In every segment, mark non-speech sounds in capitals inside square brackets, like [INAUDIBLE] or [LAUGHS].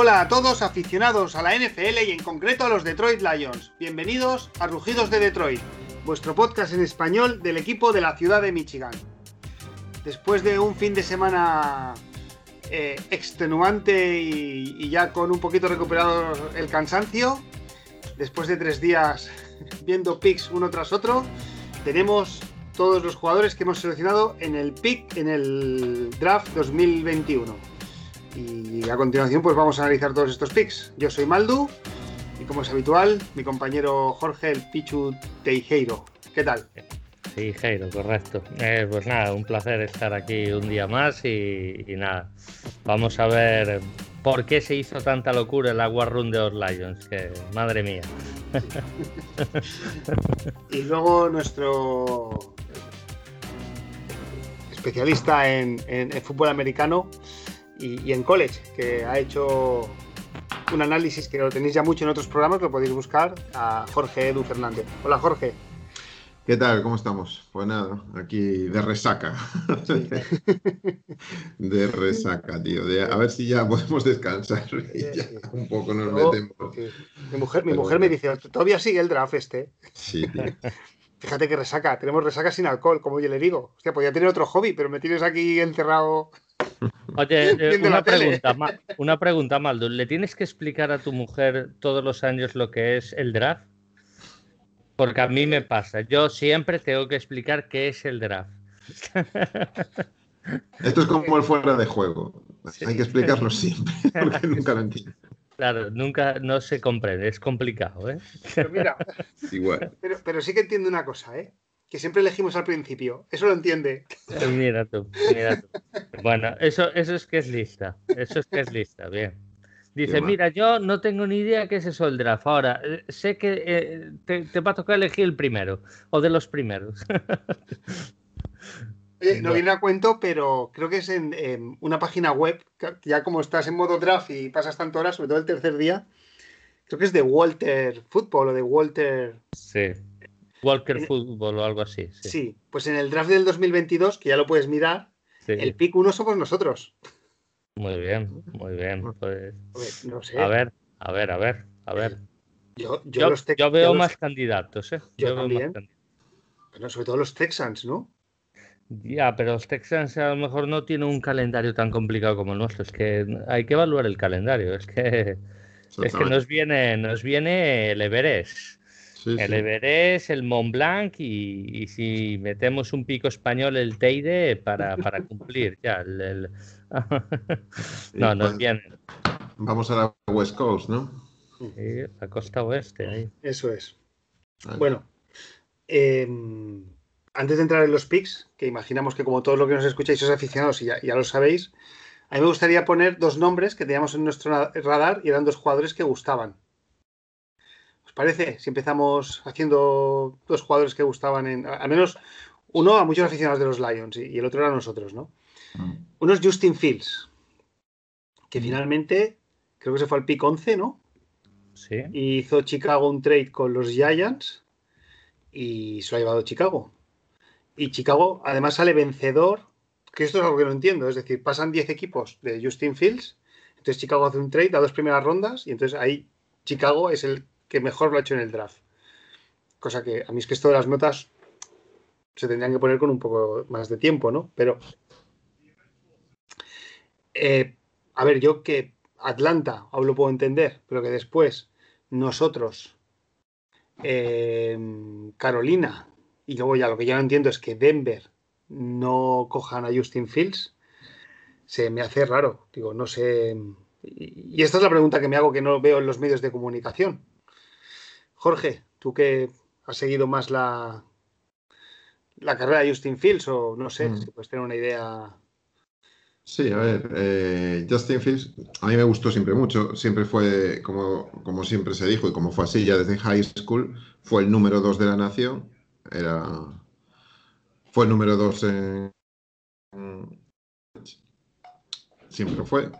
Hola a todos aficionados a la NFL y en concreto a los Detroit Lions. Bienvenidos a Rugidos de Detroit, vuestro podcast en español del equipo de la ciudad de Michigan. Después de un fin de semana eh, extenuante y, y ya con un poquito recuperado el cansancio, después de tres días [LAUGHS] viendo picks uno tras otro, tenemos todos los jugadores que hemos seleccionado en el pick en el draft 2021. Y a continuación pues vamos a analizar todos estos picks. Yo soy Maldu y como es habitual, mi compañero Jorge el Pichu Teijeiro. ¿Qué tal? Teijeiro, correcto. Eh, pues nada, un placer estar aquí un día más y, y, nada, vamos a ver por qué se hizo tanta locura el War Run de los Lions, que madre mía. [LAUGHS] y luego nuestro especialista en, en, en fútbol americano y, y, en college, que ha hecho un análisis que lo tenéis ya mucho en otros programas, lo podéis buscar a Jorge Edu Fernández. Hola Jorge. ¿Qué tal? ¿Cómo estamos? Pues nada, aquí de resaca. Sí. [LAUGHS] de resaca, tío. De, a ver si ya podemos descansar y [LAUGHS] ya un poco nos Luego, metemos. sí. Mi mujer, mi mujer me dice, todavía sigue el draft este. Sí, tío. [LAUGHS] Fíjate que resaca, tenemos resaca sin alcohol, como yo le digo. Hostia, podría tener otro hobby, pero me tienes aquí encerrado. Oye, eh, [LAUGHS] una pregunta, Ma- una pregunta, Maldo. ¿Le tienes que explicar a tu mujer todos los años lo que es el draft? Porque a mí me pasa. Yo siempre tengo que explicar qué es el draft. [LAUGHS] Esto es como el fuera de juego. Sí. Hay que explicarlo siempre, [LAUGHS] porque nunca lo entiendo. Claro, nunca no se comprende, es complicado, ¿eh? Pero mira, Igual. pero, pero sí que entiendo una cosa, ¿eh? Que siempre elegimos al principio. Eso lo entiende. Mira tú, mira tú. Bueno, eso, eso es que es lista. Eso es que es lista, bien. Dice, mira, yo no tengo ni idea qué es eso el draft. Ahora, eh, sé que eh, te, te va a tocar elegir el primero, o de los primeros. [LAUGHS] Oye, no viene a cuento, pero creo que es en, en una página web, que ya como estás en modo draft y pasas tanto horas, sobre todo el tercer día, creo que es de Walter Football o de Walter... Sí. Walker En- Football o algo así. Sí. Sí. pues en el draft del 2022, que ya lo puedes mirar, sí. el pick 1 somos nosotros. Muy bien, muy bien. Pues, no sé. a ver, a ver, a ver, a ver. yo, yo Yo, los yo veo los- más candidatos, ¿eh? Yo también. candidatos. bueno, sobre todo los Texans, ¿no? Ya, pero los Texans a lo mejor no tienen un calendario tan complicado como el nuestro. Es que hay que evaluar el calendario. Es que, es que nos viene, nos viene el Everest. Sí, El sí. Everest, el Mont Blanc y, y si metemos un pico español, el Teide para, para cumplir ya. el- el- [LAUGHS] no, nos pues- viene Vamos a la West Coast, ¿no? sí, la costa oeste. ahí. Eso es. Vale. Bueno, eh, antes de entrar en los picks, que imaginamos que como todos los que nos escucháis sois aficionados y ya, ya lo sabéis, a mí me gustaría poner dos nombres que teníamos en nuestro radar y eran dos jugadores que gustaban. ¿Os parece? Si empezamos haciendo dos jugadores que gustaban, en, al menos uno a muchos aficionados de los Lions y, y el otro a nosotros, ¿no? Mm. Uno es Justin Fields, que finalmente creo que se fue al pick 11, ¿no? Sí. y hizo Chicago un trade con los Giants y se lo ha llevado Chicago. Y Chicago además sale vencedor, que esto es algo que no entiendo, es decir, pasan 10 equipos de Justin Fields, entonces Chicago hace un trade a dos primeras rondas y entonces ahí Chicago es el que mejor lo ha hecho en el draft. Cosa que a mí es que esto de las notas se tendrían que poner con un poco más de tiempo, ¿no? Pero, eh, a ver, yo que Atlanta aún lo puedo entender, pero que después nosotros, eh, Carolina, y luego ya lo que yo no entiendo es que Denver no cojan a Justin Fields, se me hace raro. Digo, no sé. Y esta es la pregunta que me hago que no veo en los medios de comunicación. Jorge, tú que has seguido más la, la carrera de Justin Fields, o no sé, Mm. si puedes tener una idea. Sí, a ver, eh, Justin Fields a mí me gustó siempre mucho, siempre fue, como, como siempre se dijo y como fue así ya desde high school, fue el número dos de la nación, era, fue el número dos en, siempre fue,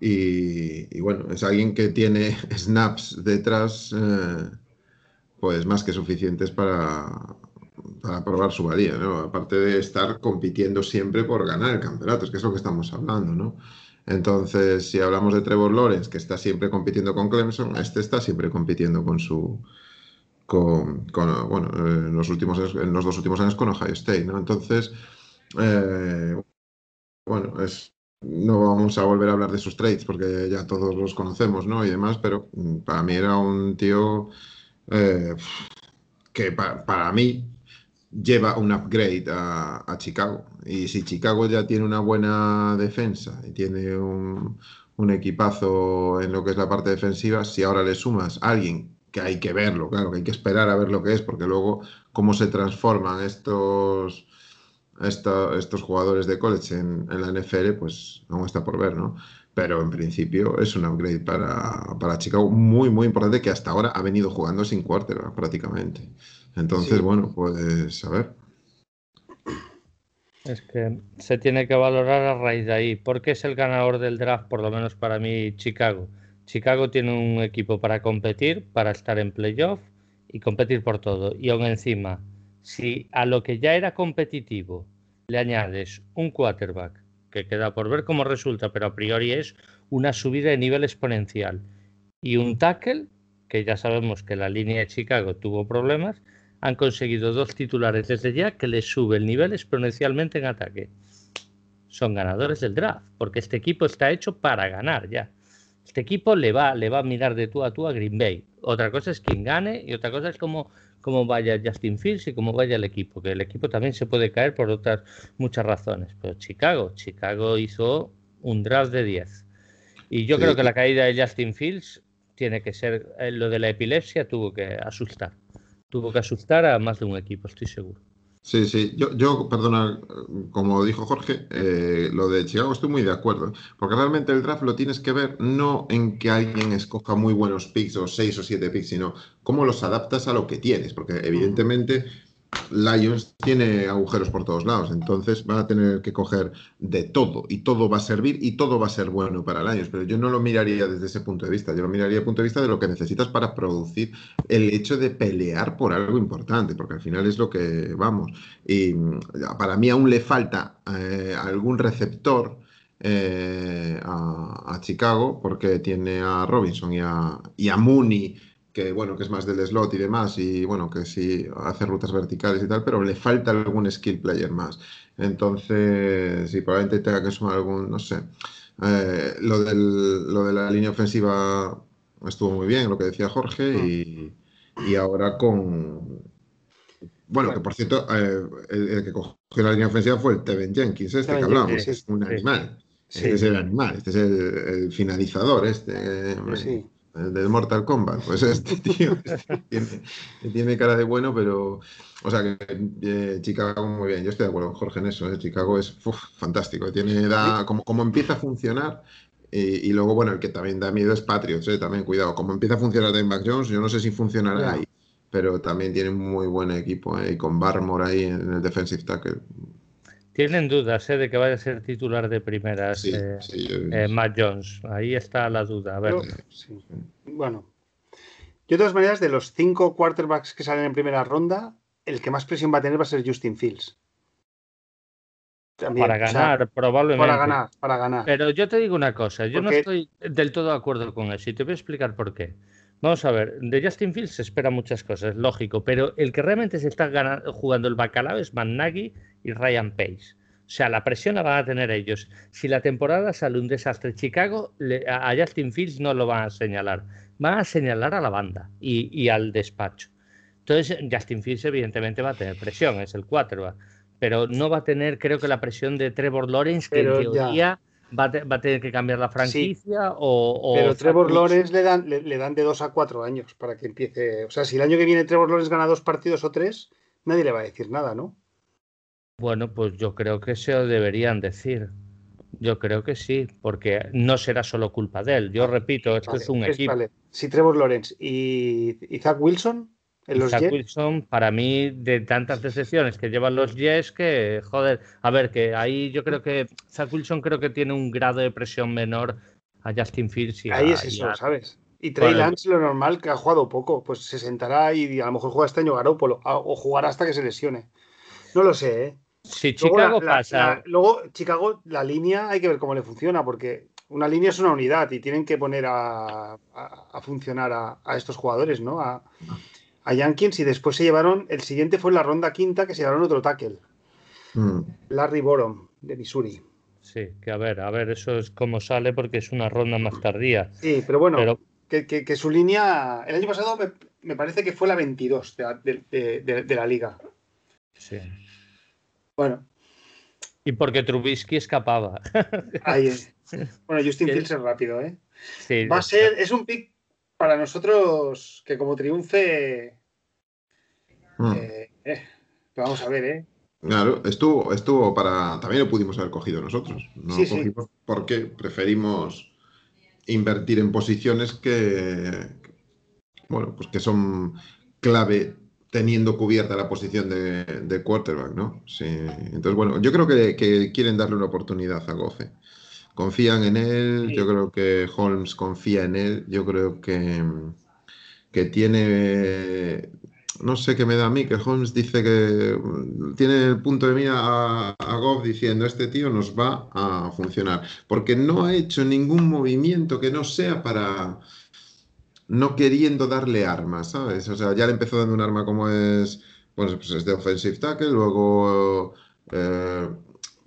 y, y bueno, es alguien que tiene [LAUGHS] snaps detrás, eh, pues más que suficientes para, para probar su valía, ¿no? Aparte de estar compitiendo siempre por ganar el campeonato, es que es lo que estamos hablando, ¿no? Entonces, si hablamos de Trevor Lawrence, que está siempre compitiendo con Clemson, este está siempre compitiendo con su, con, bueno, en los, últimos, en los dos últimos años con Ohio State, ¿no? Entonces, eh, bueno, es, no vamos a volver a hablar de sus trades porque ya todos los conocemos, ¿no? Y demás, pero mm, para mí era un tío eh, que para mí lleva un upgrade a, Chicago. Y si Chicago ya tiene una buena defensa y tiene un, un, equipazo en lo que es la parte defensiva, si ahora le sumas a alguien que hay que verlo, claro, que hay que esperar a ver lo que es, porque luego cómo se transforman estos estos jugadores de college en, la NFL, pues aún está por ver, ¿no? Pero en principio es un upgrade para, para Chicago muy, muy importante que hasta ahora ha venido jugando sin quarterback prácticamente. Entonces, bueno, pues a ver. Es que se tiene que valorar a raíz de ahí. porque es el ganador del draft, por lo menos para mí, Chicago? Chicago tiene un equipo para competir, para estar en playoff y competir por todo. Y aún encima, si a lo que ya era competitivo le añades un quarterback, que queda por ver cómo resulta, pero a priori es una subida de nivel exponencial, y un tackle, que ya sabemos que la línea de Chicago tuvo problemas, han conseguido dos titulares desde ya que les sube el nivel exponencialmente en ataque. Son ganadores del draft, porque este equipo está hecho para ganar ya. Este equipo le va, le va a mirar de tú a tú a Green Bay. Otra cosa es quien gane y otra cosa es cómo cómo vaya Justin Fields y cómo vaya el equipo, que el equipo también se puede caer por otras muchas razones. Pero Chicago, Chicago hizo un draft de 10. Y yo creo que la caída de Justin Fields tiene que ser, eh, lo de la epilepsia tuvo que asustar. Tuvo que asustar a más de un equipo, estoy seguro. Sí, sí, yo, yo perdona, como dijo Jorge, eh, lo de Chicago estoy muy de acuerdo, porque realmente el draft lo tienes que ver no en que alguien escoja muy buenos picks o seis o siete picks, sino cómo los adaptas a lo que tienes, porque evidentemente Lions tiene agujeros por todos lados, entonces van a tener que coger de todo y todo va a servir y todo va a ser bueno para Lions, pero yo no lo miraría desde ese punto de vista, yo lo miraría desde el punto de vista de lo que necesitas para producir el hecho de pelear por algo importante, porque al final es lo que vamos. Y para mí aún le falta eh, algún receptor. Eh, a, Chicago porque tiene a Robinson y a, y a Mooney que bueno, que es más del slot y demás, y bueno, que sí hace rutas verticales y tal, pero le falta algún skill player más. Entonces, sí, probablemente tenga que sumar algún, no sé. Eh, lo, del, lo de la línea ofensiva estuvo muy bien, lo que decía Jorge, y, y ahora con. Bueno, que por cierto, eh, el, que cogió la línea ofensiva fue el Teven Jenkins, este que hablamos, es un animal. Este es el animal, este es el, finalizador, este. sí del Mortal Kombat. Pues este tío [LAUGHS] este tiene, cara de bueno, pero. O sea que eh, Chicago muy bien. Yo estoy de acuerdo con Jorge en eso. ¿eh? Chicago es fantástico. Tiene, da, como, como empieza a funcionar. Y, luego, bueno, el que también da miedo es Patriots, ¿eh? también cuidado. Como empieza a funcionar en Back Jones, yo no sé si funcionará ahí, pero también tiene un muy buen equipo. Y con Barmore ahí en el defensive tackle, tienen dudas ¿eh? de que vaya a ser titular de primeras eh, eh, Matt Jones. Ahí está la duda. A ver. Bueno, yo de todas maneras, de los cinco quarterbacks que salen en primera ronda, el que más presión va a tener va a ser Justin Fields. para ganar, probablemente. Para ganar, para ganar. Pero yo te digo una cosa, yo no estoy del todo de acuerdo con eso y te voy a explicar por qué. Vamos a ver, de Justin Fields se espera muchas cosas, lógico, pero el que realmente se está jugando el bacalao es Matt Nagy y Ryan Pace. O sea, la presión la van a tener ellos. Si la temporada sale un desastre Chicago, a Justin Fields no lo van a señalar. Van a señalar a la banda y, al despacho. Entonces, Justin Fields evidentemente va a tener presión, es el 4, pero no va a tener, creo que la presión de Trevor Lawrence, que en teoría va a, tener que cambiar la franquicia o, Pero Trevor Lawrence le dan, le, dan de dos a cuatro años para que empiece. O sea, si el año que viene Trevor Lawrence gana dos partidos o tres, nadie le va a decir nada, ¿no? Bueno, pues yo creo que se lo deberían decir. Yo creo que sí, porque no será solo culpa de él. Yo repito, esto es un equipo. Si Trevor Lawrence y, y Zach Wilson Zach Wilson, para mí, de tantas decepciones que llevan los Jets, que, joder, a ver, que ahí yo creo que Zach Wilson creo que tiene un grado de presión menor a Justin Fields. Y ahí es eso, ¿sabes? Y Trey Lance, lo normal, que ha jugado poco, pues se sentará y a lo mejor juega este año Garópolo, o jugará hasta que se lesione. No lo sé, ¿eh? Si Chicago pasa. luego, Chicago, la línea hay que ver cómo le funciona, porque Una línea es una unidad y tienen que poner a, funcionar a, estos jugadores, ¿no? A, a Yankees y después se llevaron, el siguiente fue en la ronda quinta que se llevaron otro tackle. Mm. Larry Borom, de Missouri. Sí, que a ver, a ver, eso es como sale porque es una ronda más tardía. Sí, pero bueno, Que, su línea, el año pasado me, parece que fue la 22 de, la liga. Sí. Bueno. Y porque Trubisky escapaba. [LAUGHS] Ahí es. Bueno, Justin Fields es rápido, ¿eh? Sí, Va a ser, es un pick para nosotros que como triunfe. Mm. Eh, eh, vamos a ver, ¿eh? Claro, estuvo, estuvo para. También lo pudimos haber cogido nosotros. No cogimos porque preferimos invertir en posiciones que. Bueno, pues que son clave teniendo cubierta la posición de, quarterback, ¿no? Sí. Entonces, bueno, yo creo que, quieren darle una oportunidad a Gofe. Confían en él, yo creo que Holmes confía en él, yo creo que, que tiene no sé qué me da a mí, que Holmes dice que mm, tiene el punto de mira a, a Goff diciendo, este tío nos va a funcionar, porque no ha hecho ningún movimiento que no sea para no queriendo darle armas, ¿sabes? O sea, ya le empezó dando un arma como es, pues, pues es de offensive tackle, luego eh,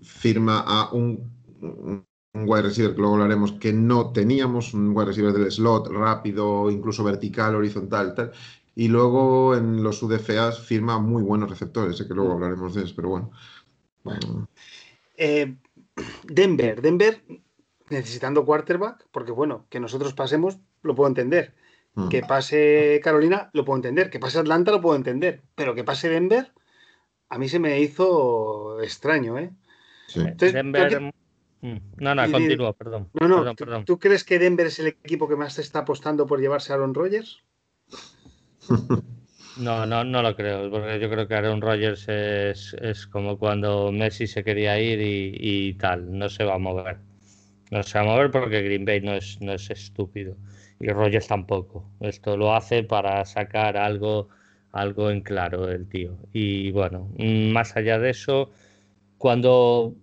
firma a un, un wide receiver, que luego hablaremos, que no teníamos, un wide receiver del slot rápido, incluso vertical, horizontal, tal, y luego en los UDFAs firma muy buenos receptores, sé que luego mm. hablaremos de eso, pero bueno. Eh, Denver, Denver necesitando quarterback, porque bueno, que nosotros pasemos, lo puedo entender. Mm. Que pase Carolina, lo puedo entender. Que pase Atlanta, lo puedo entender. Pero que pase Denver, a mí se me hizo extraño, ¿eh? Denver... Mm. No, no, continúa, perdón. No, no, ¿tú, crees que Denver es el equipo que más está apostando por llevarse a Aaron Rodgers? No, no, no lo creo, porque yo creo que Aaron Rodgers es, como cuando Messi se quería ir y, tal, no se va a mover. No se va a mover porque Green Bay no es, no es estúpido y Rodgers tampoco. Esto lo hace para sacar algo, algo en claro el tío. Y bueno, más allá de eso, cuando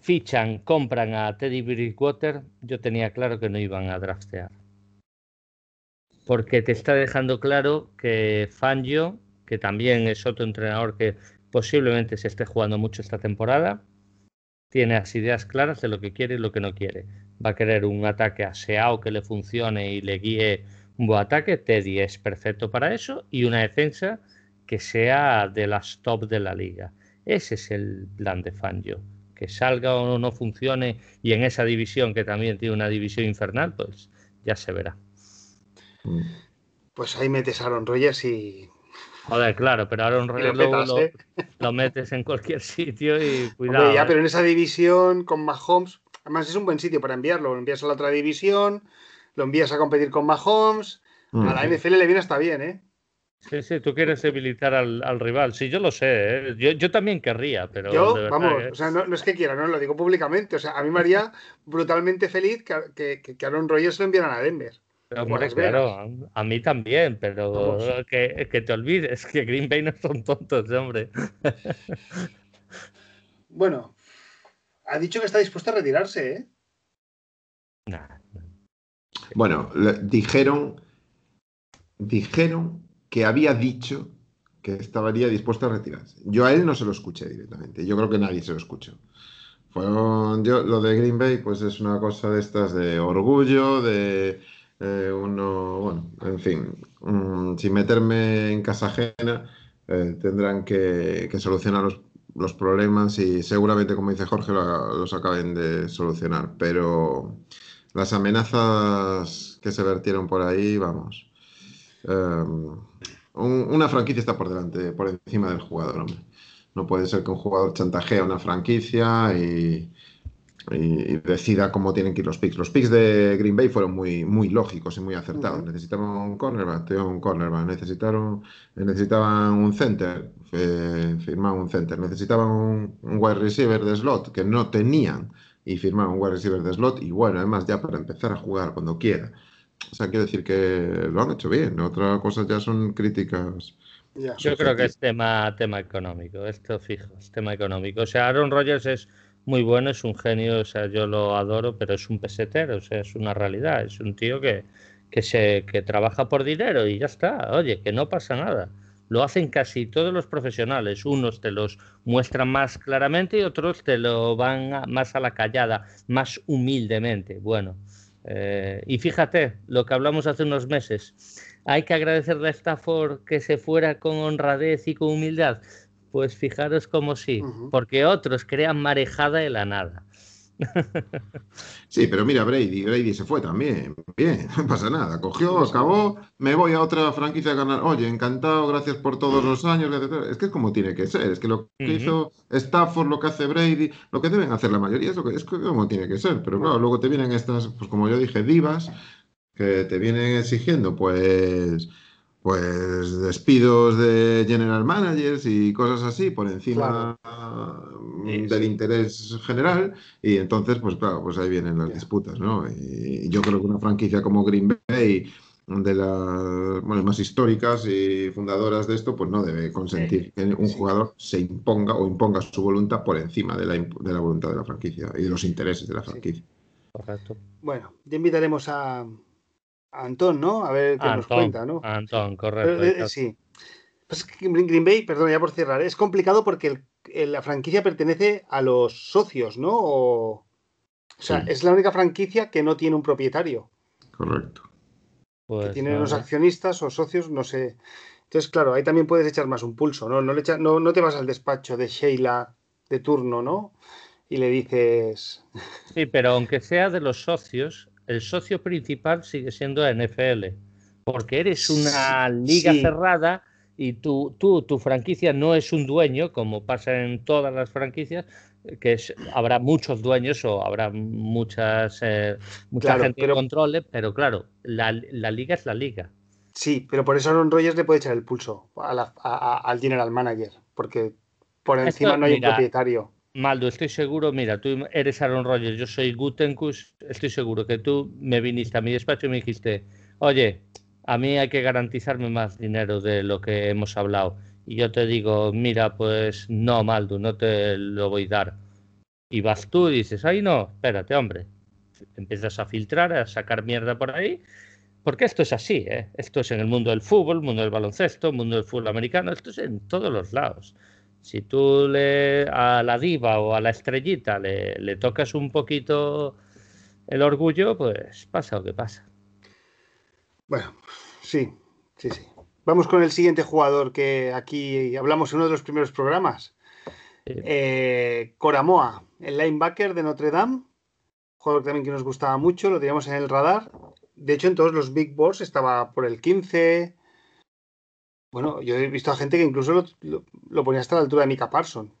fichan, compran a Teddy Bridgewater, yo tenía claro que no iban a draftear porque te está dejando claro que Fangio, que también es otro entrenador que posiblemente se esté jugando mucho esta temporada, tiene las ideas claras de lo que quiere y lo que no quiere. Va a querer un ataque aseado que le funcione y le guíe un buen ataque. Teddy es perfecto para eso y una defensa que sea de las top de la liga. Ese es el plan de Fangio. Que salga o no funcione y en esa división que también tiene una división infernal, pues ya se verá. Pues ahí metes a Aaron Rodgers y. Joder, claro, pero Aaron [LAUGHS] Rodgers ¿eh? [LAUGHS] lo, metes en cualquier sitio y cuidado. ya, ¿eh? pero en esa división con Mahomes, además es un buen sitio para enviarlo. Lo envías a la otra división, lo envías a competir con Mahomes. A la NFL le viene hasta bien, ¿eh? Sí, sí, tú quieres debilitar al, rival. Sí, yo lo sé. ¿eh? Yo, también querría, pero. Yo, vamos, o sea, no, es que quiera, no lo digo públicamente. O sea, a mí me haría brutalmente feliz que, que, que Aaron Rodgers lo enviaran a Denver. Claro, a, mí también, pero que, te olvides que Green Bay no son tontos, hombre. [LAUGHS] bueno, ha dicho que está dispuesto a retirarse, ¿eh? Bueno, dijeron, dijeron que había dicho que estaría dispuesto a retirarse. Yo a él no se lo escuché directamente. Yo creo que nadie se lo escuchó. yo, lo de Green Bay, pues es una cosa de estas de orgullo, de eh, uno, bueno, en fin, mm, sin meterme en casa ajena, eh, tendrán que, solucionar los, problemas y seguramente, como dice Jorge, los acaben de solucionar. Pero las amenazas que se vertieron por ahí, vamos. Em, una franquicia está por delante, por encima del jugador, hombre. No puede ser que un jugador chantajee a una franquicia y, y, decida cómo tienen que ir los picks. Los picks de Green Bay fueron muy, muy lógicos y muy acertados. Necesitaban un cornerback, un cornerback. Necesitaron, necesitaban un center, eh, firmaban un center. Necesitaban un, wide receiver de slot que no tenían y firmaban un wide receiver de slot. Y bueno, además ya para empezar a jugar cuando quiera. O sea, quiero decir que lo han hecho bien. Otra cosa ya son críticas. Yo creo que es tema, tema económico, esto fijo, es tema económico. O sea, Aaron Rodgers es muy bueno, es un genio, o sea, yo lo adoro, pero es un pesetero, o sea, es una realidad, es un tío que, que, se, que trabaja por dinero y ya está, oye, que no pasa nada. Lo hacen casi todos los profesionales. Unos te los muestran más claramente y otros te lo van más a la callada, más humildemente. Bueno, eh, y fíjate lo que hablamos hace unos meses. Hay que agradecerle a Stafford que se fuera con honradez y con humildad. Pues fijaros como sí, porque otros crean marejada de la nada. Sí, pero mira, Brady, Brady se fue también. Bien, no pasa nada. Cogió, acabó, me voy a otra franquicia a ganar. Oye, encantado, gracias por todos los años. Es que es como tiene que ser. Es que lo que hizo Stafford, lo que hace Brady, lo que deben hacer la mayoría es lo que es como tiene que ser. Pero claro, luego te vienen estas, pues como yo dije, divas, que te vienen exigiendo, pues pues despidos de general managers y cosas así por encima del interés general. Y entonces pues claro pues ahí vienen las disputas no y yo creo que una franquicia como Green Bay de las más históricas y fundadoras de esto pues no debe consentir que un jugador se imponga o imponga su voluntad por encima de la, de la voluntad de la franquicia y de los intereses de la franquicia. Correcto. bueno ya invitaremos a Antón, ¿no? A ver qué nos cuenta, ¿no? Antón, correcto. Eh, sí. Pues Green Bay, perdón, ya por cerrar, es complicado porque la franquicia pertenece a los socios, ¿no? O, sea, es la única franquicia que no tiene un propietario. Correcto. Pues, que tiene unos accionistas o socios, no sé. Entonces, claro, ahí también puedes echar más un pulso, ¿no? No, le no, no te vas al despacho de Sheila de turno, ¿no? Y le dices. Sí, pero aunque sea de los socios, el socio principal sigue siendo NFL, porque eres una liga cerrada y tú, tú, tu franquicia no es un dueño, como pasa en todas las franquicias, que habrá muchos dueños o habrá muchas, eh, mucha gente que controle, pero claro, la, liga es la liga. Sí, pero por eso Aaron Rodgers le puede echar el pulso al general manager, porque por encima no hay un propietario. Maldo, estoy seguro, mira, tú eres Aaron Rodgers, yo soy Gutenkus, estoy seguro que tú me viniste a mi despacho y me dijiste, oye, a mí hay que garantizarme más dinero de lo que hemos hablado. Y yo te digo, mira, pues no, Maldo, no te lo voy a dar. Y vas tú y dices, ay no, espérate, hombre. Empiezas a filtrar, a sacar mierda por ahí, porque esto es así, ¿eh? Esto es en el mundo del fútbol, mundo del baloncesto, mundo del fútbol americano, esto es en todos los lados. Si tú le, a la diva o a la estrellita le, tocas un poquito el orgullo, pues pasa lo que pasa. Bueno, sí, sí, sí. Vamos con el siguiente jugador que aquí hablamos en uno de los primeros programas. Eh, Coramoa, el linebacker de Notre Dame. Jugador también que nos gustaba mucho, lo teníamos en el radar. De hecho, en todos los Big Boards estaba por el 15, bueno, yo he visto a gente que incluso lo, ponía hasta la altura de Mika Parson.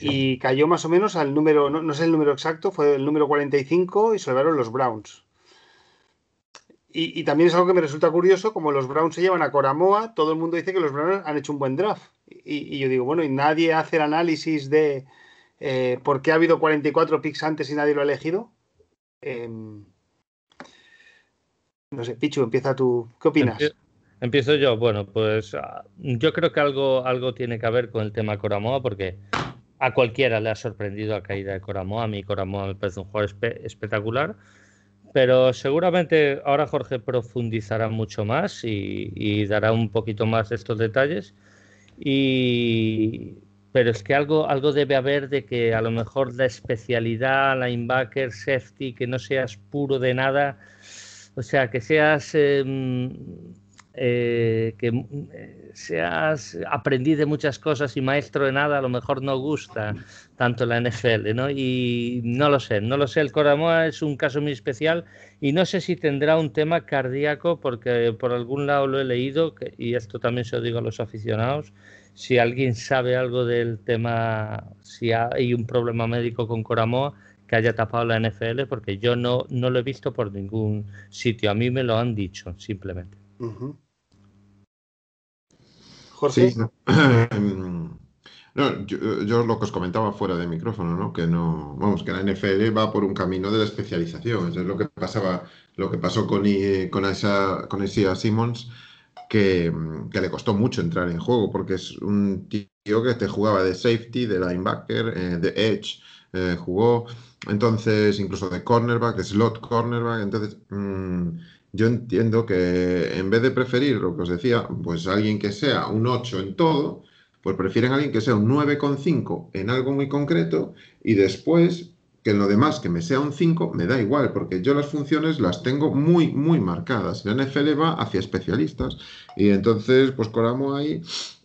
Y cayó más o menos al número, no, sé el número exacto, fue el número 45 y se llevaron los Browns. Y, también es algo que me resulta curioso, como los Browns se llevan a Coramoa, todo el mundo dice que los Browns han hecho un buen draft. Y, yo digo, bueno, y nadie hace el análisis de eh, por qué ha habido 44 picks antes y nadie lo ha elegido. Em, no sé, Pichu, empieza tú. ¿Qué opinas? Empiezo yo. Bueno, pues ah, yo creo que algo, algo tiene que ver con el tema Coramoa, porque a cualquiera le ha sorprendido la caída de Coramoa. A mí Coramoa me parece un jugador espectacular. Pero seguramente ahora Jorge profundizará mucho más y, dará un poquito más estos detalles. Y, pero es que algo, algo debe haber de que a lo mejor la especialidad, linebacker, safety, que no seas puro de nada, o sea, que seas em, eh, que eh, seas aprendiz de muchas cosas y maestro de nada, a lo mejor no gusta tanto la NFL, ¿no? Y no lo sé, no lo sé, el Coramoa es un caso muy especial y no sé si tendrá un tema cardíaco porque por algún lado lo he leído y esto también se lo digo a los aficionados, si alguien sabe algo del tema, si hay un problema médico con Coramoa, que haya tapado la NFL porque yo no, no lo he visto por ningún sitio, a mí me lo han dicho simplemente. Jorge. No, [CLEARS THROAT] yo, lo que os comentaba fuera de micrófono, ¿no? Que no, vamos, que la NFL va por un camino de la especialización. es lo que pasaba, lo que pasó con, con esa, con Isia Simmons, que, le costó mucho entrar en juego, porque es un tío que te jugaba de safety, de linebacker, eh, de edge, eh, jugó. Entonces, incluso de cornerback, slot cornerback. Entonces, mm, yo entiendo que en vez de preferir lo que os decía, pues alguien que sea un 8 en todo, pues prefieren alguien que sea un 9,5 en algo muy concreto y después que en lo demás que me sea un 5 me da igual, porque yo las funciones las tengo muy, muy marcadas. La NFL va hacia especialistas y entonces, pues Coramo ahí,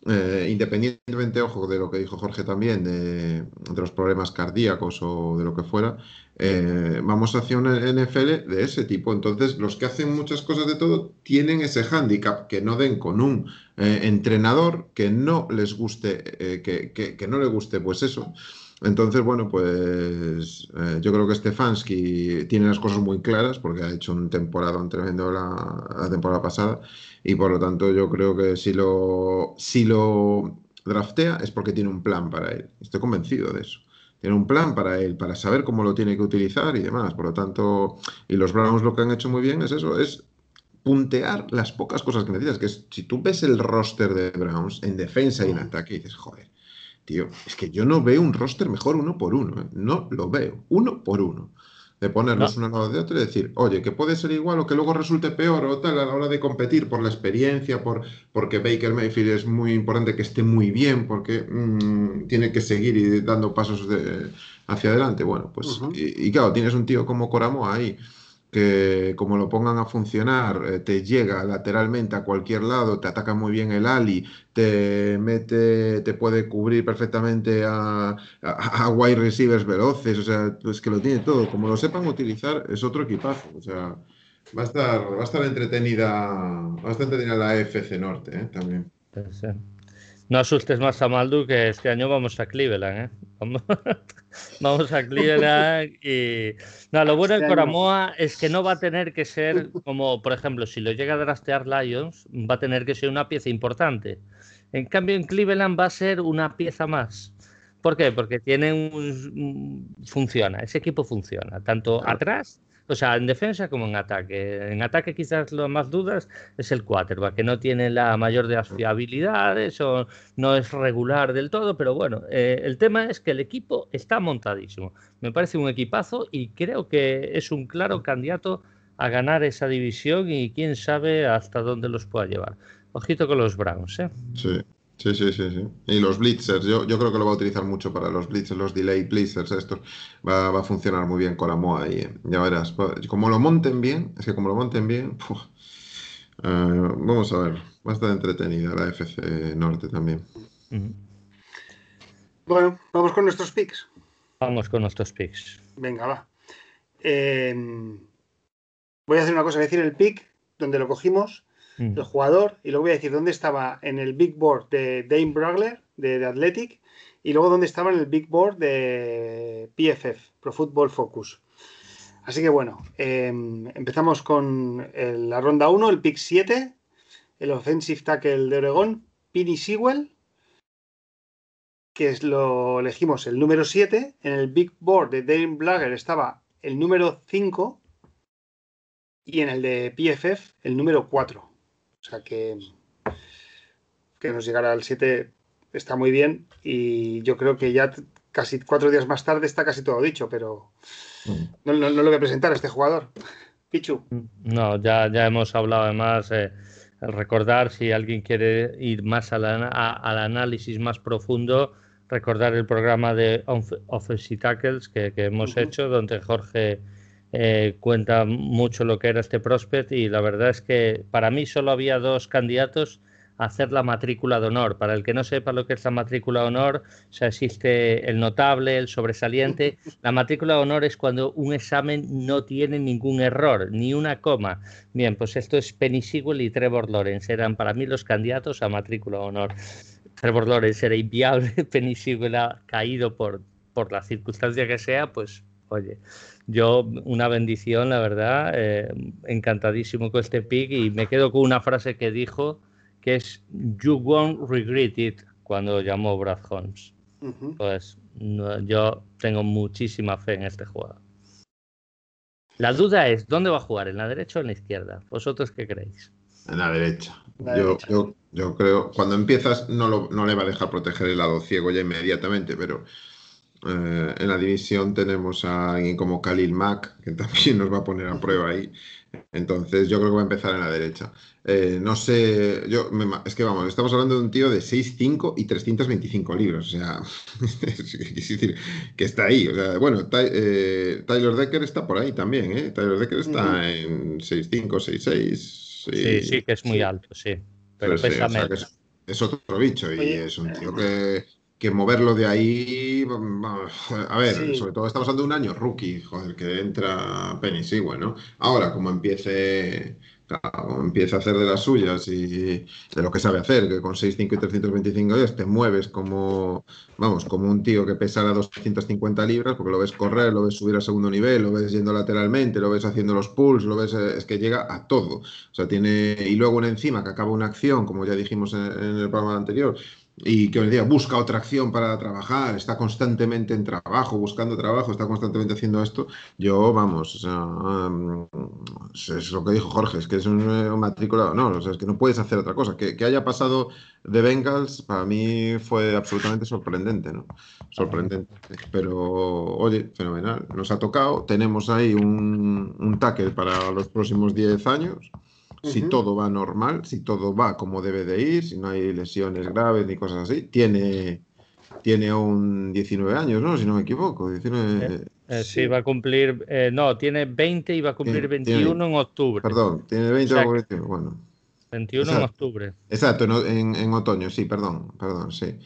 eh, independientemente, ojo, de lo que dijo Jorge también, de, los problemas cardíacos o de lo que fuera, eh, vamos hacia una NFL de ese tipo. Entonces, los que hacen muchas cosas de todo tienen ese hándicap que no den con un eh, entrenador que no les guste, que, que, que no le guste, pues eso entonces, bueno, pues eh, yo creo que Stefanski tiene las cosas muy claras porque ha hecho un temporada tremendo la, temporada pasada y por lo tanto yo creo que si lo, si lo draftea es porque tiene un plan para él. Estoy convencido de eso. Tiene un plan para él, para saber cómo lo tiene que utilizar y demás. Por lo tanto, y los Browns lo que han hecho muy bien es eso, es puntear las pocas cosas que necesitas. Que si tú ves el roster de Browns en defensa y en ataque, dices, joder Tío, es que yo no veo un roster mejor uno por uno, ¿eh? no lo veo, uno por uno. De ponerlos uno al lado de otro y decir, oye, que puede ser igual o que luego resulte peor o tal a la hora de competir por la experiencia, por, porque Baker Mayfield es muy importante que esté muy bien, porque mm, tiene que seguir y dando pasos de, hacia adelante. Bueno, pues, y, y, claro, tienes un tío como Coramo ahí que como lo pongan a funcionar, eh, te llega lateralmente a cualquier lado, te ataca muy bien el Ali, te mete, te puede cubrir perfectamente a, a, wide receivers veloces, o sea, pues que lo tiene todo. Como lo sepan utilizar, es otro equipazo. O sea, va a estar, va a estar entretenida, va a estar entretenida la FC Norte ¿eh? también. No asustes más a Maldu que este año vamos a Cleveland, ¿eh? [LAUGHS] Vamos, a Cleveland y... No, lo bueno de este Coramoa es que no va a tener que ser como, por ejemplo, si lo llega a draftear Lions, va a tener que ser una pieza importante. En cambio, en Cleveland va a ser una pieza más. ¿Por qué? Porque tiene un... funciona, ese equipo funciona, tanto atrás o sea, en defensa como en ataque. En ataque quizás lo más dudas es el quarterback, que no tiene la mayor de las fiabilidades o no es regular del todo, pero bueno, eh, el tema es que el equipo está montadísimo. Me parece un equipazo y creo que es un claro candidato a ganar esa división y quién sabe hasta dónde los pueda llevar. Ojito con los Browns, ¿eh? Sí. Sí, sí, sí, sí. Y los blitzers, yo, yo creo que lo va a utilizar mucho para los blitzers, los delay blitzers, estos. Va, va a funcionar muy bien con la MOA ahí. ¿eh? Ya verás. Como lo monten bien, es que como lo monten bien, eh, vamos a ver. Va a estar entretenida la FC Norte también. Bueno, vamos con nuestros picks. Vamos con nuestros picks. Venga, va. Eh, voy a hacer una cosa, voy a decir el pick, donde lo cogimos Mm. el jugador, y luego voy a decir dónde estaba en el big board de Dane Brugler, de, Athletic, y luego dónde estaba en el big board de PFF, Pro Football Focus. Así que bueno, em, empezamos con la ronda 1, el pick 7, el offensive tackle de Oregón, Pini Sewell, que es lo elegimos el número 7. En el big board de Dane Brugler estaba el número 5 y en el de PFF el número 4. O sea que, que nos llegara al 7 está muy bien y yo creo que ya casi cuatro días más tarde está casi todo dicho, pero mm. no, lo voy a presentar a este jugador. Pichu. No, ya, ya hemos hablado además. Eh, recordar si alguien quiere ir más al análisis más profundo, recordar el programa de Offensive Tackles que, hemos hecho, donde Jorge eh, cuenta mucho lo que era este prospect y la verdad es que para mí solo había dos candidatos a hacer la matrícula de honor. Para el que no sepa lo que es la matrícula de honor, o existe el notable, el sobresaliente. La matrícula de honor es cuando un examen no tiene ningún error, ni una coma. Bien, pues esto es Penny Sewell y Trevor Lawrence. Eran para mí los candidatos a matrícula de honor. Trevor Lawrence era inviable, [LAUGHS] Penny Sewell ha caído por, por la circunstancia que sea, pues oye, yo una bendición, la verdad, eh, encantadísimo con este pick y me quedo con una frase que dijo que es You won't regret it cuando llamó Brad Holmes. Pues yo tengo muchísima fe en este jugador. La duda es, ¿dónde va a jugar? ¿En la derecha o en la izquierda? ¿Vosotros qué creéis? En la derecha. yo, Yo, creo, cuando empiezas no, no le va a dejar proteger el lado ciego ya inmediatamente, pero Eh, en la división tenemos a alguien como Khalil Mack, que [LAUGHS] también nos va a poner a prueba ahí. Entonces yo creo que va a empezar en la derecha. Eh, no sé, yo es que vamos, estamos hablando de un tío de 6'5 y 325 libros. O sea, [LAUGHS] es decir, que está ahí. O sea, bueno, eh, Tyler Decker está por ahí también, ¿eh? Tyler Decker está en 6'5, 6'6. Sí, sí, que es muy alto, sí. Pero pesa es, otro bicho y es un tío que que moverlo de ahí, a ver, sobre todo estamos hablando de un año rookie, joder, que entra Penny Sewell, ¿no? Ahora, como empiece, empieza a hacer de las suyas y de lo que sabe hacer, que con 6'5 y 325 días te mueves como, vamos, como un tío que pesara 250 libras, porque lo ves correr, lo ves subir a segundo nivel, lo ves yendo lateralmente, lo ves haciendo los pulls, lo ves, es que llega a todo. O sea, tiene, y luego en encima que acaba una acción, como ya dijimos en el programa anterior, y que hoy día busca otra acción para trabajar, está constantemente en trabajo, buscando trabajo, está constantemente haciendo esto, yo, vamos, es lo que dijo Jorge, es que es un, un matriculado, no, es que no puedes hacer otra cosa. Que, que, haya pasado de Bengals, para mí fue absolutamente sorprendente, ¿no? Sorprendente. Pero, oye, fenomenal, nos ha tocado, tenemos ahí un, un tackle para los próximos 10 años si todo va normal, si todo va como debe de ir, si no hay lesiones graves ni cosas así, tiene, tiene aún 19 años, ¿no? Si no me equivoco. 19, eh, eh, sí. va a cumplir, eh, no, tiene 20 y va a cumplir 21 en octubre. Perdón, tiene 20 o 21, bueno. 21 en octubre. Exacto, en, en, otoño, sí, perdón, perdón, sí.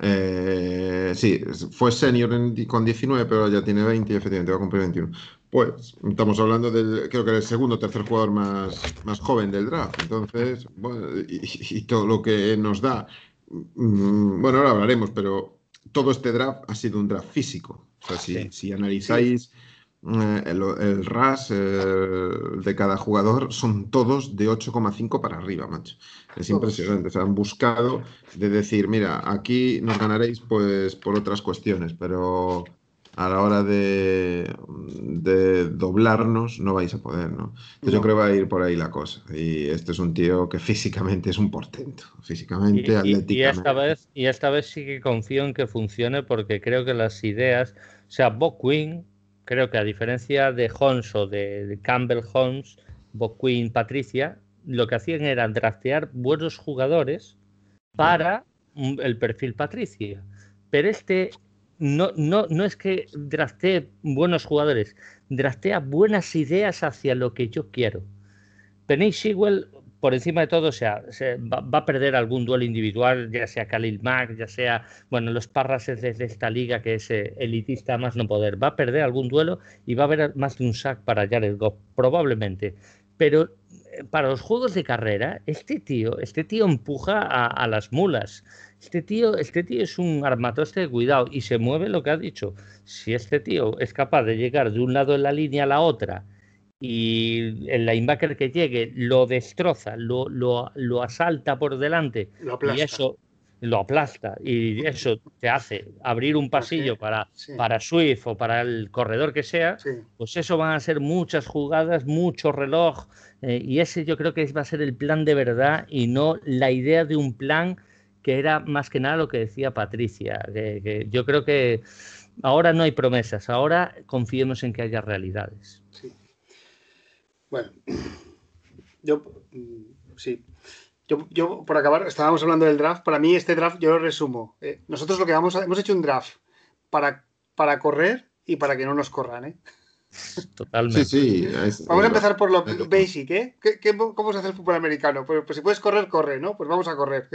Sí, fue senior con 19, pero ya tiene 20 y efectivamente va a cumplir 21. Pues estamos hablando del, creo que el segundo o tercer jugador más, más joven del draft. Entonces, bueno, y, todo lo que nos da, mm, bueno, ahora hablaremos, pero todo este draft ha sido un draft físico. O sea, si, si analizáis eh, el, RAS de cada jugador, son todos de 8,5 para arriba, macho. Es impresionante. Se han buscado de decir, mira, aquí nos ganaréis pues por otras cuestiones, pero a la hora de, doblarnos no vais a poder, ¿no? Entonces yo creo que va a ir por ahí la cosa. Y este es un tío que físicamente es un portento, físicamente, y, atléticamente. Y esta, vez, y esta vez sí que confío en que funcione porque creo que las ideas, o sea, Bob Quinn, creo que a diferencia de Holmes o de, Campbell Holmes, Bob Patricia, lo que hacían era draftear buenos jugadores para el perfil Patricia. Pero este no, no, no es que draftee buenos jugadores, draftea buenas ideas hacia lo que yo quiero. Penny Sewell, por encima de todo, o sea, se va, a perder algún duelo individual, ya sea Khalil Mack, ya sea, bueno, los Parrases de, esta liga que es eh, elitista más no poder, va a perder algún duelo y va a haber más de un sack para Jared Goff, probablemente. Pero eh, para los juegos de carrera, este tío, este tío empuja a las mulas este tío, este tío es un armatoste de cuidado y se mueve lo que ha dicho. Si este tío es capaz de llegar de un lado de la línea a la otra y el linebacker que llegue lo destroza, lo, lo, asalta por delante y eso lo aplasta y eso te hace abrir un pasillo para, para Swift o para el corredor que sea, pues eso van a ser muchas jugadas, mucho reloj eh, y ese yo creo que va a ser el plan de verdad y no la idea de un plan que era más que nada lo que decía Patricia, que, yo creo que ahora no hay promesas, ahora confiemos en que haya realidades. Sí. Bueno, yo mm, sí. Yo, por acabar, estábamos hablando del draft. Para mí, este draft, yo lo resumo. Eh, nosotros lo que vamos a, hemos hecho un draft para, para correr y para que no nos corran, ¿eh? Totalmente. Sí, sí. vamos a empezar por lo basic, ¿eh? ¿Qué, cómo se hace el fútbol americano? Pues, pues, si puedes correr, corre, ¿no? Pues vamos a correr.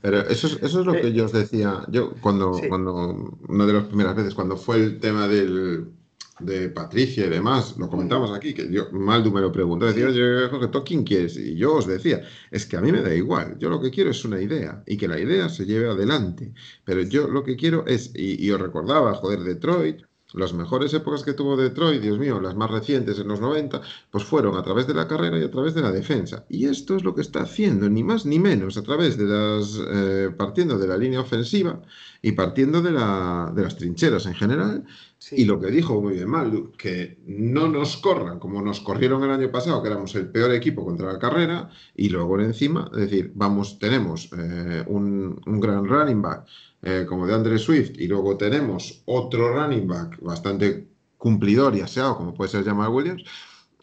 Pero eso es, eso es lo que yo os decía, yo cuando, cuando, una de las primeras veces, cuando fue el tema del, de Patricia y demás, lo comentamos aquí, que yo, Maldu me lo preguntó, decía, oye, Jorge, ¿tú quién quieres? Y yo os decía, es que a mí me da igual, yo lo que quiero es una idea y que la idea se lleve adelante, pero yo lo que quiero es, y, y os recordaba, joder, Detroit, las mejores épocas que tuvo Detroit, Dios mío, las más recientes en los 90, pues fueron a través de la carrera y a través de la defensa. Y esto es lo que está haciendo, ni más ni menos, a través de las, eh, partiendo de la línea ofensiva y partiendo de, la, de las trincheras en general, Y lo que dijo muy bien mal, que no nos corran como nos corrieron el año pasado, que éramos el peor equipo contra la carrera, y luego encima, es decir, vamos, tenemos eh, un, gran running back eh, como de Andre Swift, y luego tenemos otro running back bastante cumplidor y aseado, como puede ser Jamal Williams,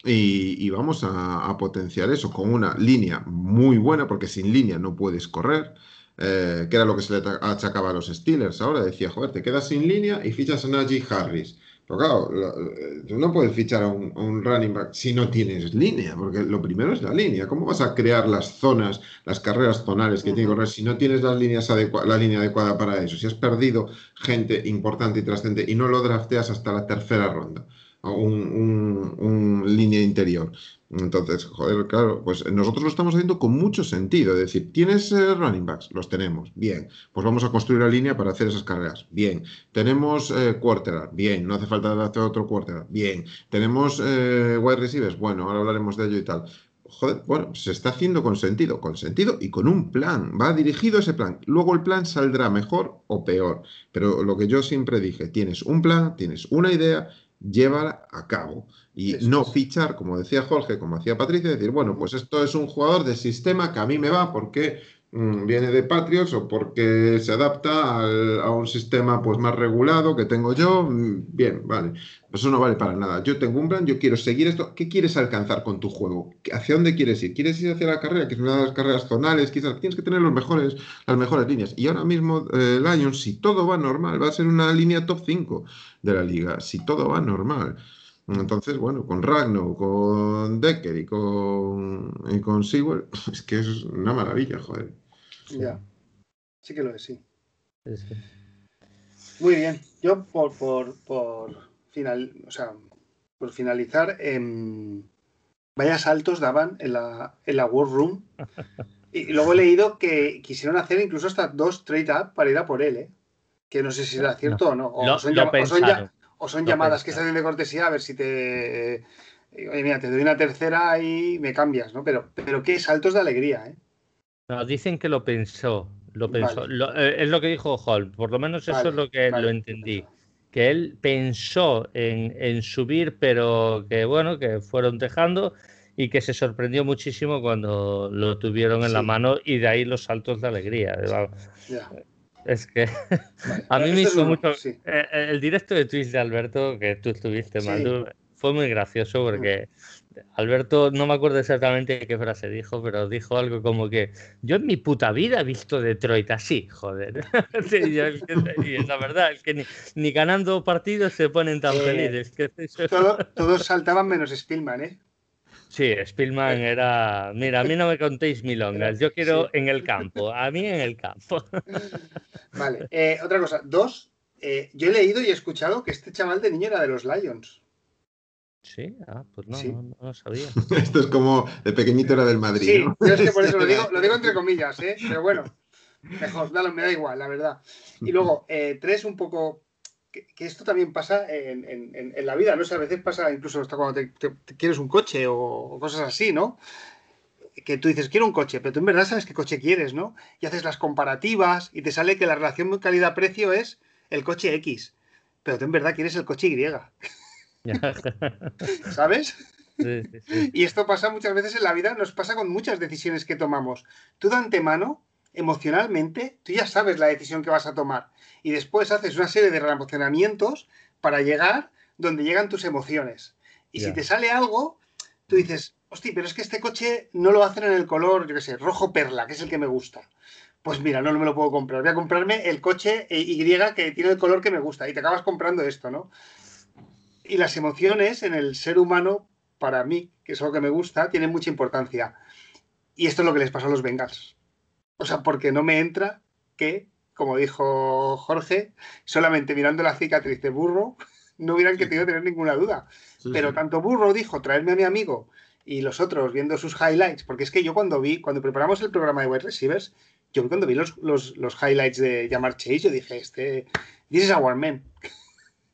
y, vamos a, potenciar eso con una línea muy buena, porque sin línea no puedes correr. Eh, que era lo que se le achacaba a los Steelers. Ahora decía, joder, te quedas sin línea y fichas a Najee Harris. Pero claro, eh, tú no puedes fichar a un, running back si no tienes línea, porque lo primero es la línea. ¿Cómo vas a crear las zonas, las carreras zonales que tiene que correr si no tienes las líneas la línea adecuada para eso? Si has perdido gente importante y trascendente y no lo drafteas hasta la tercera ronda, un, un línea interior. Entonces, joder, claro, pues nosotros lo estamos haciendo con mucho sentido. Es decir, ¿tienes eh, running backs? Los tenemos. Bien. Pues vamos a construir la línea para hacer esas carreras. Bien. ¿Tenemos eh, quarterback? Bien. No hace falta hacer otro quarterback. Bien. ¿Tenemos eh, wide receivers? Bueno, ahora hablaremos de ello y tal. Joder, bueno, se está haciendo con sentido, con sentido y con un plan. Va dirigido ese plan. Luego el plan saldrá mejor o peor. Pero lo que yo siempre dije, tienes un plan, tienes una idea, llévala a cabo. Y no fichar, como decía Jorge, como hacía Patricia, decir, bueno, pues esto es un jugador de sistema que a mí me va porque viene de Patriots o porque se adapta a un sistema pues más regulado que tengo yo. Mm, bien, vale. Eso no vale para nada. Yo tengo un plan, yo quiero seguir esto. ¿Qué quieres alcanzar con tu juego? ¿Hacia dónde quieres ir? ¿Quieres ir hacia la carrera? Que es una de las carreras zonales? Quizás tienes que tener los mejores, las mejores líneas. Y ahora mismo, eh, Lions, si todo va normal, va a ser una línea top 5 de la liga. Si todo va normal. Entonces, bueno, con Ragno, con Decker y con, y con Sewell, [LAUGHS] es que es una maravilla, joder. Ya, sí que lo es, sí. Muy bien, yo por, por, por, final, o sea, por finalizar, eh, vaya saltos daban en la, en la War Room. Y luego he leído que quisieron hacer incluso hasta dos trade up para ir a por él, ¿eh? Que no sé si era cierto o no. O son, ya, o son llamadas que salen de cortesía a ver si te. Oye, mira, te doy una tercera y me cambias, ¿no? Pero, pero qué saltos de alegría, ¿eh? No, dicen que lo pensó. Lo pensó. Eh, es lo que dijo Hall, por lo menos eso es lo que lo entendí. Que él pensó en, subir, pero que bueno, que fueron dejando y que se sorprendió muchísimo cuando lo tuvieron en la mano y de ahí los saltos de alegría. Es que [LAUGHS] a mí me hizo mucho. Eh, eh, el directo de Twitch de Alberto, que tú estuviste, mal, fue muy gracioso porque Alberto, no me acuerdo exactamente qué frase dijo, pero dijo algo como que yo en mi puta vida he visto Detroit así, joder. [LAUGHS] y es la verdad, es que ni, ganando partidos se ponen tan felices. Que [LAUGHS] todos saltaban menos Spillman, ¿eh? Sí, Spielman era. Mira, a mí no me contéis milongas, yo quiero en el campo, a mí en el campo. [LAUGHS] Vale, eh, otra cosa. Dos, eh, yo he leído y he escuchado que este chaval de niño era de los Lions. Sí, ah, pues no, no, lo sabía. [LAUGHS] Esto es como de pequeñito era del Madrid. Sí, ¿no? es que por eso lo [LAUGHS] digo, lo digo entre comillas, ¿eh? pero bueno, mejor, me da igual, la verdad. Y luego, eh, tres, un poco que, esto también pasa en, la vida, ¿no? a veces pasa incluso hasta cuando te, quieres un coche o, cosas así, ¿no? Que tú dices, quiero un coche, pero tú en verdad sabes qué coche quieres, ¿no? Y haces las comparativas y te sale que la relación calidad-precio es el coche X, pero tú en verdad quieres el coche Y. [LAUGHS] ¿Sabes? Y esto pasa muchas veces en la vida, nos pasa con muchas decisiones que tomamos. Tú de antemano emocionalmente, tú ya sabes la decisión que vas a tomar. Y después haces una serie de relacionamientos para llegar donde llegan tus emociones. Y si te sale algo, tú dices, hostia, pero es que este coche no lo hacen en el color, yo qué sé, rojo perla, que es el que me gusta. Pues mira, no, no me lo puedo comprar. Voy a comprarme el coche Y que tiene el color que me gusta. Y te acabas comprando esto, ¿no? Y las emociones en el ser humano, para mí, que es algo que me gusta, tienen mucha importancia. Y esto es lo que les pasó a los Bengals. O sea, porque no me entra que, como dijo Jorge, solamente mirando la cicatriz de Burro, [LAUGHS] no hubieran querido tener ninguna duda. Pero tanto Burro dijo traerme a mi amigo y los otros viendo sus highlights, porque es que yo cuando vi, cuando preparamos el programa de wide receivers, yo cuando vi los, los, highlights de Jamar Chase, yo dije, este, this is our man.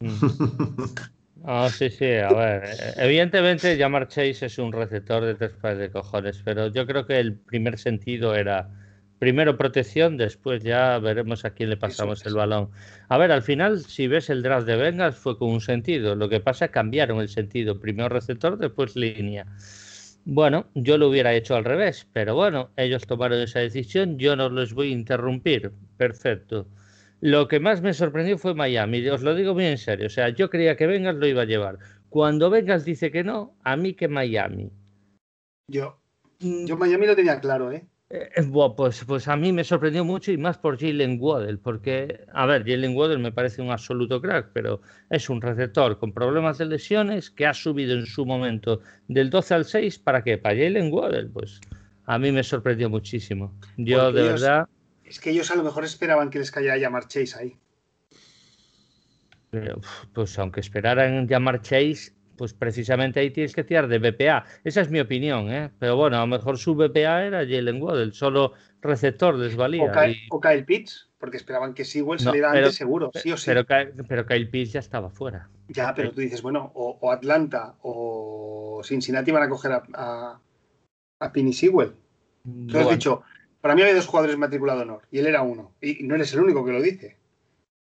[LAUGHS] Ah, sí, sí, a ver. Evidentemente, Jamar Chase es un receptor de tres pares de cojones, pero yo creo que el primer sentido era primero protección, después ya veremos a quién le pasamos el balón. A ver, al final, si ves el draft de Bengals, fue con un sentido. Lo que pasa es que cambiaron el sentido. Primero receptor, después línea. Bueno, yo lo hubiera hecho al revés, pero bueno, ellos tomaron esa decisión, yo no les voy a interrumpir. Perfecto. Lo que más me sorprendió fue Miami, os lo digo muy en serio. O sea, yo creía que Bengals lo iba a llevar. Cuando Bengals dice que no, a mí que Miami. Yo, yo Miami lo tenía claro, ¿eh? Eh, pues, pues a mí me sorprendió mucho y más por Jalen Waddell, porque, a ver, Jalen Waddell me parece un absoluto crack, pero es un receptor con problemas de lesiones que ha subido en su momento del 12 al 6, ¿para qué? Para Jalen Waddell, pues a mí me sorprendió muchísimo. Yo, de verdad... Es que ellos a lo mejor esperaban que les cayera llamar Chase ahí. pues aunque esperaran llamar Chase, pues precisamente ahí tienes que tirar de BPA. Esa es mi opinión, ¿eh? Pero bueno, a lo mejor su BPA era Jalen Waddell, solo receptor les valía. O, Kyle, Pitts, porque esperaban que Sewell saliera antes seguro, sí o sí. Pero, pero, Kyle Pitts ya estaba fuera. Ya, pero tú dices, bueno, o, Atlanta o Cincinnati van a coger a, a, a Penny Sewell. Tú has dicho, para mí había dos jugadores matriculado honor y él era uno. Y no eres el único que lo dice.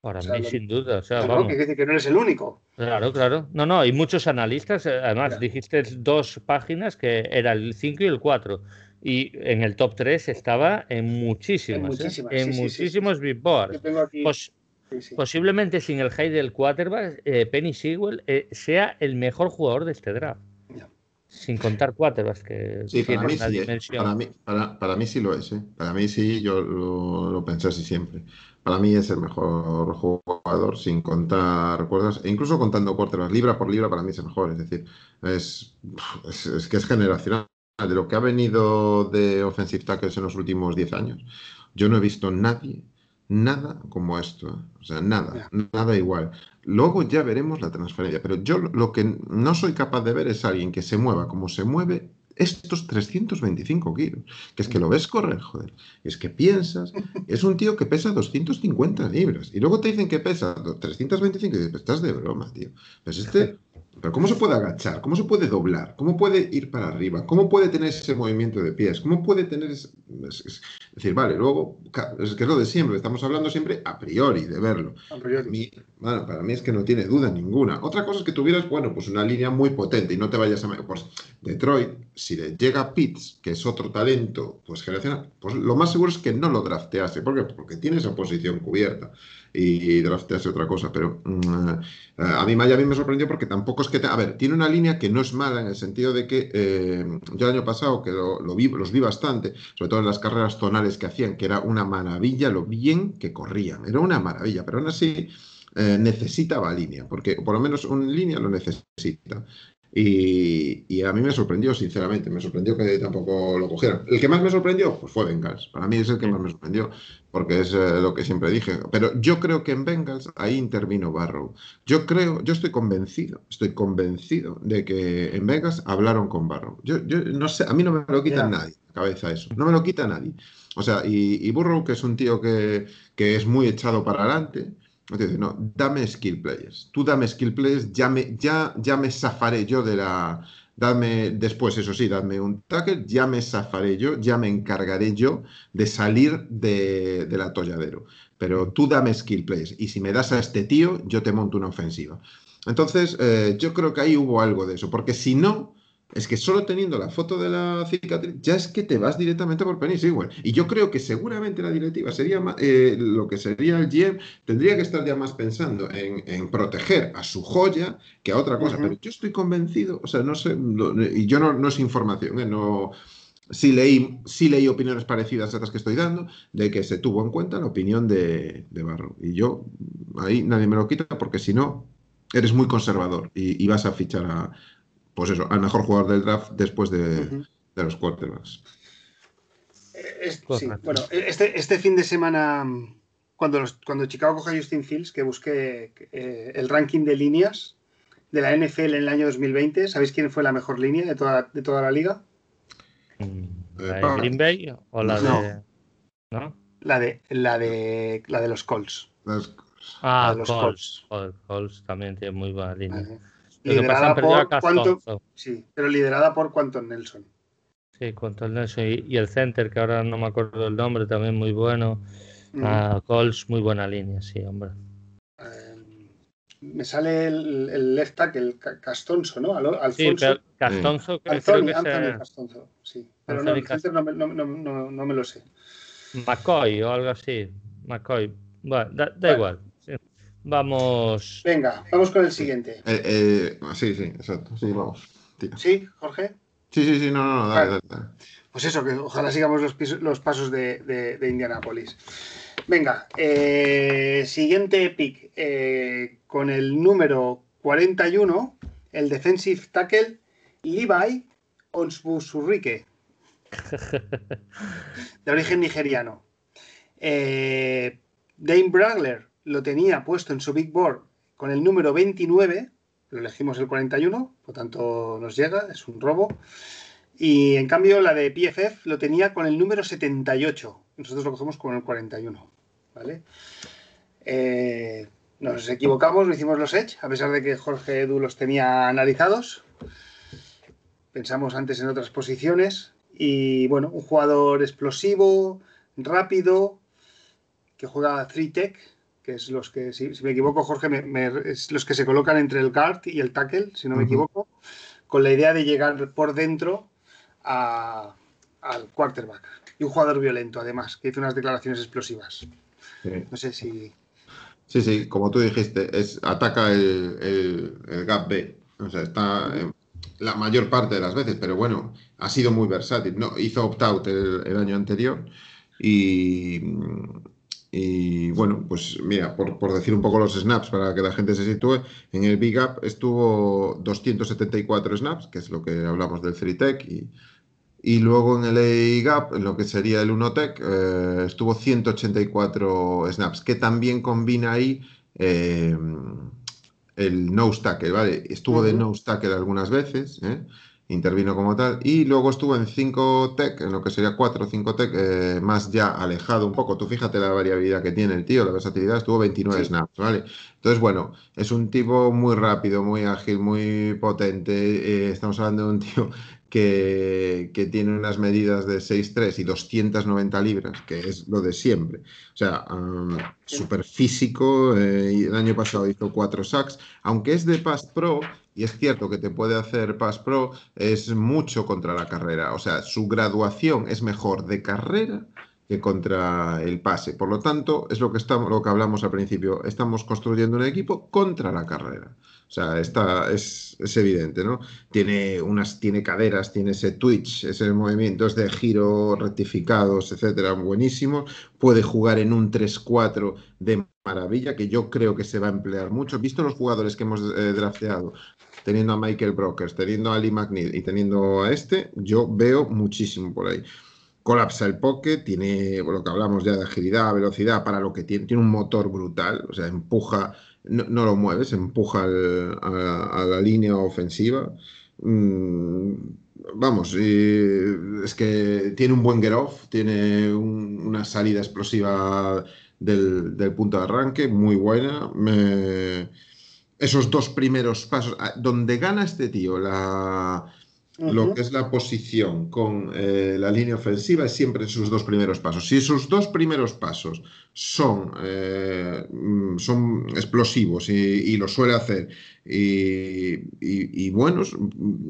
Para mí, sin duda. O sea, claro, que dice que no eres el único. Claro, claro. No, no, hay muchos analistas. Eh, además, dijiste dos páginas que era el 5 y el 4. Y en el top 3 estaba en muchísimas. En, ¿eh? muchísimos big boards. posiblemente sin el high del quarterback, eh, Penny Sewell sea el mejor jugador de este draft. Sin contar quarterbacks que sí, para mí, sí, para, mí, para, mí sí lo es. Para mí sí, yo lo, lo pensé así siempre para mí es el mejor jugador, sin contar recuerdos, e incluso contando quarterbacks, libra por libra, para mí es el mejor. Es decir, es, es, que es generacional. De lo que ha venido de offensive tackles en los últimos 10 años, yo no he visto nadie, nada como esto. O sea, nada, nada igual. Luego ya veremos la transferencia, pero yo lo que no soy capaz de ver es alguien que se mueva como se mueve estos 325 kilos. Que es que lo ves correr, joder. Es que piensas, es un tío que pesa 250 libras. Y luego te dicen que pesa 325 y dices, estás de broma, tío. Pues este, pero ¿cómo se puede agachar? ¿Cómo se puede doblar? ¿Cómo puede ir para arriba? ¿Cómo puede tener ese movimiento de pies? ¿Cómo puede tener... Es, decir, vale, luego, es que es lo de siempre, estamos hablando siempre a priori de verlo. A priori. bueno, para mí es que no tiene duda ninguna. Otra cosa es que tuvieras, bueno, pues una línea muy potente y no te vayas a... Pues Detroit, si le llega Pitts, que es otro talento, pues generacional, pues lo más seguro es que no lo draftease. ¿Por qué? Porque tiene esa posición cubierta y, draftease otra cosa. Pero eh, a mí me sorprendió porque tampoco es que. a ver, tiene una línea que no es mala en el sentido de que eh, yo el año pasado, que lo, vi, los vi bastante, sobre todo en las carreras zonales que hacían, que era una maravilla lo bien que corrían. Era una maravilla, pero aún así. Eh, necesitaba línea, porque por lo menos una línea lo necesita. Y, a mí me sorprendió, sinceramente, me sorprendió que tampoco lo cogieran. El que más me sorprendió pues fue Bengals. Para mí es el que más me sorprendió, porque es eh, lo que siempre dije. Pero yo creo que en Bengals ahí intervino Barrow. Yo creo, yo estoy convencido, estoy convencido de que en Bengals hablaron con Barrow. Yo, no sé, a mí no me lo quita nadie, la cabeza eso. No me lo quita nadie. O sea, y, Burrow, que es un tío que, que es muy echado para adelante, no, dame skill players. Tú dame skill players, ya me, ya, ya me zafaré yo de la. Dame, después, eso sí, dame un tackle, ya me zafaré yo, ya me encargaré yo de salir de, del atolladero. Pero tú dame skill players. Y si me das a este tío, yo te monto una ofensiva. Entonces, eh, yo creo que ahí hubo algo de eso. Porque si no, es que solo teniendo la foto de la cicatriz, ya es que te vas directamente por Penny Sewell. Y yo creo que seguramente la directiva sería eh, lo que sería el GM, tendría que estar ya más pensando en, proteger a su joya que a otra cosa. Pero yo estoy convencido, o sea, no sé, y yo no, no es información, ¿eh? no. Sí leí, sí leí opiniones parecidas a las que estoy dando, de que se tuvo en cuenta la opinión de, de Barro. Y yo, ahí nadie me lo quita, porque si no, eres muy conservador y vas a fichar a, pues eso, al mejor jugador del draft después de, los quarterbacks. sí, bueno, este, este, fin de semana, cuando, cuando Chicago coge a Justin Fields, que busqué eh, el ranking de líneas de la NFL en el año 2020, ¿sabéis quién fue la mejor línea de toda, de toda la liga? Mm, ¿La de Green Bay o la de.? ¿no? La de, la de la de los Colts. ah, los Colts. Colts. también tiene muy buena línea. Liderada por sí, pero liderada por Quanton Nelson. Sí, Quanton Nelson y, el center, que ahora no me acuerdo el nombre, también muy bueno. Uh Coles, muy buena línea, sí, hombre. Eh, me sale el, left tackle, Castonzo, ¿no? Alfonso. Sí, pero Castonzo, creo que Anthony Castonzo, sí. Pero no, el center no, no, no, me lo sé. McCoy o algo así. McCoy. Bueno, da, igual. Vamos. Venga, vamos con el siguiente. Eh, eh, sí, sí, exacto. Sí, vamos. ¿Sí, Jorge? Sí, sí, sí, no, no, dale, dale, Pues eso, que ojalá sigamos los, los pasos de, de, de Indianapolis. Venga, eh, siguiente pick. Eh, con el número 41, el defensive tackle Levi Onsbusurrike. [LAUGHS] de origen nigeriano. Eh, Dane Bragler lo tenía puesto en su big board con el número 29, lo elegimos el 41, por tanto nos llega, es un robo. Y en cambio la de PFF lo tenía con el número 78, nosotros lo cogemos con el 41. ¿vale? Eh, nos equivocamos, lo hicimos los Edge, a pesar de que Jorge Edu los tenía analizados. Pensamos antes en otras posiciones. Y bueno, un jugador explosivo, rápido, que juega 3-tech, que es los que, si, me equivoco, Jorge, es los que se colocan entre el guard y el tackle, si no me equivoco, con la idea de llegar por dentro al quarterback. Y un jugador violento, además, que hizo unas declaraciones explosivas. No sé si. Sí, sí, como tú dijiste, es, ataca el, gap B. O sea, está la mayor parte de las veces, pero bueno, ha sido muy versátil. No, hizo opt-out el, año anterior y, y bueno, pues mira, por, por, decir un poco los snaps para que la gente se sitúe, en el Big Up estuvo 274 snaps, que es lo que hablamos del Free Tech, y y luego en el A-Gap, en lo que sería el Unotech, eh, estuvo 184 snaps, que también combina ahí eh, el nose tackle, ¿vale? Estuvo de nose tackle algunas veces, ¿eh? Intervino como tal, y luego estuvo en 5 tech, en lo que sería 4 o 5 tech, más ya alejado un poco. Tú fíjate la variabilidad que tiene el tío, la versatilidad, estuvo 29 snaps, ¿vale? Entonces, bueno, es un tipo muy rápido, muy ágil, muy potente. estamos hablando de un tío que, tiene unas medidas de 6'3 y 290 libras, que es lo de siempre. O sea, um, súper físico. Eh, el año pasado hizo 4 sacks, aunque es de Pass Pro, y es cierto que te puede hacer Pass Pro, es mucho contra la carrera. O sea, su graduación es mejor de carrera que contra el pase. Por lo tanto, es lo que, estamos, lo que hablamos al principio. Estamos construyendo un equipo contra la carrera. O sea, está, es, evidente, ¿no? Tiene unas, tiene caderas, tiene ese twitch, ese movimientos de giro rectificados, etcétera, buenísimos. Puede jugar en un 3-4 de maravilla, que yo creo que se va a emplear mucho. Visto los jugadores que hemos eh, drafteado, teniendo a Michael Brokers, teniendo a Ali McNeil y teniendo a este, yo veo muchísimo por ahí colapsa el pocket, tiene lo que hablamos ya de agilidad, velocidad, para lo que tiene, tiene un motor brutal, o sea, empuja no, lo mueves, empuja a, la línea ofensiva. Mm, vamos, es que tiene un buen get off, tiene una salida explosiva del, punto de arranque muy buena. esos dos primeros pasos, donde gana este tío la, lo que es la posición con eh, la línea ofensiva es siempre sus dos primeros pasos. Si esos dos primeros pasos son, eh, mm, son explosivos y, lo suele hacer y, buenos, mm,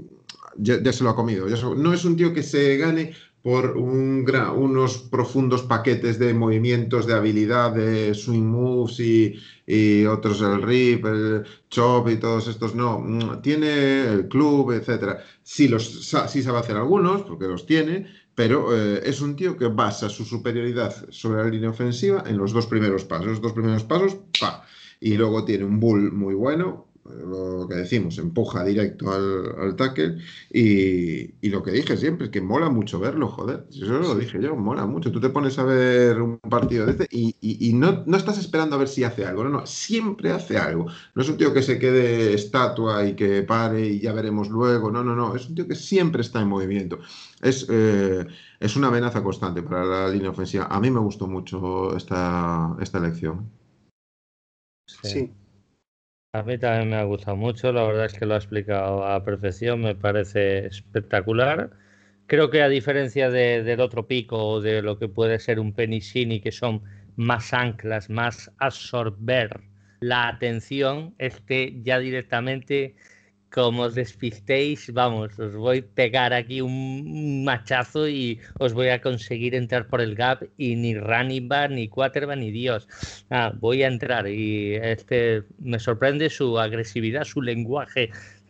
ya, se lo ha comido. no es un tío que se gane por un unos profundos paquetes de movimientos, de habilidad, de swing moves y, otros el rip, el chop y todos estos. No, mm, tiene el club, etcétera. Sí, los, sí sabe hacer algunos, porque los tiene, pero eh, es un tío que basa su superioridad sobre la línea ofensiva en los dos primeros pasos. Los dos primeros pasos, pa. Y luego tiene un bull muy bueno, lo que decimos, empuja directo al, al tackle. Y, lo que dije siempre es que mola mucho verlo, joder, eso lo dije yo, mola mucho, tú te pones a ver un partido de este y, no, no, estás esperando a ver si hace algo, no, no, siempre hace algo, no es un tío que se quede estatua y que pare y ya veremos luego, no, no, no, es un tío que siempre está en movimiento, es, eh, es una amenaza constante para la línea ofensiva, a mí me gustó mucho esta, esta elección. sí. A mí también me ha gustado mucho, la verdad es que lo ha explicado a perfección, me parece espectacular. Creo que a diferencia del otro pico o de lo que puede ser un Penicini, que son más anclas, más absorber la atención, este ya directamente como os despistéis, vamos, os voy a pegar aquí un machazo y os voy a conseguir entrar por el gap y ni running back, ni quarterback, ni Dios. Ah, voy a entrar y este me sorprende su agresividad, su lenguaje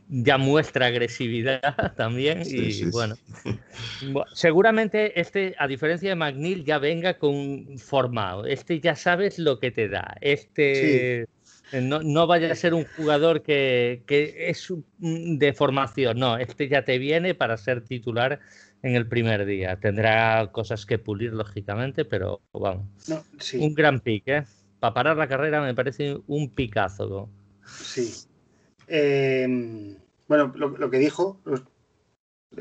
ya muestra agresividad [LAUGHS] también y bueno. [LAUGHS] Seguramente este a diferencia de McNeil ya venga con formado. Este ya sabes lo que te da. Este eh, no, vaya a ser un jugador que, es de formación, no, este ya te viene para ser titular en el primer día. Tendrá cosas que pulir, lógicamente, pero vamos. Un gran pick, ¿eh? Para parar la carrera me parece un picazo. Sí. Em, bueno, lo, que dijo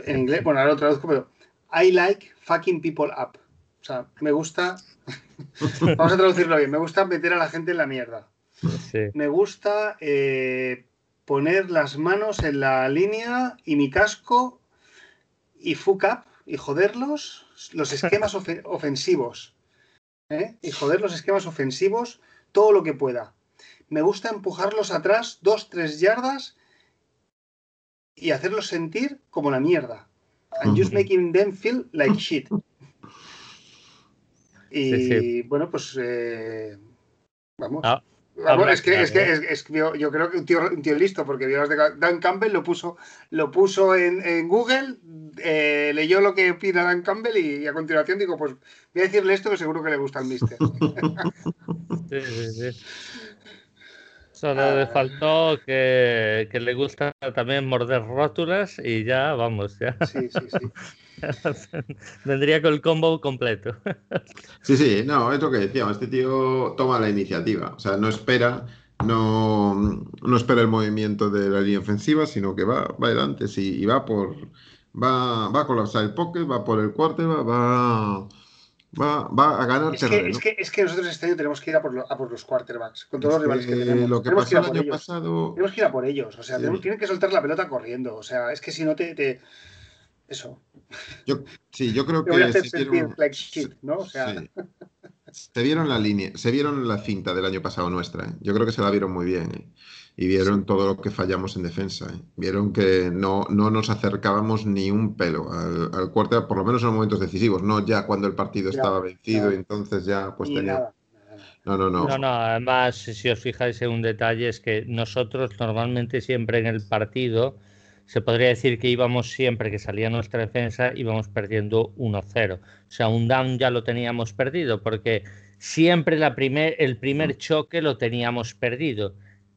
en inglés, bueno, ahora lo traduzco, pero I like fucking people up. O sea, me gusta. [LAUGHS] Vamos a traducirlo bien. Me gusta meter a la gente en la mierda. Me gusta eh, poner las manos en la línea y mi casco y fuck up y joderlos los esquemas [LAUGHS] ofensivos. ¿eh? Y joder los esquemas ofensivos todo lo que pueda. Me gusta empujarlos atrás dos, tres yardas y hacerlos sentir como la mierda. And just making them feel like shit. Y bueno, pues eh, vamos. Ah, es que, es que, es, yo, creo que un tío, un tío listo, porque vio las de Dan Campbell, lo puso, lo puso en, Google, eh, leyó lo que opina Dan Campbell y, a continuación digo, pues voy a decirle esto que seguro que le gusta al mister. [LAUGHS] sí, sí, sí. Solo le ah. faltó que, que, le gusta también morder rótulas y ya, vamos, ya. Sí, sí, sí. [LAUGHS] Vendría con el combo completo. sí, sí, no, es lo que decíamos. Este tío toma la iniciativa. O sea, no espera, no, no espera el movimiento de la línea ofensiva, sino que va, va adelante y, va por. Va, va a colapsar el pocket, va por el cuarto, va, va, va, a ganar es Que, es, que, es que nosotros este año tenemos que ir a por, a por los quarterbacks, con todos los rivales que tenemos. Lo que tenemos pasó el año pasado. Tenemos que ir a por ellos. O sea, tienen que soltar la pelota corriendo. O sea, es que si no te, te eso. Yo, sí, yo creo [LAUGHS] que se vieron, se vieron la línea, se vieron la cinta del año pasado nuestra. ¿eh? Yo creo que se la vieron muy bien. ¿eh? Y vieron todo lo que fallamos en defensa. ¿eh? Vieron que no, no nos acercábamos ni un pelo al, al cuarto, por lo menos en los momentos decisivos, no ya cuando el partido estaba vencido y entonces ya pues tenía... No, no, no. No, no, además, si os fijáis en un detalle, es que nosotros normalmente siempre en el partido se podría decir que íbamos siempre que salía nuestra defensa, íbamos perdiendo 1-0. O sea, un down ya lo teníamos perdido porque siempre la primer, el primer choque lo teníamos perdido.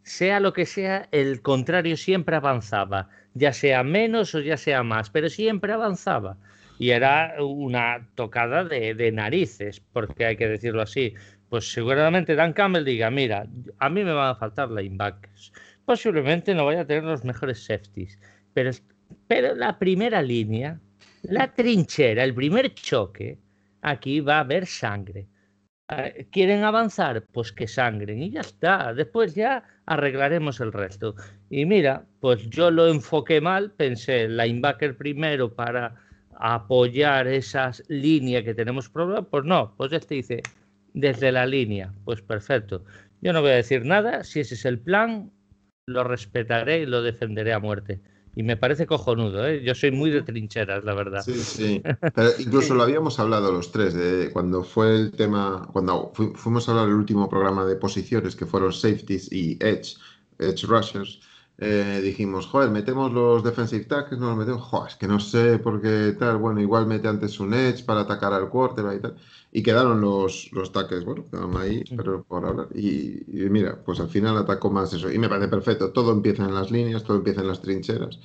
Sea lo que sea, el contrario siempre avanzaba, ya sea menos o ya sea más, pero siempre avanzaba. Y era una tocada de, de narices, porque hay que decirlo así. Pues seguramente Dan Campbell diga, mira, a mí me van a faltar linebackers. Posiblemente no vaya a tener los mejores safeties pero, pero la primera línea, la trinchera, el primer choque, aquí va a haber sangre. Ah, ¿Quieren avanzar? Pues que sangren y ya está. Después ya arreglaremos el resto. Y mira, pues yo lo enfoqué mal, pensé linebacker primero para apoyar esas líneas que tenemos problemas. Pues no, pues este dice desde la línea. Pues perfecto. Yo no voy a decir nada. Si ese es el plan, lo respetaré y lo defenderé a muerte y me parece cojonudo, ¿eh? Yo soy muy de trincheras, la verdad. Sí, sí. Pero incluso lo habíamos hablado los tres, de cuando fue el tema, cuando fuimos a hablar del último programa de posiciones, que fueron safeties y edge, edge rushers, eh, dijimos, joder, metemos los defensive tackles, no los metemos, joder, es que no sé por qué tal, bueno, igual mete antes un edge para atacar al quarterback y tal. Y quedaron los, los tackles, bueno, quedaron ahí, pero por hablar. Y, mira, pues al final atacó más eso. Y me parece perfecto, todo empieza en las líneas, todo empieza en las trincheras.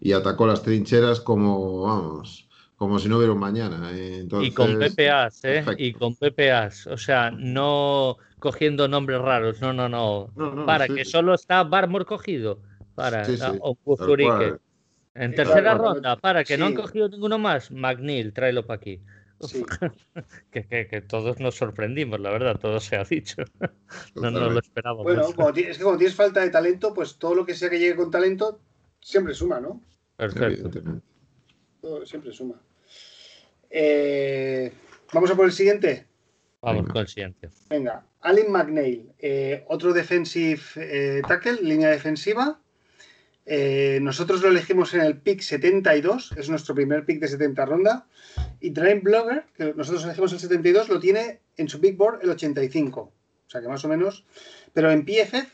Y atacó las trincheras como, vamos, como si no hubiera un mañana. y con PPAs, ¿eh? Y con PPAs, o sea, no cogiendo nombres raros, no, no, no. para que solo está Barmore cogido para En tercera ronda, para que no han cogido ninguno más, McNeil, tráelo para aquí. [LAUGHS] que, todos nos sorprendimos, la verdad, todo se ha dicho. [LAUGHS] no nos lo esperábamos. Bueno, es que como tienes falta de talento, pues todo lo que sea que llegue con talento siempre suma, ¿no? Perfecto. siempre suma. Eh, Vamos a por el siguiente. Vamos con el siguiente. Venga, Alin McNeil, eh, otro defensive eh, tackle, línea defensiva. Eh, nosotros lo elegimos en el pick 72, es nuestro primer pick de 70 ronda. Y Drain Blogger, que nosotros elegimos el 72, lo tiene en su big board el 85. O sea que más o menos. Pero en PFF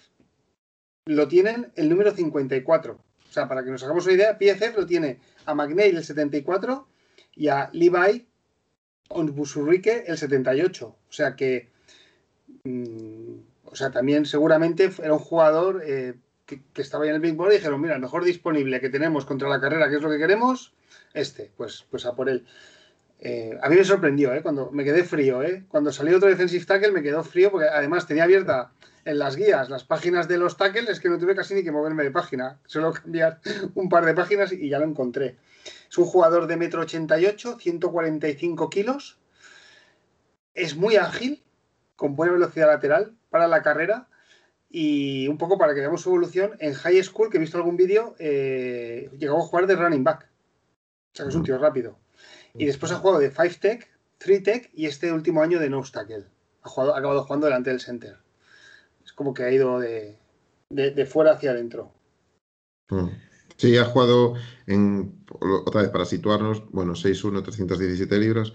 lo tienen el número 54. O sea, para que nos hagamos una idea, PFF lo tiene a McNeil el 74 y a Levi Onbusurrique el 78. O sea que. Mmm, o sea, también seguramente era un jugador eh, que, que, estaba ahí en el Big Board y dijeron: Mira, el mejor disponible que tenemos contra la carrera, que es lo que queremos, este. Pues, pues a por él. Eh, a mí me sorprendió, ¿eh? Cuando me quedé frío, ¿eh? Cuando salió otro defensive tackle me quedó frío porque además tenía abierta en las guías las páginas de los tackles, es que no tuve casi ni que moverme de página. [LAUGHS] Solo cambiar un par de páginas y ya lo encontré. Es un jugador de metro 88, 145 kilos. Es muy ágil, con buena velocidad lateral para la carrera. Y un poco para que veamos su evolución, en high school, que he visto algún vídeo, eh, llegó a jugar de running back. O sea que es un tío rápido. Y después ha jugado de 5 Tech, 3 Tech y este último año de Nose Tackle. Ha, jugado, ha acabado jugando delante del center. Es como que ha ido de, de, de fuera hacia adentro. Mm. Sí, ha jugado en, otra vez para situarnos, bueno, 6'1, 317 libras.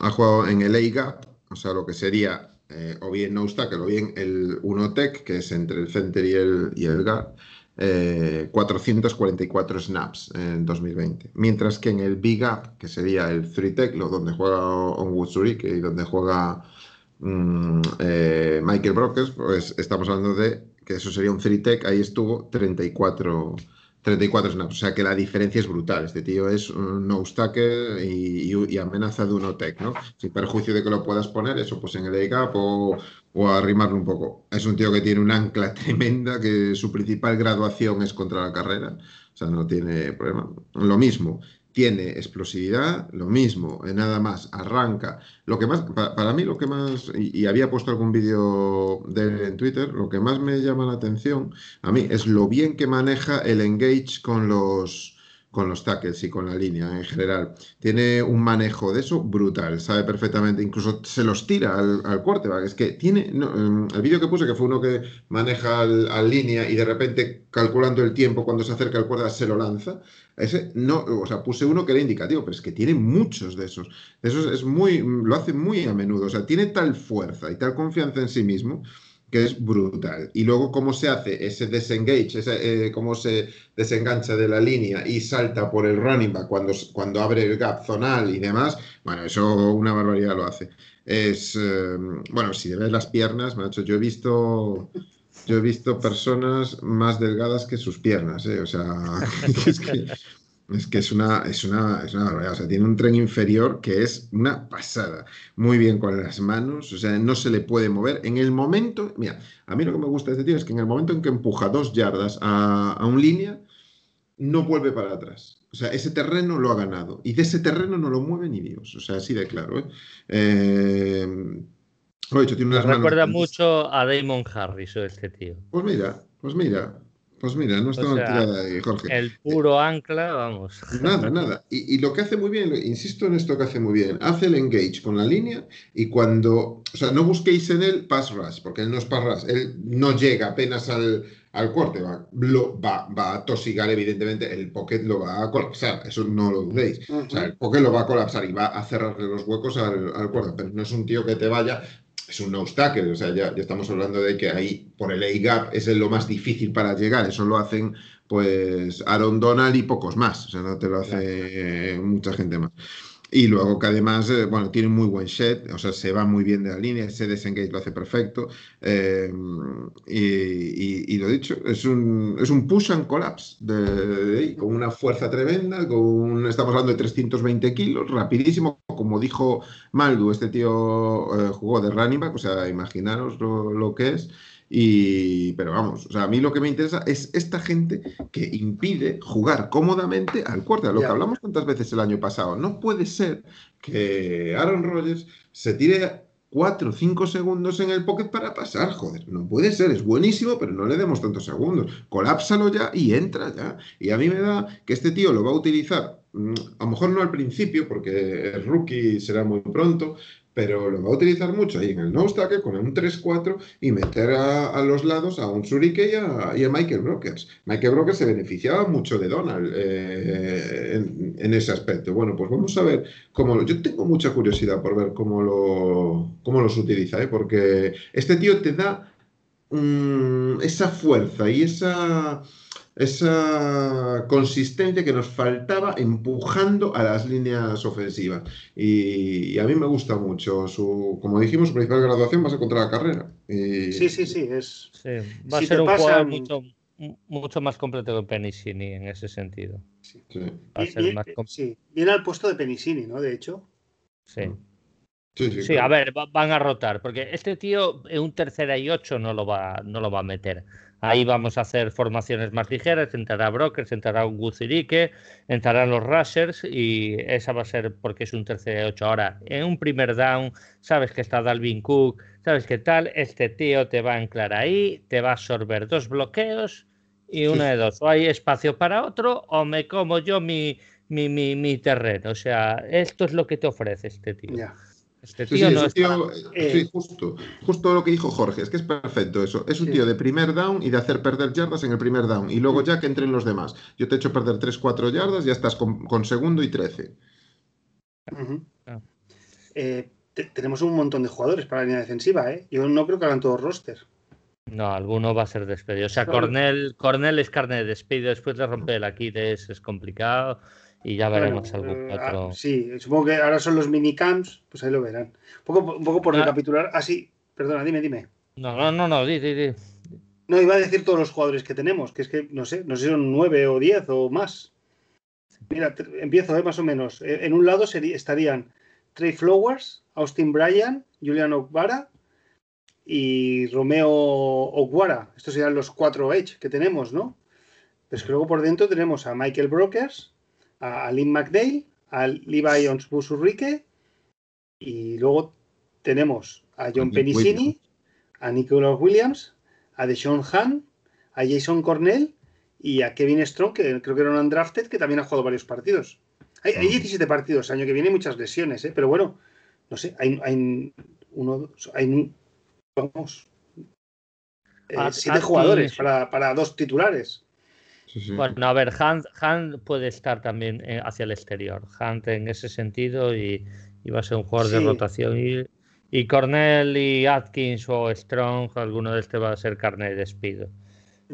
Ha jugado en el A-Gap, o sea, lo que sería eh, o bien Tackle o bien el 1 Tech, que es entre el center y el, y el Gap. Eh, 444 snaps en 2020. Mientras que en el Big Up, que sería el 3 Tech, lo donde juega Onwutsuri, y donde juega mm, eh, Michael Brokers, pues estamos hablando de que eso sería un 3 Tech, ahí estuvo 34, 34 snaps. O sea que la diferencia es brutal. Este tío es un no tackle y, amenaza de un tech, ¿no? Sin perjuicio de que lo puedas poner, eso pues en el A-Gap o, o arrimarlo un poco. Es un tío que tiene un ancla [LAUGHS] tremenda, que su principal graduación es contra la carrera, o sea, no tiene problema. Lo mismo, tiene explosividad, lo mismo, nada más, arranca. Lo que más, para, mí lo que más, y, había puesto algún vídeo de en Twitter, lo que más me llama la atención a mí es lo bien que maneja el engage con los con los tackles y con la línea en general. Tiene un manejo de eso brutal, sabe perfectamente, incluso se los tira al, al quarterback. Es que tiene, no, el vídeo que puse, que fue uno que maneja al, línea y de repente calculando el tiempo cuando se acerca al quarterback se lo lanza. Ese no, o sea, puse uno que era indicativo, pero es que tiene muchos de esos. De esos es muy, lo hace muy a menudo. O sea, tiene tal fuerza y tal confianza en sí mismo que es brutal. Y luego cómo se hace ese desengage, ese, eh, cómo se desengancha de la línea y salta por el running back cuando, cuando abre el gap zonal y demás, bueno, eso una barbaridad lo hace. Es, eh, bueno, si ves las piernas, macho, yo he visto... Yo he visto personas más delgadas que sus piernas, ¿eh? o sea, [LAUGHS] es que, es que es una, es una, es una barbaridad. O sea, tiene un tren inferior que es una pasada. Muy bien con las manos, o sea, no se le puede mover. En el momento, mira, a mí lo que me gusta de este tío es que en el momento en que empuja dos yardas a, a un línea, no vuelve para atrás. O sea, ese terreno lo ha ganado. Y de ese terreno no lo mueve ni Dios. O sea, así de claro. ¿eh? eh lo dicho, tiene unas Me recuerda manos... mucho a Damon Harris, este tío. Pues mira, pues mira, pues mira, no está O mal sea, tirada ahí, Jorge. El puro ancla, vamos. Nada, nada. Y, y lo que hace muy bien, insisto en esto que hace muy bien, hace el engage con la línea y cuando, o sea, no busquéis en él pass rush, porque él no es pass rush, él no llega apenas al, al corte, va, lo, va, va, a tosigar evidentemente, el pocket lo va a colapsar, eso no lo dudéis. Uh -huh. O sea, el pocket lo va a colapsar y va a cerrarle los huecos al, al corte, pero no es un tío que te vaya, es un tackle, o sea, ya, ya, estamos hablando de que ahí por el A-gap es lo más difícil para llegar, eso lo hacen pues Aaron Donald y pocos más, o sea, no te lo hace claro. mucha gente más. Y luego que además, eh, bueno, tiene muy buen set, o sea, se va muy bien de la línea, ese desengage lo hace perfecto. Eh, y, lo dicho, es un, es un push and collapse, con una fuerza tremenda, con un, estamos hablando de 320 kilos, rapidísimo, como dijo Maldu, este tío eh, jugó de running o sea, imaginaros lo, lo que es. Y, pero vamos, o sea, a mí lo que me interesa es esta gente que impide jugar cómodamente al quarterback, lo que hablamos tantas veces el año pasado. No puede ser que Aaron Rodgers se tire 4 o 5 segundos en el pocket para pasar, joder, no puede ser, es buenísimo, pero no le demos tantos segundos. Colápsalo ya y entra ya. Y a mí me da que este tío lo va a utilizar mm, a lo mejor no al principio, porque el rookie será muy pronto, pero lo va a utilizar mucho ahí en el nose tackle con un 3-4 y meter a, los lados a un Surike y a, Michael Brokers. Michael Brokers se beneficiaba mucho de Donald eh, en, ese aspecto. Bueno, pues vamos a ver cómo. Yo tengo mucha curiosidad por ver cómo, lo, cómo los utiliza, ¿eh? porque este tío te da mm, esa fuerza y esa esa consistencia que nos faltaba empujando a las líneas ofensivas. Y, a mí me gusta mucho su, como dijimos, su principal graduación va a ser contra la carrera. Sí, sí, sí, es. Va a ser un jugador mucho, mucho, más completo que Penissini en ese sentido. Sí. Va a ser más sí. Viene al puesto de Penissini, ¿no? De hecho. Sí. Sí, a ver, van a rotar, porque este tío en un tercera y ocho no lo va, no lo va a meter. Ahí vamos a hacer formaciones más ligeras, entrará Brokers, entrará un Guzirique, entrarán los Rushers y esa va a ser porque es un tercer de ocho. Ahora, en un primer down, sabes que está Dalvin Cook, sabes qué tal, este tío te va a anclar ahí, te va a absorber dos bloqueos y una de dos, o hay espacio para otro o me como yo mi, mi, mi, terreno. O sea, esto es lo que te ofrece este tío. Este tío no sí, justo, justo lo que dijo Jorge, es que es perfecto eso. Es un tío de primer down y de hacer perder yardas en el primer down. Y luego ya que entren los demás. Yo te he hecho perder 3-4 yardas, ya estás con, segundo y 13. Ah. Eh, tenemos un montón de jugadores para la línea defensiva, ¿eh? Yo no creo que hagan todos roster. No, alguno va a ser despedido. O sea, Cornell, Cornell es carne de despido. Después de romper el Aquiles es complicado y ya veremos algún eh, otro. sí, supongo que ahora son los minicamps, pues ahí lo verán. Un poco, un poco por ah. recapitular. Ah, sí, perdona, dime, dime. No, no, no, no, di, di, di. No, iba a decir todos los jugadores que tenemos, que es que no sé, no sé si son nueve o diez o más. Mira, empiezo, ¿eh? más o menos. Eh, en un lado estarían Trey Flowers, Austin Bryan, Julian Ogbara y Romeo Oguara. Estos serían los cuatro Edge que tenemos, ¿no? Pues que luego por dentro tenemos a Michael Brokers, a Lynn McDale, a Levi Busurrique y luego tenemos a John Penicini, a Nicholas Williams, a Deshaun Han, a Jason Cornell y a Kevin Strong, que creo que era un undrafted, que también ha jugado varios partidos. Hay, 17 partidos, año que viene muchas lesiones, ¿eh? pero bueno, no sé, hay, hay uno, hay, vamos, eh, siete jugadores para, para dos titulares. Bueno, a ver, Hunt, puede estar también eh, hacia el exterior. Hunt en ese sentido y, va a ser un jugador de rotación. Y, y, Cornell y Atkins o Strong, alguno de este va a ser carne de despido.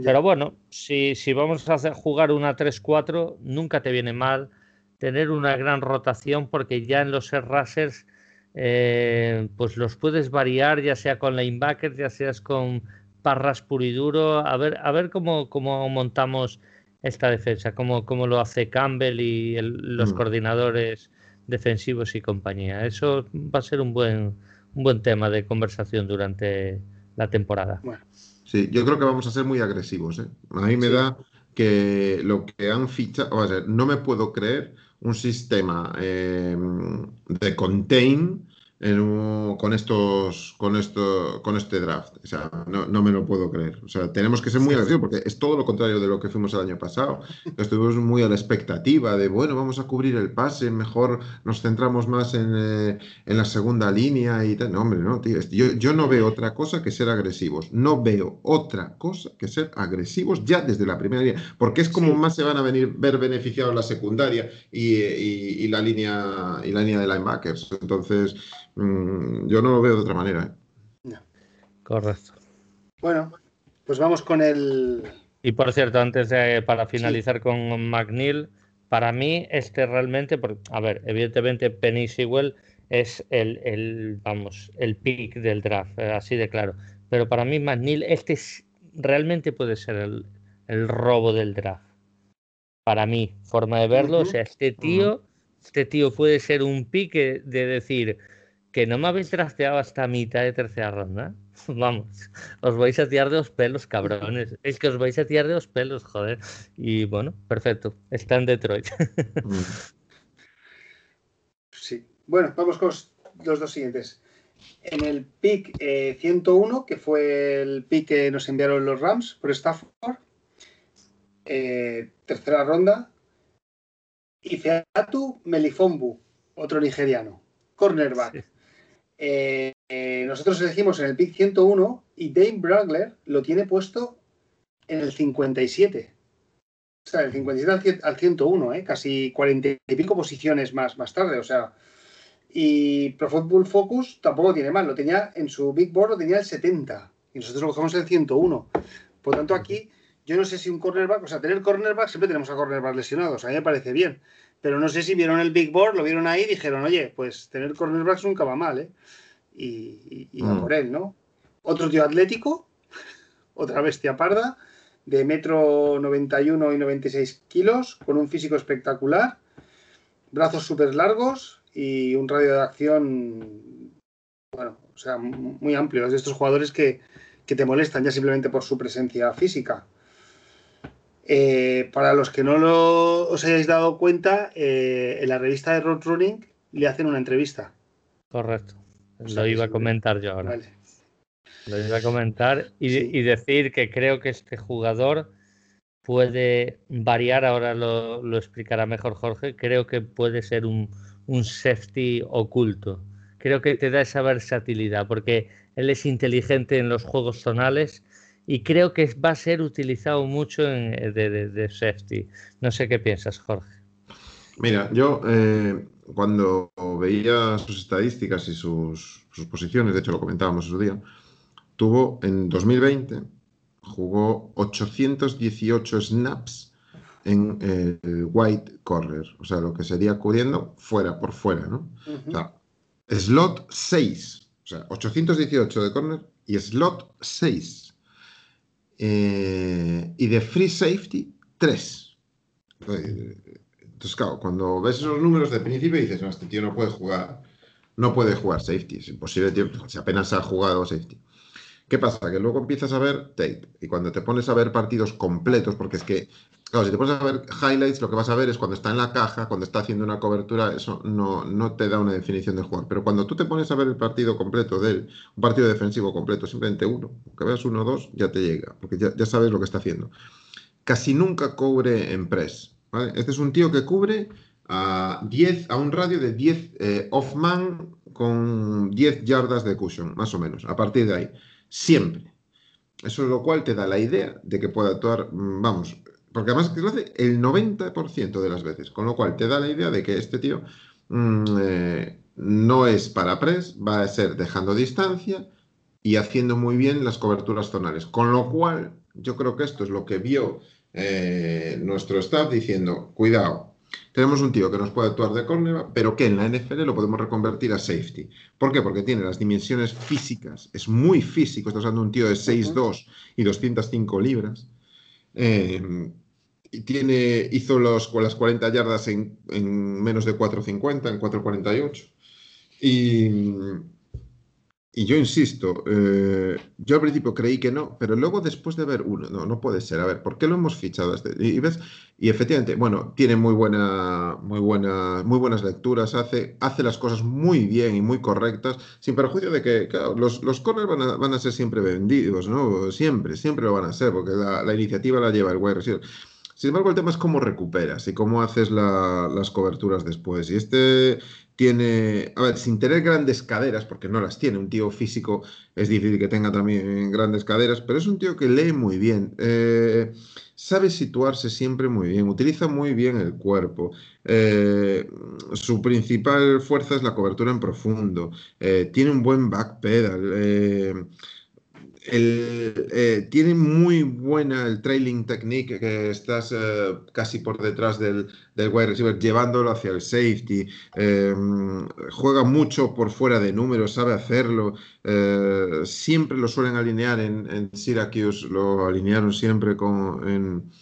Pero bueno, si, si vamos a hacer, jugar una 3-4, nunca te viene mal tener una gran rotación porque ya en los racers eh, pues los puedes variar, ya sea con linebackers, ya seas con parras puro y duro, a ver, a ver cómo, cómo montamos esta defensa, cómo, cómo lo hace Campbell y los mm. coordinadores defensivos y compañía. Eso va a ser un buen, un buen tema de conversación durante la temporada. Sí, yo creo que vamos a ser muy agresivos. ¿eh? A mí me da que lo que han fichado, o sea, no me puedo creer un sistema eh, de contain con estos con esto con este draft. O sea, no, me lo puedo creer. O sea, tenemos que ser muy agresivos porque es todo lo contrario de lo que fuimos el año pasado. Estuvimos muy a la expectativa de, bueno, vamos a cubrir el pase, mejor nos centramos más en, eh, la segunda línea y tal. No, hombre, no, tío. Yo, yo no veo otra cosa que ser agresivos. No veo otra cosa que ser agresivos ya desde la primera línea. Porque es como más se van a venir ver beneficiados la secundaria y, la línea y la línea de linebackers. Entonces, Mm, yo no lo veo de otra manera. ¿eh? Correcto. Bueno, pues vamos con el. Y por cierto, antes de para finalizar con McNeil, para mí este realmente, a ver, evidentemente Penny Sewell es el, vamos, el pick del draft, eh, así de claro. Pero para mí McNeil, este realmente puede ser el, robo del draft. Para mí, forma de verlo, o sea, este tío, este tío puede ser un pick de decir, que no me habéis trasteado hasta mitad de tercera ronda. [LAUGHS] Vamos, os vais a tirar de los pelos, cabrones. [LAUGHS] Es que os vais a tirar de los pelos, joder. Y bueno, perfecto. Está en Detroit. [LAUGHS] sí. Bueno, vamos con los dos siguientes. En el pick 101, eh, que fue el pick que nos enviaron los Rams por Stafford, eh, tercera ronda, y Featu Melifombu, otro nigeriano, cornerback. Eh, eh, nosotros elegimos en el pick 101 y Dave Bragler lo tiene puesto en el 57. O sea, el 57 al 101, ¿eh? casi 40 y pico posiciones más, más tarde. O sea, y Pro Football Focus tampoco tiene mal, lo tenía en su Big Board, lo tenía el 70 y nosotros lo cogemos el 101. Por tanto, aquí yo no sé si un cornerback, o sea, tener cornerback, siempre tenemos a cornerback lesionados, a mí me parece bien, pero no sé si vieron el Big Board, lo vieron ahí y dijeron, oye, pues tener cornerbacks nunca va mal, ¿eh? Y, y, mm. por él, ¿no? Otro tío atlético, [LAUGHS] otra bestia parda, de metro 91 y 96 kilos, con un físico espectacular, brazos súper largos y un radio de acción, bueno, o sea, muy amplio. Es de estos jugadores que, te molestan ya simplemente por su presencia física. Eh, para los que no lo, os hayáis dado cuenta, eh, en la revista de Road Running le hacen una entrevista. Correcto. lo iba a comentar yo ahora. Lo iba a comentar y, y, decir que creo que este jugador puede variar, ahora lo, lo explicará mejor Jorge, creo que puede ser un, un safety oculto. Creo que te da esa versatilidad porque él es inteligente en los juegos zonales y creo que va a ser utilizado mucho en, de, safety. No sé qué piensas, Jorge. Mira, yo eh, cuando veía sus estadísticas y sus, sus, posiciones, de hecho lo comentábamos ese día, tuvo en 2020, jugó 818 snaps en el white corner, o sea, lo que sería cubriendo fuera, por fuera, ¿no? O sea, slot 6, o sea, 818 de corner y slot 6. Eh, y de free safety, 3. Entonces, claro, cuando ves esos números de principio dices, no, este tío no puede jugar, no puede jugar safety, es imposible, tío, si apenas ha jugado safety. ¿Qué pasa? Que luego empiezas a ver tape y cuando te pones a ver partidos completos, porque es que Claro, si te pones a ver highlights, lo que vas a ver es cuando está en la caja, cuando está haciendo una cobertura, eso no, no te da una definición de jugar. Pero cuando tú te pones a ver el partido completo de él, un partido defensivo completo, simplemente uno, que veas uno o dos, ya te llega, porque ya, sabes lo que está haciendo. Casi nunca cubre en press. Este es un tío que cubre a 10, a un radio de 10 eh, off-man con 10 yardas de cushion, más o menos, a partir de ahí. Siempre. Eso es lo cual te da la idea de que puede actuar, mm, vamos, porque además lo hace el 90% de las veces, con lo cual te da la idea de que este tío mm, eh, no es para press, va a ser dejando distancia y haciendo muy bien las coberturas zonales. Con lo cual, yo creo que esto es lo que vio eh, nuestro staff diciendo, cuidado, tenemos un tío que nos puede actuar de corner, pero que en la NFL lo podemos reconvertir a safety. ¿Por qué? Porque tiene las dimensiones físicas, es muy físico, estás hablando de un tío de 6'2 y 205 libras. Eh, tiene, hizo los, las 40 yardas en, menos de 4.50, en 4.48. Y, y yo insisto, eh, yo al principio creí que no, pero luego después de ver uno, no, no puede ser. A ver, ¿por qué lo hemos fichado? Este? Y, ves, y efectivamente, bueno, tiene muy, buena, muy, buena, muy buenas lecturas, hace, hace las cosas muy bien y muy correctas, sin perjuicio de que, los, los corners van a, van a ser siempre vendidos, ¿no? Siempre, siempre lo van a ser, porque la, la iniciativa la lleva el wide receiver. Sin embargo, el tema es cómo recuperas y cómo haces las coberturas después. Y este tiene, a ver, sin tener grandes caderas, porque no las tiene, un tío físico es difícil que tenga también grandes caderas, pero es un tío que lee muy bien, eh, sabe situarse siempre muy bien, utiliza muy bien el cuerpo. Eh, su principal fuerza es la cobertura en profundo, eh, tiene un buen backpedal el, eh, tiene muy buena el trailing technique, que estás eh, casi por detrás del, del, wide receiver, llevándolo hacia el safety. Eh, juega mucho por fuera de números, sabe hacerlo. siempre lo suelen alinear en, Syracuse, lo alinearon siempre con,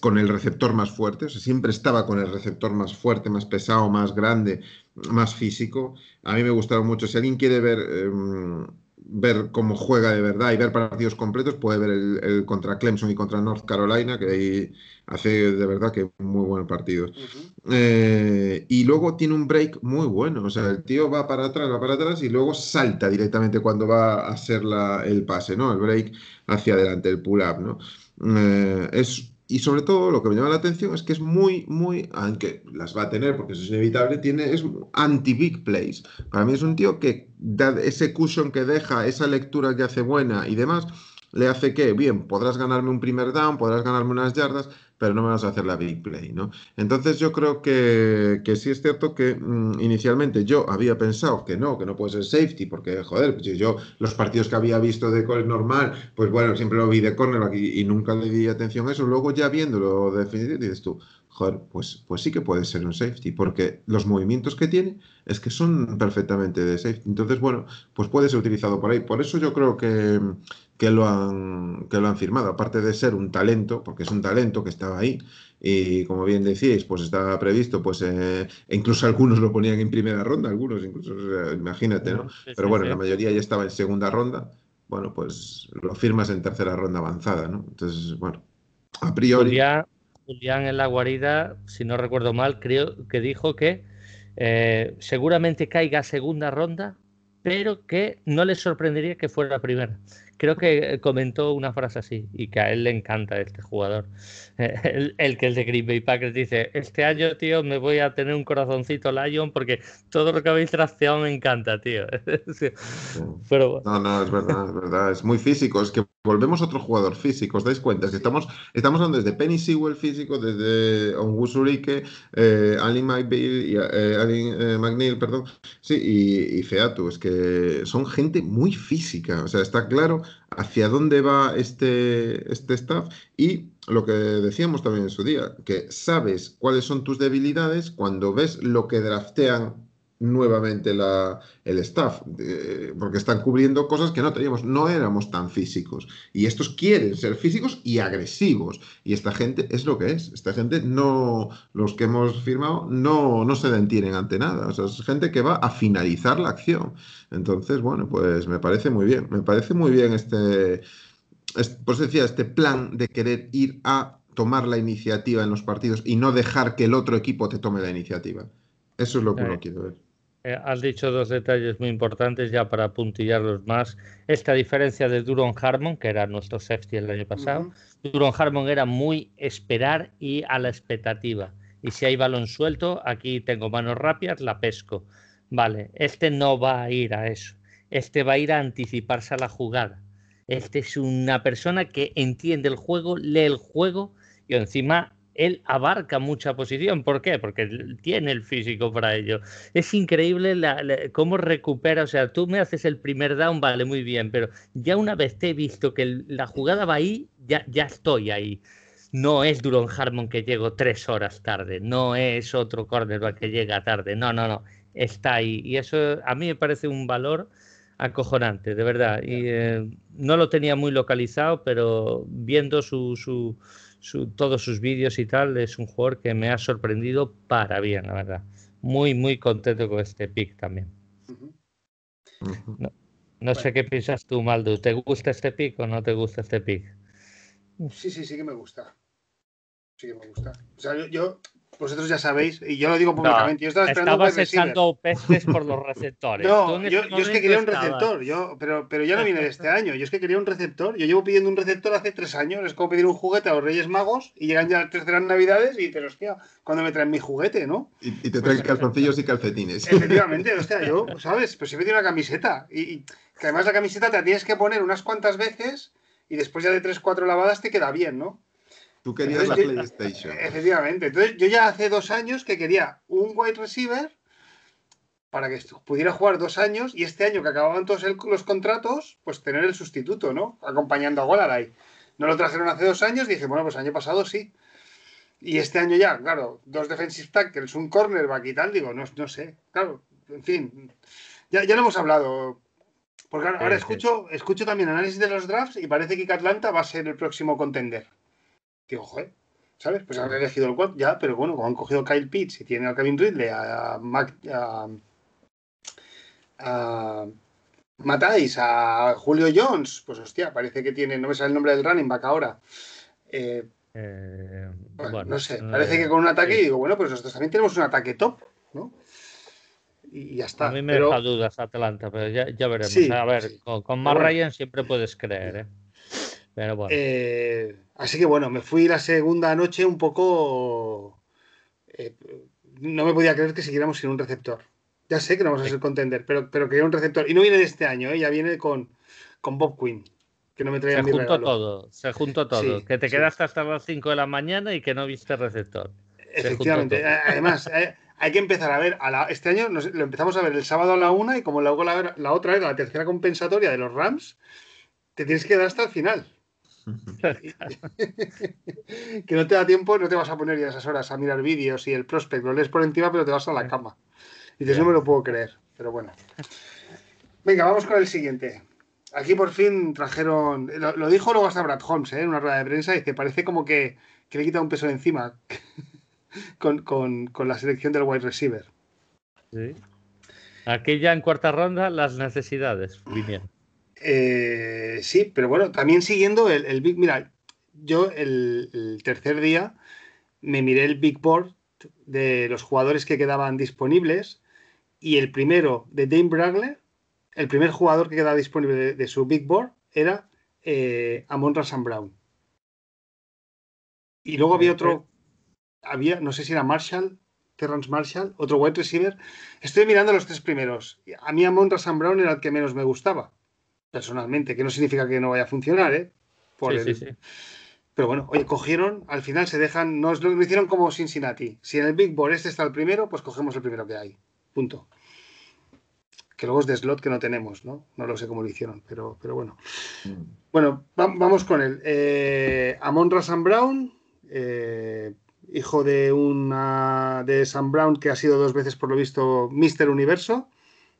con el receptor más fuerte. O sea, siempre estaba con el receptor más fuerte, más pesado, más grande, más físico. A mí me gustaron mucho. Si alguien quiere ver em, ver cómo juega de verdad y ver partidos completos, puede ver el, contra Clemson y contra North Carolina, que ahí hace de verdad que muy buenos partidos. Eh, y luego tiene un break muy bueno, o sea, el tío va para atrás, va para atrás y luego salta directamente cuando va a hacer la, el pase, ¿no? El break hacia adelante, el pull-up, ¿no? Eh, es y sobre todo lo que me llama la atención es que es muy, muy, aunque las va a tener porque eso es inevitable, tiene, es anti-big plays. Para mí es un tío que da ese cushion que deja, esa lectura que hace buena y demás, le hace que, bien, podrás ganarme un primer down, podrás ganarme unas yardas, pero no me vas a hacer la big play, ¿no? Entonces yo creo que, que sí es cierto que mm, inicialmente yo había pensado que no, que no puede ser safety, porque, joder, pues yo los partidos que había visto de call normal, pues bueno, siempre lo vi de cornerback y, nunca le di atención a eso. Luego ya viéndolo definitivo, dices tú, joder, pues, pues sí que puede ser un safety, porque los movimientos que tiene es que son perfectamente de safety. Entonces, bueno, pues puede ser utilizado por ahí. Por eso yo creo que, que lo han, que lo han firmado, aparte de ser un talento, porque es un talento que estaba ahí, y como bien decíais, pues estaba previsto, pues eh, e incluso algunos lo ponían en primera ronda, algunos incluso, imagínate, ¿no? Pero bueno, la mayoría ya estaba en segunda ronda, bueno, pues lo firmas en tercera ronda avanzada, ¿no? Entonces, bueno, a priori... Julián en la guarida, si no recuerdo mal, creo que dijo que eh, seguramente caiga segunda ronda, pero que no le sorprendería que fuera primera creo que comentó una frase así y que a él le encanta este jugador. El, que es de Green Bay Packers dice, este año, tío, me voy a tener un corazoncito Lion porque todo lo que habéis trasteado me encanta, tío. [LAUGHS] Pero... No, no, es verdad, es verdad. Es muy físico. Es que volvemos a otro jugador físico. ¿Os dais cuenta? que estamos, estamos hablando desde Penny Sewell físico, desde Onwusurike, eh, Ali McBeal eh, Ali eh, McNeil, perdón. Sí, y, y Featu. Es que son gente muy física. O sea, está claro hacia dónde va este, este staff y lo que decíamos también en su día, que sabes cuáles son tus debilidades cuando ves lo que draftean nuevamente el staff, porque están cubriendo cosas que no teníamos, no éramos tan físicos. Y estos quieren ser físicos y agresivos. Y esta gente es lo que es. Esta gente no, los que hemos firmado, no, no se detienen ante nada. O sea, es gente que va a finalizar la acción. Entonces, bueno, pues me parece muy bien. Me parece muy bien este, pues decía, este plan de querer ir a tomar la iniciativa en los partidos y no dejar que el otro equipo te tome la iniciativa. Eso es lo que uno quiere ver. Eh, has dicho dos detalles muy importantes ya para puntillarlos más. Esta diferencia de Duron Harmon, que era nuestro safety el año pasado. Duron Harmon era muy esperar y a la expectativa. Y si hay balón suelto, aquí tengo manos rápidas, la pesco. Vale, este no va a ir a eso. Este va a ir a anticiparse a la jugada. Este es una persona que entiende el juego, lee el juego y encima él abarca mucha posición. ¿Por qué? Porque tiene el físico para ello. Es increíble cómo recupera. O sea, tú me haces el primer down, vale, muy bien, pero ya una vez te he visto que la jugada va ahí, ya, ya estoy ahí. No es Duron Harmon que llego tres horas tarde, no es otro cornerback que llega tarde, no, no, no, está ahí. Y eso a mí me parece un valor acojonante, de verdad. Y eh, no lo tenía muy localizado, pero viendo su, su todos sus vídeos y tal, es un jugador que me ha sorprendido para bien, la verdad. Muy, muy contento con este pick también. No, sé qué piensas tú, Maldo. ¿Te gusta este pick o no te gusta este pick? Sí, sí, sí que me gusta. Sí que me gusta. O sea, yo vosotros ya sabéis, y yo lo digo públicamente, yo estaba esperando Estabas echando pestes por los receptores. [LAUGHS] No, yo, es que quería un receptor, yo, pero, pero ya no viene de este año. Yo es que quería un receptor. Yo llevo pidiendo un receptor hace tres años. Es como pedir un juguete a los Reyes Magos y llegan ya las terceras navidades y te hostia, cuando me traen mi juguete, ¿no? Y, te traen pues, calzoncillos y [LAUGHS] calcetines. Efectivamente, hostia, yo, [LAUGHS] ¿sabes? Pues siempre tiene una camiseta. Y, que además la camiseta te la tienes que poner unas cuantas veces y después ya de tres, cuatro lavadas te queda bien, ¿no? Tú querías la PlayStation. Efectivamente. Entonces, yo ya hace dos años que quería un wide receiver para que pudiera jugar dos años y este año que acababan todos los contratos, pues tener el sustituto, ¿no? Acompañando a Wallaray. No lo trajeron hace dos años, dije, bueno, pues año pasado sí. Y este año ya, claro, dos defensive tackles, un cornerback y tal, digo, no, no sé. Claro, en fin, ya, ya lo hemos hablado. Porque ahora, escucho, escucho también análisis de los drafts y parece que Atlanta va a ser el próximo contender. Digo, joder, ¿sabes? Pues han elegido el cual, ya, pero bueno, como han cogido Kyle Pitts y tienen a Kevin Ridley, a, Mac, a, a a Julio Jones, pues hostia, parece que tiene, no me sale el nombre del running back ahora. Eh, eh, bueno, no sé, parece que con un ataque, digo, bueno, pues nosotros también tenemos un ataque top, ¿no? Y ya está. A mí me deja dudas Atlanta, pero ya, veremos. a ver, con, con más Ryan siempre puedes creer, ¿eh? Pero bueno. Eh, así que bueno, me fui la segunda noche un poco. Eh, no me podía creer que siguiéramos sin un receptor. Ya sé que no vamos a ser contender, pero, pero quería un receptor. Y no viene de este año, ¿eh? ya viene con, con Bob Quinn. Que no me traía se mi juntó regalo. todo, se juntó todo. Sí, que te sí. quedaste hasta las 5 de la mañana y que no viste receptor. Efectivamente. Además, hay que empezar a ver. A la- este año nos- lo empezamos a ver el sábado a la una y como luego la, la otra era la tercera compensatoria de los Rams, te tienes que dar hasta el final. [LAUGHS] que no te da tiempo, no te vas a poner ya esas horas a mirar vídeos y el prospect lo lees por encima, pero te vas a la cama. Y dices, no me lo puedo creer, pero bueno. Venga, vamos con el siguiente. Aquí por fin trajeron, lo, lo dijo luego hasta Brad Holmes ¿eh? en una rueda de prensa, dice, parece como que, que le quita un peso de encima [LAUGHS] con, con- con la selección del wide receiver. Sí. Aquí ya en cuarta ronda las necesidades vinieron. Eh, sí, pero bueno, también siguiendo el, Big. Mira, yo el, tercer día me miré el Big Board de los jugadores que quedaban disponibles y el primero de Dane Bragler, el primer jugador que quedaba disponible de, de su Big Board era eh, Amon Rasan Brown. Y luego había otro, había, no sé si era Marshall, Terrence Marshall, otro wide receiver. Estoy mirando los tres primeros. A mí Amon Rasan Brown era el que menos me gustaba personalmente, que no significa que no vaya a funcionar, ¿eh? Por Sí, el- sí, sí. Pero bueno, oye, cogieron, al final se dejan, no es lo lo hicieron como Cincinnati. Si en el Big Board este está el primero, pues cogemos el primero que hay. Punto. Que luego es de slot que no tenemos, ¿no? No lo sé cómo lo hicieron, pero, pero bueno. Bueno, va- vamos con él. Eh, Amon Rasan Brown, eh, hijo de una de Sam Brown, que ha sido dos veces, por lo visto, Mister Universo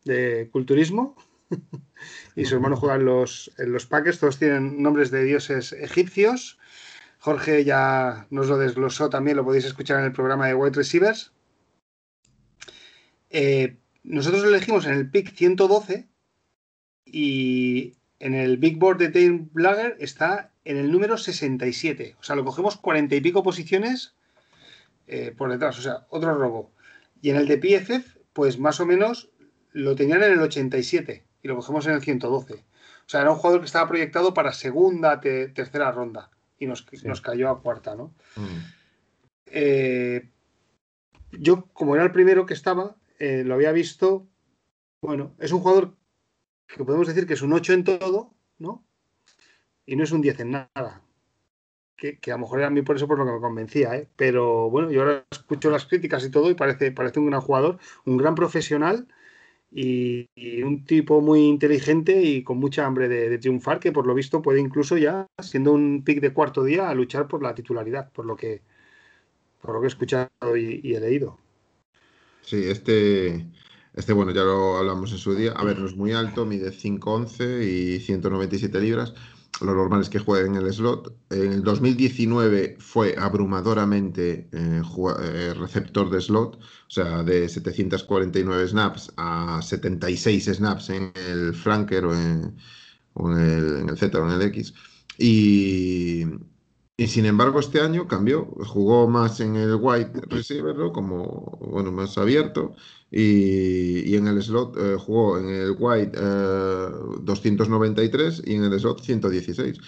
de culturismo. [LAUGHS] y su hermano juega en los, en los Packers. Todos tienen nombres de dioses egipcios. Jorge ya nos lo desglosó también, lo podéis escuchar en el programa de Wide Receivers. Eh, nosotros elegimos en el pick 112 y en el Big Board de Dane Blagger está en el número 67. O sea, lo cogemos cuarenta y pico posiciones eh, por detrás. O sea, otro robo. Y en el de PFF, pues más o menos lo tenían en el 87 y lo cogemos en el 112. O sea, era un jugador que estaba proyectado para segunda, te- tercera ronda y nos, Sí. nos cayó a cuarta, ¿no? Mm. Eh, yo, como era el primero que estaba, eh, lo había visto. Bueno, es un jugador que podemos decir que es un 8 en todo, ¿no? Y no es un 10 en nada. Que, que a lo mejor era a mí por eso por lo que me convencía, ¿eh? Pero bueno, yo ahora escucho las críticas y todo y parece, parece un gran jugador, un gran profesional y, un tipo muy inteligente y con mucha hambre de, de triunfar, que por lo visto puede incluso ya, siendo un pick de cuarto día, a luchar por la titularidad, por lo que, por lo que he escuchado y, y he leído. Sí, este, este, bueno, ya lo hablamos en su día. A ver, no es muy alto, mide 5'11 y 197 libras. Lo normal es que juegue en el slot. En el 2019 fue abrumadoramente eh, eh, receptor de slot, o sea, de 749 snaps a 76 snaps en el flanker o en, en el, en el Z o en el X. Y, y sin embargo, este año cambió, jugó más en el wide receiver, ¿no? Como, bueno, más abierto, y, y en el slot eh, jugó en el wide eh, 293 y en el slot 116.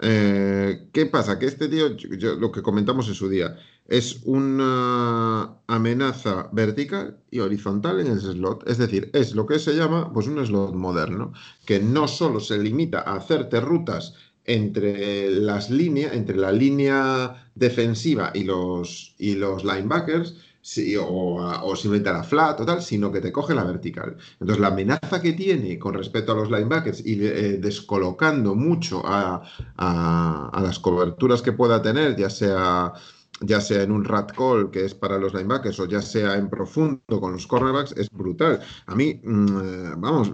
Eh, ¿qué pasa? Que este tío, yo- lo que comentamos en su día, es una amenaza vertical y horizontal en el slot. Es decir, es lo que se llama pues, un slot moderno, que no solo se limita a hacerte rutas entre las líneas, entre la línea defensiva y los, y los linebackers, sí, o, o simplemente a la flat o tal, sino que te coge la vertical. Entonces, la amenaza que tiene con respecto a los linebackers y eh, descolocando mucho a, a- a las coberturas que pueda tener, ya sea ya sea en un rat call, que es para los linebackers, o ya sea en profundo con los cornerbacks, es brutal. A mí, mm, eh, vamos,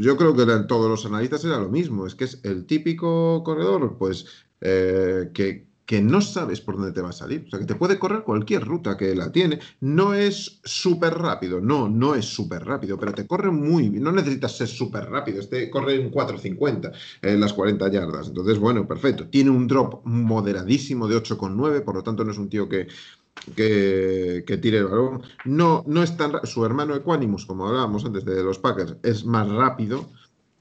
yo creo que eran todos los analistas era lo mismo, es que es el típico corredor, pues, eh, que, que no sabes por dónde te va a salir, o sea, que te puede correr cualquier ruta que la tiene, no es súper rápido, no, no es súper rápido, pero te corre muy bien, no necesitas ser súper rápido, este corre en 4.50 en las 40 yardas, entonces, bueno, perfecto, tiene un drop moderadísimo de 8,9, por lo tanto no es un tío que, que, que tire el balón. No, no es tan Su hermano Equanimus, como hablábamos antes de los Packers, es más rápido,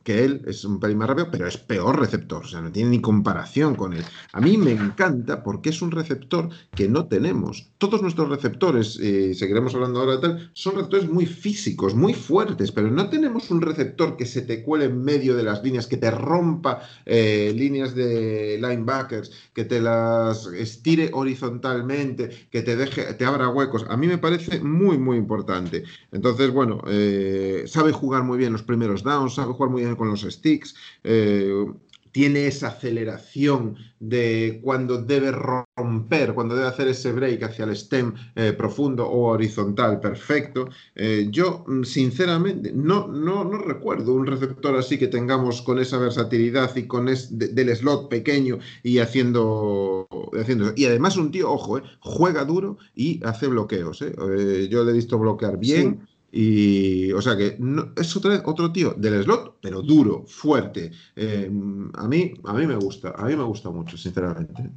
que él, es un pelín más rápido, pero es peor receptor, o sea, no tiene ni comparación con él. A mí me encanta porque es un receptor que no tenemos. Todos nuestros receptores, y seguiremos hablando ahora de tal, son receptores muy físicos, muy fuertes, pero no tenemos un receptor que se te cuele en medio de las líneas, que te rompa eh, líneas de linebackers, que te las estire horizontalmente, que te deje, te abra huecos. A mí me parece muy, muy importante. Entonces, bueno, eh, sabe jugar muy bien los primeros downs, sabe jugar muy bien con los sticks. Eh, tiene esa aceleración de cuando debe romper, cuando debe hacer ese break hacia el stem eh, profundo o horizontal perfecto. Eh, yo, mm, sinceramente, no, no, no, recuerdo un receptor así que tengamos con esa versatilidad y con es, del slot pequeño y haciendo, haciendo... Y además un tío, ojo, juega duro y hace bloqueos. yo le he visto bloquear bien. Y, o sea que es otro, otro tío del slot, pero duro, fuerte. Eh, a, mí, a mí me gusta, a mí me gusta mucho, sinceramente.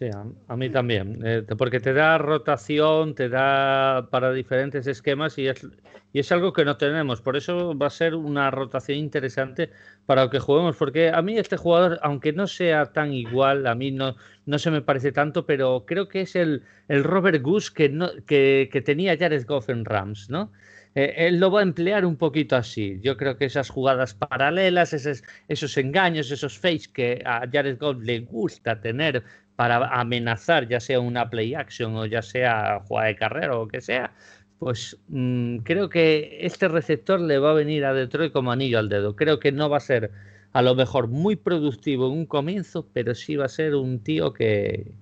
Sí, a, mí también, eh, porque te da rotación, te da para diferentes esquemas y es, y es algo que no tenemos. Por eso va a ser una rotación interesante para lo que juguemos, porque a mí este jugador, aunque no sea tan igual, a mí no, no se me parece tanto, pero creo que es el, el Robert Goose que, no, que, que tenía Jared Goff en Rams, ¿no? Eh, él lo va a emplear un poquito así. Yo creo que esas jugadas paralelas, esos, esos engaños, esos fakes que a Jared Goff le gusta tener para amenazar, ya sea una play action o ya sea jugada de carrera o lo que sea, pues mm, creo que este receptor le va a venir a Detroit como anillo al dedo. Creo que no va a ser a lo mejor muy productivo en un comienzo, pero sí va a ser un tío que,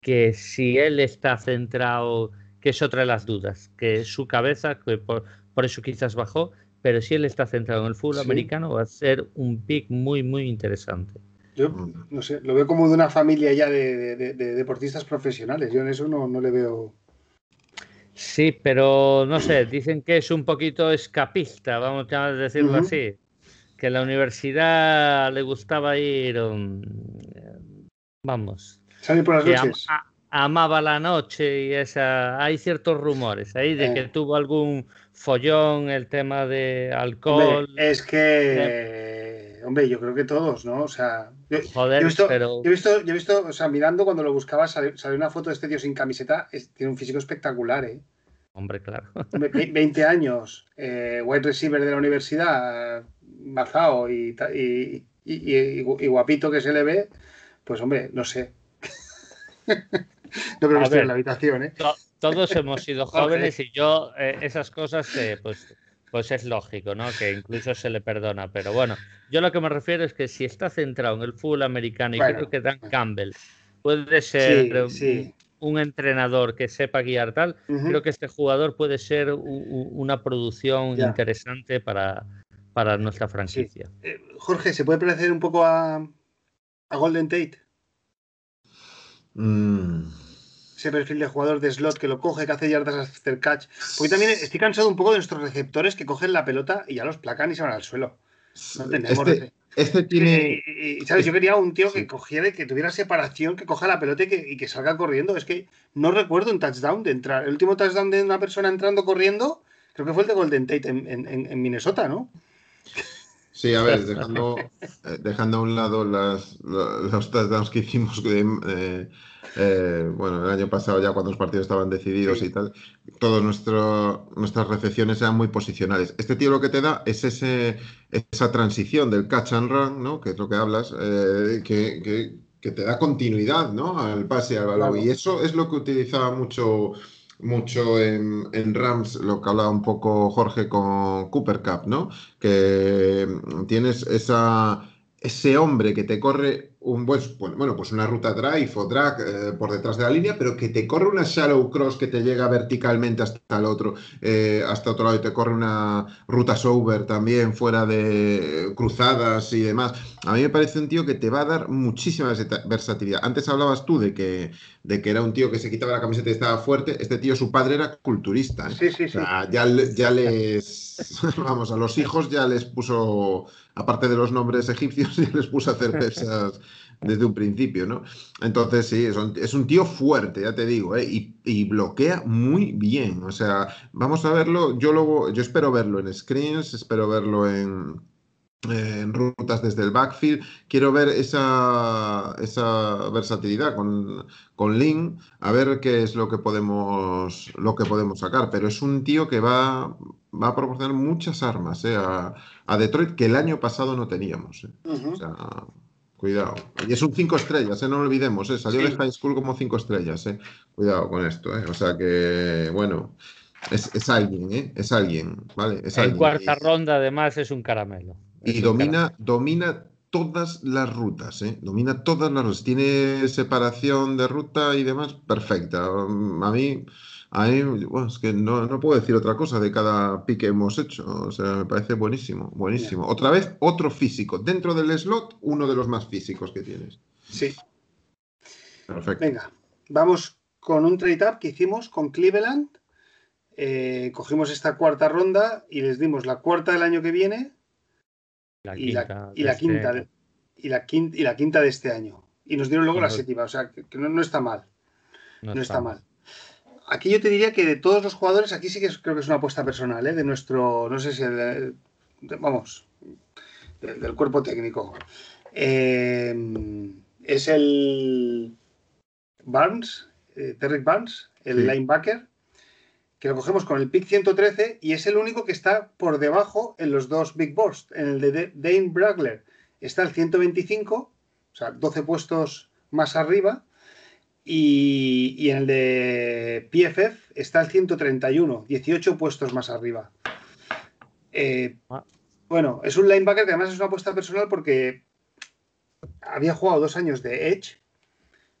que si él está centrado que es otra de las dudas, que su cabeza, que por, eso quizás bajó, pero si él está centrado en el fútbol americano, va a ser un pick muy, muy interesante. Yo, no sé, lo veo como de una familia ya de, deportistas profesionales. Yo en eso no, le veo. Sí, pero no sé, dicen que es un poquito escapista, vamos a decirlo así. Que en la universidad le gustaba ir, um, vamos. Salir por las noches amaba la noche y esa hay ciertos rumores ahí de que eh. tuvo algún follón el tema de alcohol es que hombre yo creo que todos no o sea yo, Joder, he visto, pero... yo he visto yo he visto o sea mirando cuando lo buscaba salió, una foto de este tío sin camiseta tiene un físico espectacular eh hombre claro. 20 años eh, wide receiver de la universidad mazao y, y, y guapito que se le ve pues hombre no sé. [LAUGHS] No creo que esté en la habitación, ¿eh? todos hemos sido [LAUGHS] jóvenes y yo eh, esas cosas, pues, pues es lógico, ¿no? Que incluso se le perdona. Pero bueno, yo lo que me refiero es que si está centrado en el fútbol americano y creo que Dan Campbell puede ser un entrenador que sepa guiar tal, creo que este jugador puede ser una producción interesante para, para nuestra franquicia. Eh, Jorge, ¿se puede parecer un poco a, a Golden Tate? Mm. Ese perfil de jugador de slot que lo coge, que hace yardas after catch. Porque también estoy cansado un poco de nuestros receptores que cogen la pelota y ya los placan y se van al suelo. No tenemos. Este, este tiene. Y, ¿sabes? Yo quería un tío que cogiera, que tuviera separación, que coja la pelota y que, salga corriendo. Es que no recuerdo un touchdown de entrar. El último touchdown de una persona entrando corriendo, creo que fue el de Golden Tate en, Minnesota, ¿no? Sí, a ver, [LAUGHS] dejando, eh, dejando a un lado las, los touchdowns que hicimos eh, eh, bueno, el año pasado ya cuando los partidos estaban decididos y tal, todas nuestras recepciones eran muy posicionales. Este tío lo que te da es ese, esa transición del catch and run, ¿no? que es lo que hablas, que, te da continuidad ¿no? al pase al balón. Y eso es lo que utilizaba mucho mucho en, en, Rams, lo que hablaba un poco Jorge con Cooper Cup, ¿no? Que tienes esa, ese hombre que te corre un pues, bueno, pues una ruta drive o drag eh, por detrás de la línea, pero que te corre una shallow cross que te llega verticalmente hasta el otro, eh, hasta otro lado y te corre una ruta sober también fuera de cruzadas y demás. A mí me parece un tío que te va a dar muchísima versatilidad. Antes hablabas tú de que, de que era un tío que se quitaba la camiseta y estaba fuerte. Este tío, su padre era culturista. ¿eh? Sí, sí, sí. ya, ya les, [LAUGHS] vamos, a los hijos ya les puso aparte de los nombres egipcios, [LAUGHS] y les puso a hacer pesas desde un principio, ¿no? Entonces, sí, es un, tío fuerte, ya te digo, ¿eh? y, bloquea muy bien. O sea, vamos a verlo, yo, luego, yo espero verlo en screens, espero verlo en, en rutas desde el backfield. Quiero ver esa, esa versatilidad con, con Link, a ver qué es lo que podemos lo que podemos sacar. Pero es un tío que va, va a proporcionar muchas armas eh, a, a, Detroit que el año pasado no teníamos. Eh. Uh -huh. O sea, cuidado. Y es un cinco estrellas, eh, no lo olvidemos. Eh. Salió sí. de high school como cinco estrellas. Eh. Cuidado con esto. Eh. O sea que, bueno. Es, es, alguien, ¿eh? Es alguien, ¿vale? Es en alguien. cuarta ronda, además, es un caramelo. Y domina, domina todas las rutas, ¿eh? Domina todas las rutas. Tiene separación de ruta y demás perfecta. A mí, a mí bueno, es que no, no, puedo decir otra cosa de cada pick que hemos hecho. O sea, me parece buenísimo, buenísimo. Otra vez, otro físico. Dentro del slot, uno de los más físicos que tienes. Sí. Perfecto. Venga, vamos con un trade-up que hicimos con Cleveland eh, cogimos esta cuarta ronda y les dimos la cuarta del año que viene la y, la, y, de la este quinta de, y, la quinta, y la quinta de este año. Y nos dieron luego No. la séptima, o sea, que, que no, no está mal. No No, está está mal. Aquí yo te diría que de todos los jugadores, aquí sí que es- creo que es una apuesta personal, ¿eh? de nuestro, no sé si, el- de- vamos, del, del cuerpo técnico. Eh, es el Barnes, eh, Derrick Barnes, el Sí. linebacker, que lo cogemos con el pick 113 y es el único que está por debajo en los dos Big Boards. En el de Dane Bragler está el 125, o sea, 12 puestos más arriba. Y, y en el de PFF está el 131, 18 puestos más arriba. Eh, Ah. bueno, es un linebacker que además es una apuesta personal porque había jugado dos años de Edge,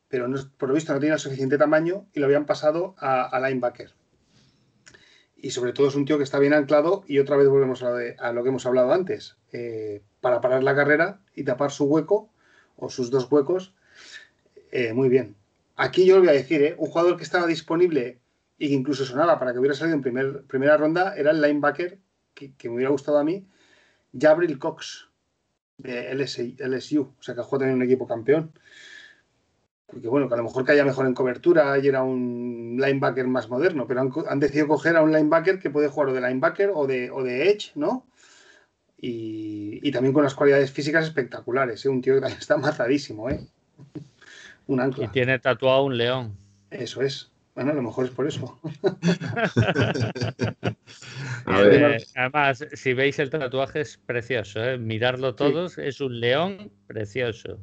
pero no, por lo visto no tenía el suficiente tamaño y lo habían pasado a, a linebacker. Y sobre todo es un tío que está bien anclado y otra vez volvemos a lo, que hemos hablado antes. Eh, para parar la carrera y tapar su hueco o sus dos huecos, eh, muy bien. Aquí yo lo voy a decir, ¿eh? un jugador que estaba disponible y que incluso sonaba para que hubiera salido en primer, primera ronda era el linebacker que, me hubiera gustado a mí, Jabril Cox de LSU, o sea que ha también un equipo campeón. Porque bueno, que a lo mejor caía mejor en cobertura y era un linebacker más moderno, pero han, decidido coger a un linebacker que puede jugar o de linebacker o de, o de edge, ¿no? Y, y también con unas cualidades físicas espectaculares, ¿eh? un tío que también [LAUGHS] está mazadísimo, ¿eh? un Y ancla. tiene tatuado un león. Eso es. Bueno, a lo mejor es por eso. [LAUGHS] A Eh, además, si veis el tatuaje es precioso, ¿eh? mirarlo todos, es un león precioso.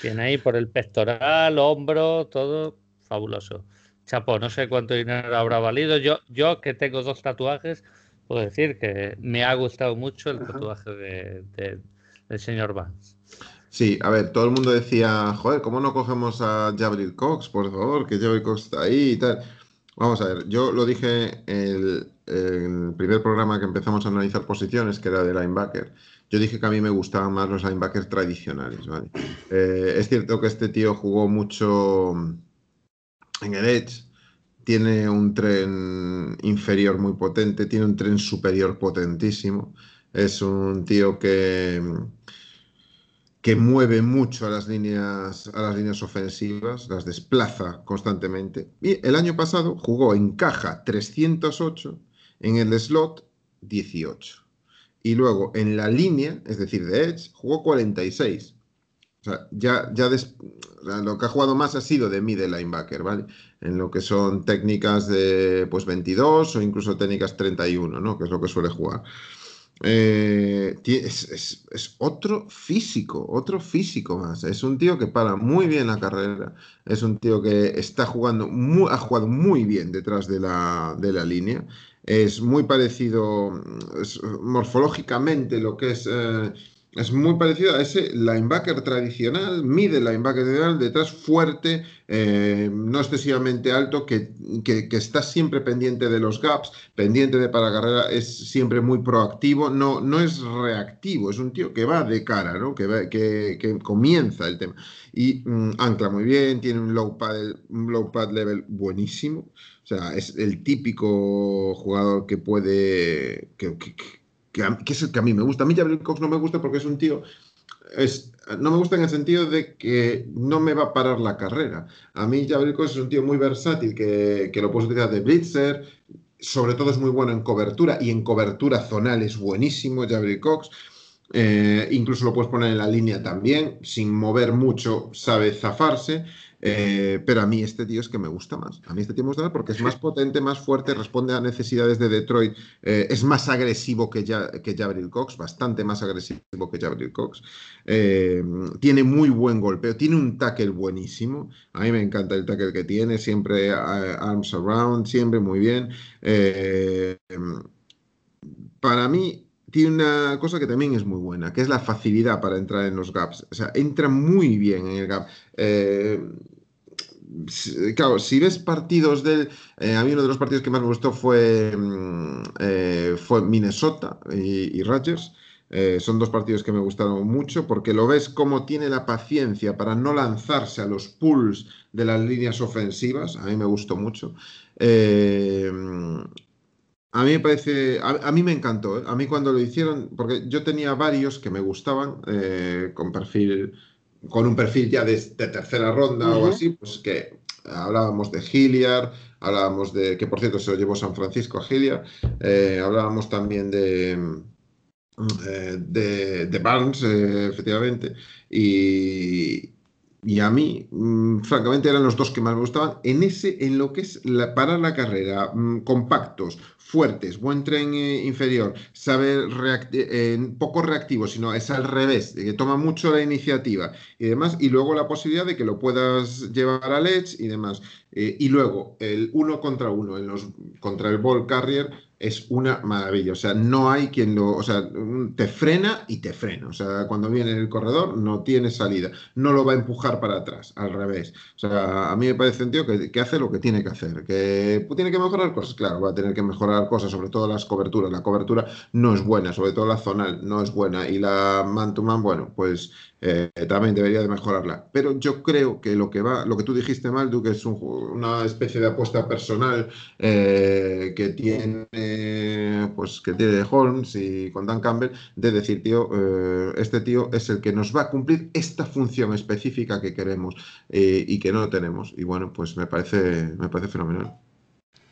Tiene ahí por el pectoral, hombro, todo fabuloso. Chapo, no sé cuánto dinero habrá valido. Yo, yo que tengo dos tatuajes, puedo decir que me ha gustado mucho el Ajá. tatuaje de, de- del señor Vance. Sí, a ver, todo el mundo decía, joder, ¿cómo no cogemos a Jabril Cox, por favor? Que Jabril Cox está ahí y tal. Vamos a ver, yo lo dije el, el primer programa que empezamos a analizar posiciones, que era de linebacker. Yo dije que a mí me gustaban más los linebackers tradicionales. Eh, es cierto que este tío jugó mucho en el Edge, tiene un tren inferior muy potente, tiene un tren superior potentísimo. Es un tío que, que mueve mucho a las líneas, a las líneas ofensivas, las desplaza constantemente. Y el año pasado jugó en caja 308, en el slot 18. Y luego en la línea, es decir, de Edge, jugó 46. O sea, ya, ya lo que ha jugado más ha sido de middle linebacker, ¿vale? En lo que son técnicas de pues 22 o incluso técnicas 31, ¿no? Que es lo que suele jugar. Eh, es, es- es otro físico, otro físico más. Es un tío que para muy bien la carrera. Es un tío que está jugando, mu- ha jugado muy bien detrás de la, de la línea. Es muy parecido morfológicamente lo que es. eh, es muy parecido a ese linebacker tradicional, mide linebacker tradicional, detrás fuerte, eh, no excesivamente alto, que, que, que está siempre pendiente de los gaps, pendiente de para carrera, es siempre muy proactivo, no, no es reactivo, es un tío que va de cara, ¿no? que, que, que comienza el tema. Y mm, ancla muy bien, tiene un low pad, low pad level buenísimo. O sea, es el típico jugador que puede. que, que- a- es el que a mí me gusta. A mí Jabril Cox no me gusta porque es un tío. Es, no me gusta en el sentido de que no me va a parar la carrera. A mí Jabril Cox es un tío muy versátil que, que lo puedes utilizar de blitzer. Sobre todo es muy bueno en cobertura y en cobertura zonal es buenísimo Jabril Cox. Eh, incluso lo puedes poner en la línea también, sin mover mucho, sabe zafarse. Eh, pero a mí este tío es que me gusta más. A mí este tío me gusta más porque es más potente, más fuerte, responde a necesidades de Detroit, eh, es más agresivo que, ya, que Jabril Cox, bastante más agresivo que Jabril Cox. Eh, tiene muy buen golpeo, tiene un tackle buenísimo. A mí me encanta el tackle que tiene, siempre arms around, siempre muy bien. para mí, tiene una cosa que también es muy buena, que es la facilidad para entrar en los gaps. O sea, entra muy bien en el gap. Eh, claro, si ves partidos del... Eh, a mí uno de los partidos que más me gustó fue, mm, eh, fue Minnesota y, y Rogers. son dos partidos que me gustaron mucho porque lo ves como tiene la paciencia para no lanzarse a los pulls de las líneas ofensivas. A mí me gustó mucho. A mí me parece, a, mí me encantó. ¿eh? A mí cuando lo hicieron, porque yo tenía varios que me gustaban eh, con perfil, con un perfil ya de, tercera ronda o así, pues que hablábamos de Hilliard, hablábamos de, que por cierto se lo llevó San Francisco a Hilliard, eh, hablábamos también de, de, de Barnes, efectivamente, y, y a mí, mm, francamente, eran los dos que más me gustaban. En ese, en lo que es la, para la carrera, mm, compactos, fuertes, buen tren eh, inferior, saber eh, poco reactivo, sino es al revés, que toma mucho la iniciativa y demás, y luego la posibilidad de que lo puedas llevar al edge y demás. Eh, y luego el uno contra uno en los, contra el ball carrier es una maravilla. O sea, no hay quien lo. O sea, te frena y te frena. O sea, cuando viene el corredor no tiene salida. No lo va a empujar para atrás, al revés. O sea, a mí me parece un tío que, que hace lo que tiene que hacer. Que tiene que mejorar cosas, claro, va a tener que mejorar cosas, sobre todo las coberturas. La cobertura no es buena, sobre todo la zonal no es buena. Y la man to man, bueno, pues eh, también debería de mejorarla. Pero yo creo que lo que va, lo que tú dijiste mal, Duque, es una especie de apuesta personal eh, que tiene pues que tiene Holmes y con Dan Campbell de decir, tío, eh, este tío es el que nos va a cumplir esta función específica que queremos y que no tenemos. Y bueno, pues me parece, me parece fenomenal.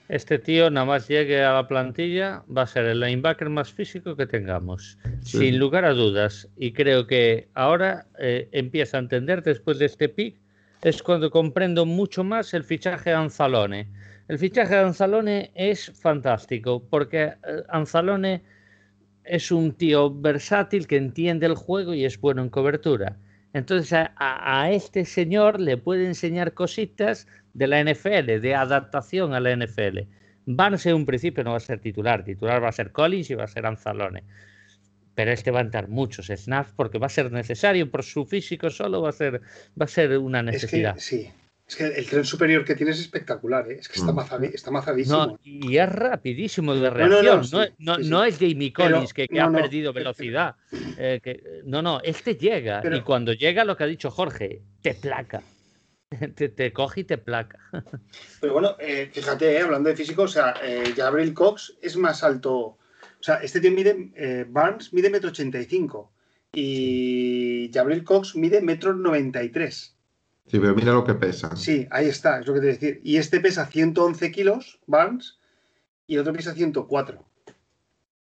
Este tío, nada más llegue a la plantilla, va a ser el linebacker más físico que tengamos, sin lugar a dudas. Y creo que ahora eh, empieza a entender, después de este pick, es cuando comprendo mucho más el fichaje de Anzalone. El fichaje de Anzalone es fantástico, porque eh, Anzalone es un tío versátil que entiende el juego y es bueno en cobertura. Entonces a este señor le puede enseñar cositas de la NFL, de adaptación a la NFL. Barnes en un principio no va a ser titular, titular va a ser Collins y va a ser Anzalone. Pero este va a entrar muchos snaps porque va a ser necesario por su físico solo, va a ser, va a ser una necesidad. sí, es que el tren superior que tiene es espectacular, ¿eh? es que está, mm. mazadísimo. y es rapidísimo de reacción. No, es Jamie Collins que, ha perdido velocidad. Eh, que, no, no, este llega. y cuando llega, lo que ha dicho Jorge, te placa. [LAUGHS] te, coge y te placa. [LAUGHS] Pero bueno, eh, fíjate, eh, hablando de físico, o sea, eh, Gabriel Cox es más alto. O sea, este tío mide, Barnes mide metro ochenta y cinco y Gabriel Cox mide metro noventa y tres. Sí, pero mira lo que pesa. Sí, ahí está, es lo que te voy a decir. Y este pesa 111 kilos, Barnes, y el otro pesa 104.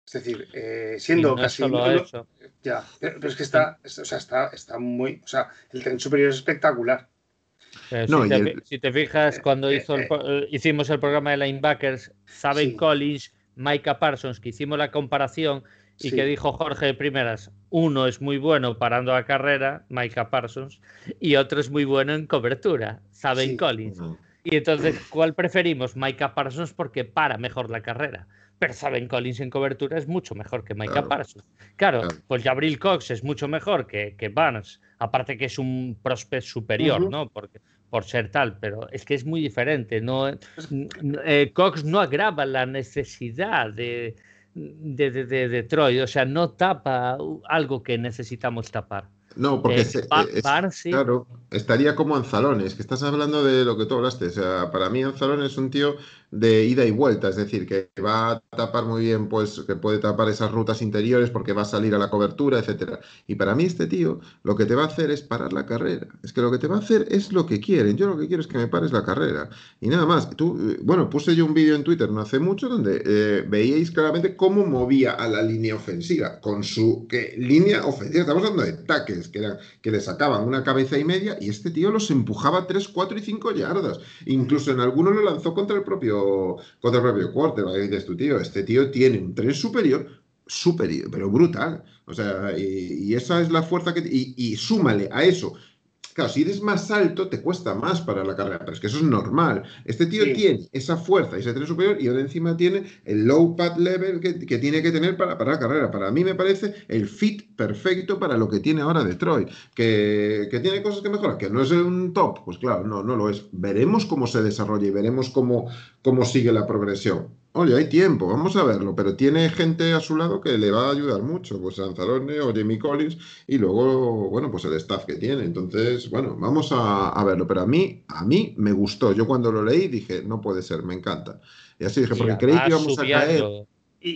Es decir, siendo casi. Ya, pero, es que está, o sea, está, está muy. O sea, el tren superior es espectacular. Eh, si, te, fijas, eh, cuando eh, hicimos el programa de linebackers, Saben Collins, Micah Parsons, que hicimos la comparación y que dijo Jorge de primeras, uno es muy bueno parando la carrera, Micah Parsons, y otro es muy bueno en cobertura, Saben Collins. Y entonces, ¿cuál preferimos? Micah Parsons porque para mejor la carrera. Pero Saben Collins en cobertura es mucho mejor que Micah Parsons. Claro, pues Gabriel Cox es mucho mejor que, que Barnes aparte que es un prospect superior, ¿no? Porque, por ser tal, pero es que es muy diferente. No, eh, Cox no agrava la necesidad de, de, de, Detroit, o sea, no tapa algo que necesitamos tapar. No, porque eh, claro, estaría como Anzalone, es que estás hablando de lo que tú hablaste. O sea, para mí Anzalone es un tío de ida y vuelta, es decir, que va a tapar muy bien, pues que puede tapar esas rutas interiores porque va a salir a la cobertura, etcétera. Y para mí este tío lo que te va a hacer es parar la carrera. Es que lo que te va a hacer es lo que quieren. Yo lo que quiero es que me pares la carrera. Y nada más. Tú, eh, bueno, puse yo un vídeo en Twitter no hace mucho donde eh, veíais claramente cómo movía a la línea ofensiva con su que, línea ofensiva. Estamos hablando de tackles que, que le sacaban una cabeza y media y este tío los empujaba 3, 4 y 5 yardas. Incluso en algunos lo lanzó contra el propio, contra el propio quarterback. Y dices tu tío, este tío tiene un tren superior, superior, pero brutal. O sea, y, esa es la fuerza que... Y, y súmale a eso Claro, si eres más alto, te cuesta más para la carrera, pero es que eso es normal. Este tío tiene esa fuerza y ese tren superior y ahora encima tiene el low pad level que, tiene que tener para, para, la carrera. Para mí me parece el fit perfecto para lo que tiene ahora Detroit. Que, que tiene cosas que mejorar, que no es un top, pues claro, no, no lo es. Veremos cómo se desarrolla y veremos cómo, cómo sigue la progresión. Oye, hay tiempo, vamos a verlo, pero tiene gente a su lado que le va a ayudar mucho, pues Anzalone o Jamie Collins y luego, bueno, pues el staff que tiene. Entonces, bueno, vamos a, verlo, pero a mí, a mí me gustó. Yo cuando lo leí dije, no puede ser, me encanta. Y así dije, porque creí que íbamos a caer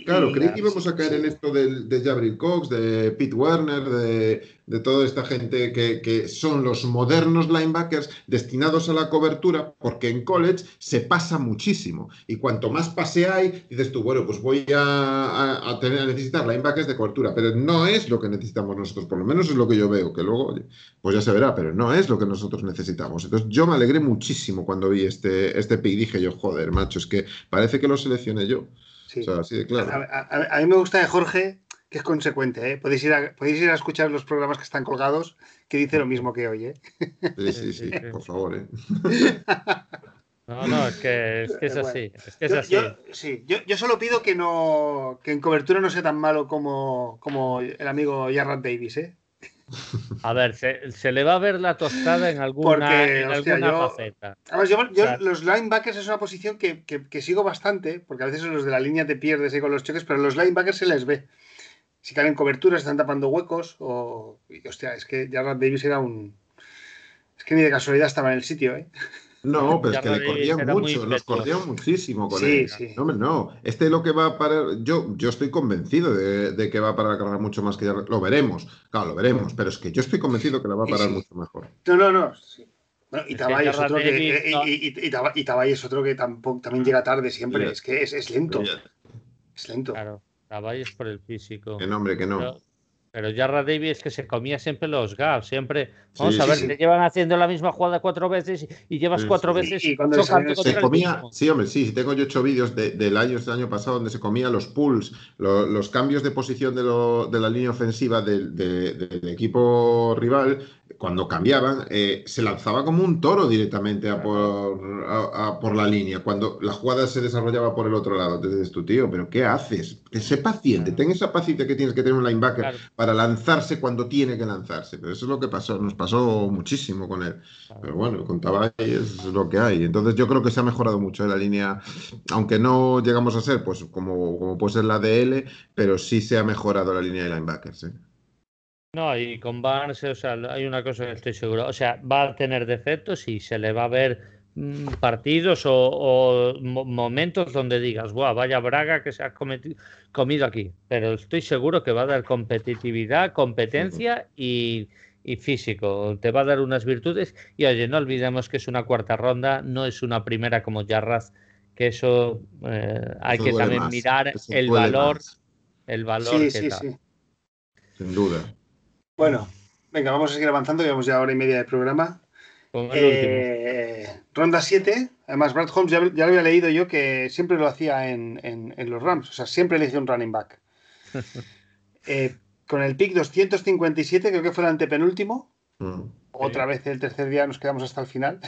claro, creí que íbamos a caer en esto de, de Jabril Cox, de Pete Werner, de, toda esta gente que, son los modernos linebackers destinados a la cobertura, porque en college se pasa muchísimo. Y cuanto más pase hay, dices tú, bueno, pues voy a, tener, a necesitar linebackers de cobertura, pero no es lo que necesitamos nosotros, por lo menos es lo que yo veo, que luego, pues ya se verá, pero no es lo que nosotros necesitamos. Entonces yo me alegré muchísimo cuando vi este, este pick, dije yo, joder, macho, es que parece que lo seleccioné yo. A, mí me gusta de Jorge, que es consecuente. ¿eh? Podéis, ir a, podéis ir a escuchar los programas que están colgados, que dice lo mismo que hoy. ¿eh? Sí, sí, sí, por favor. ¿eh? No, no, es que es, así. yo, sí, yo, solo pido que no que en cobertura no sea tan malo como, como el amigo Jarrett Davis, ¿eh? A ver, se, le va a ver la tostada en alguna, en alguna faceta. los linebackers es una posición que, sigo bastante, porque a veces los de la línea te pierdes ahí con los choques, pero los linebackers se les ve. Si caen coberturas, están tapando huecos, o. hostia, es que Jarrett Davis era un. Es que ni de casualidad estaba en el sitio, ¿eh? No, pero es que le corrían mucho, nos corrían muchísimo con él. No, no, este lo que va a parar, yo, yo estoy convencido de, que va a parar la carrera mucho más que ya, lo veremos, claro, lo veremos, pero es que yo estoy convencido que la va a parar mucho mejor. No, no, no. Bueno, y Tabay es, otro que, y, es otro que tampoco, también llega tarde siempre, es que es, lento. Es lento. Claro, Tabay es por el físico. Que nombre, que no. Pero Jarra Davis es que se comía siempre los gaps, siempre. Vamos a ver, te llevan haciendo la misma jugada cuatro veces y, llevas cuatro veces y, cuando se, comía, Sí, hombre, sí, tengo yo ocho vídeos del año, este año pasado donde se comía los pulls, los cambios de posición de, la línea ofensiva del, del equipo rival cuando cambiaban, eh, se lanzaba como un toro directamente a por, la línea, cuando la jugada se desarrollaba por el otro lado. Entonces, tu tío, ¿pero qué haces? Sé paciente, ten esa paciencia que tienes que tener un linebacker para lanzarse cuando tiene que lanzarse. Pero eso es lo que pasó, nos pasó muchísimo con él. Pero bueno, con Tabay es lo que hay. Entonces, yo creo que se ha mejorado mucho la línea, aunque no llegamos a ser pues como, como puede ser la DL, pero sí se ha mejorado la línea de linebackers. ¿eh? No, y con Barnes, o sea, hay una cosa que estoy seguro, o sea, va a tener defectos y se le va a ver mm, partidos o, momentos donde digas, guau, vaya braga que se ha comido aquí, pero estoy seguro que va a dar competitividad, competencia y, físico, te va a dar unas virtudes. Y oye, no olvidemos que es una cuarta ronda, no es una primera como Jarras, que eso eh, hay que también mirar el valor, el valor que sí, Sí. Sin duda. Bueno, venga, vamos a seguir avanzando, llevamos ya hora y media de programa. Eh, ronda 7, además Brad Holmes ya, lo había leído yo que siempre lo hacía en, los Rams, o sea, siempre le hice un running back. [LAUGHS] Eh, con el pick 257, creo que fue el antepenúltimo. Mm. Otra vez el tercer día nos quedamos hasta el final.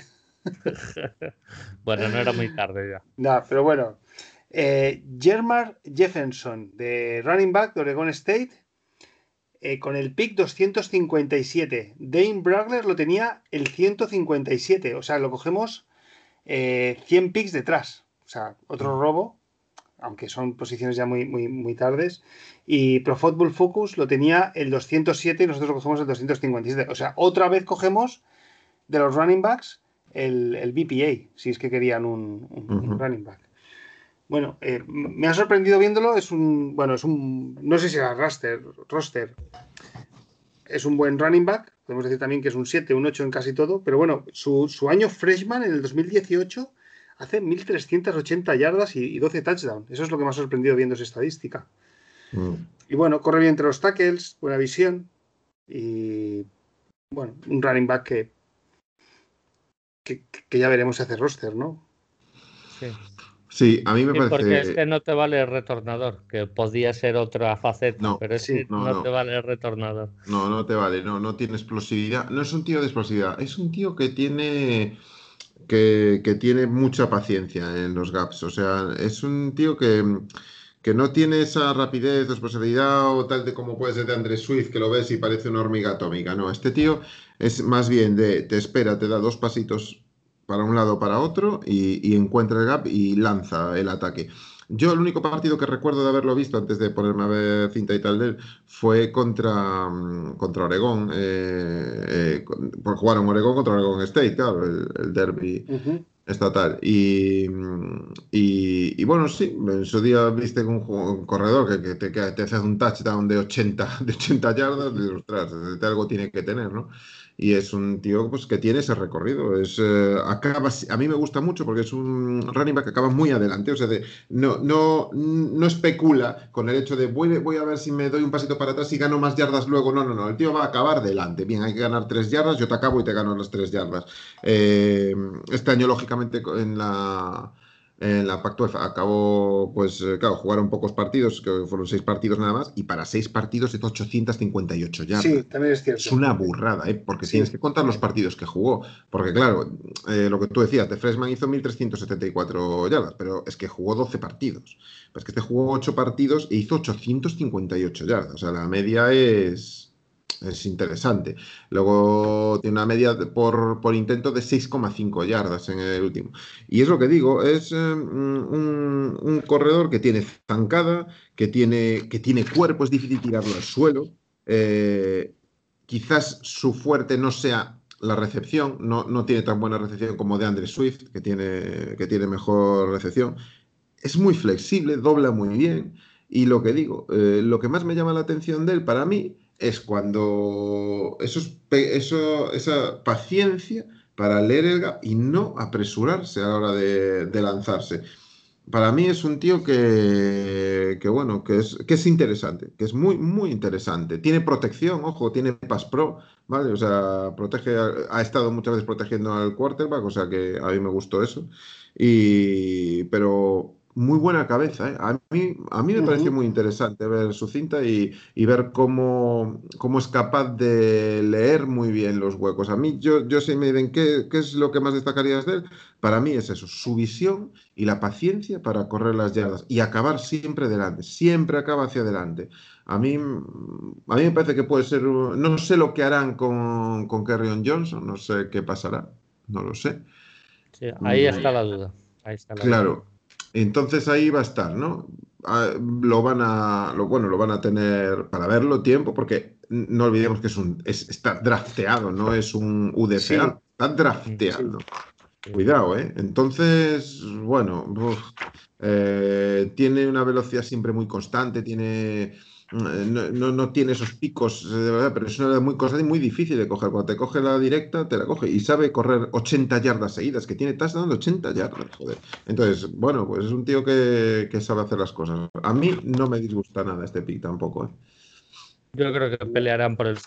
[LAUGHS] bueno, no era muy tarde ya. No, pero bueno. Eh, Jermar Jefferson, de running back de Oregon State, eh, con el pick 257. Dane Bragler lo tenía el 157. O sea, lo cogemos 100 eh, picks detrás. O sea, otro robo, aunque son posiciones ya muy, muy, muy tardes. Y Pro Football Focus lo tenía el 207 y nosotros lo cogemos el 257. O sea, otra vez cogemos de los running backs el, el BPA, si es que querían un, running back. Bueno, eh, me ha sorprendido viéndolo. Es un, bueno, es un, no sé si era roster, roster. Es un buen running back. Podemos decir también que es un 7, un 8 en casi todo. Pero bueno, su, año freshman en el 2018 hace 1.380 yardas y, 12 touchdowns. Eso es lo que me ha sorprendido viendo esa estadística. Mm. Y bueno, corre bien entre los tackles, buena visión. Y bueno, un running back que, que, ya veremos si hace roster, ¿no? Sí. Sí, a mí me parece. Porque es que no te vale el retornador, que podía ser otra faceta, no, pero es que no, te vale el retornador. No, no te vale, no, no tiene explosividad. No es un tío de explosividad, es un tío que tiene. Que, que tiene mucha paciencia en los gaps. O sea, es un tío que que no tiene esa rapidez, explosividad o tal de como puede ser de Andrés Swift, que lo ves y parece una hormiga atómica. No, este tío es más bien de te espera, te da dos pasitos para un lado para otro y, encuentra el gap y lanza el ataque. Yo el único partido que recuerdo de haberlo visto antes de ponerme a ver cinta y tal de él fue contra, mm, contra Oregón, eh, eh, por jugar en Oregón contra Oregón State, claro, el, derby estatal. Y, y, bueno, sí, en su día viste un, corredor que, te, que te hace un touchdown de 80, de 80 yardas, de, ostras, algo tiene que tener, ¿no? y es un tío pues, que tiene ese recorrido. Es, eh, acaba, a mí me gusta mucho porque es un running back que acaba muy adelante, o sea, de, no, no, no especula con el hecho de voy, voy, a ver si me doy un pasito para atrás y gano más yardas luego. No, no, no, el tío va a acabar delante. Bien, hay que ganar tres yardas, yo te acabo y te gano las tres yardas. Eh, este año, lógicamente, en la en la Pacto acabó, pues eh, claro, jugaron pocos partidos, que fueron seis partidos nada más, y para seis partidos hizo 858 yardas. Sí, también es cierto. Es una burrada, ¿eh? porque tienes que contar los partidos que jugó. Porque claro, eh, lo que tú decías, de Freshman hizo 1374 yardas, pero es que jugó 12 partidos. Pues que este jugó 8 partidos e hizo 858 yardas. O sea, la media es es interesante. Luego tiene una media por, intento de 6,5 yardas en el último. Y es lo que digo, es eh, un, corredor que tiene zancada, que tiene, que tiene cuerpo, es difícil tirarlo al suelo. Eh, quizás su fuerte no sea la recepción, no, no, tiene tan buena recepción como de Andre Swift, que tiene, que tiene mejor recepción. Es muy flexible, dobla muy bien. Y lo que digo, eh, lo que más me llama la atención de él para mí es cuando eso, eso, esa paciencia para leer el gap y no apresurarse a la hora de, lanzarse. Para mí es un tío que, que, bueno, que es, que es interesante, que es muy, muy interesante. Tiene protección, ojo, tiene Pass Pro, ¿vale? O sea, protege, ha estado muchas veces protegiendo al quarterback, o sea que a mí me gustó eso. Y, pero muy buena cabeza. ¿eh? A, mí, a mí me pareció muy interesante ver su cinta y, ver cómo, cómo, es capaz de leer muy bien los huecos. A mí, yo, yo si me dicen ¿qué, qué es lo que más destacarías de él, para mí es eso, su visión y la paciencia para correr las yardas y acabar siempre delante, siempre acaba hacia adelante. A mí, a mí me parece que puede ser, no sé lo que harán con, con Kerryon Johnson, no sé qué pasará, no lo sé. ahí mm. está la duda. Ahí está la claro. Entonces ahí va a estar, ¿no? Ah, lo van a, lo, bueno, lo van a tener para verlo tiempo, porque no olvidemos que es un, está drafteado, no es un UDFA, está drafteado. Cuidado, ¿eh? Entonces, bueno, eh, tiene una velocidad siempre muy constante, tiene no, no, tiene esos picos de verdad, pero es una muy cosa muy difícil de coger. Cuando te coge la directa, te la coge y sabe correr 80 yardas seguidas, que tiene estás dando 80 yardas, joder. Entonces, bueno, pues es un tío que, sabe hacer las cosas. A mí no me disgusta nada este pick tampoco. ¿eh? Yo creo que pelearán por el,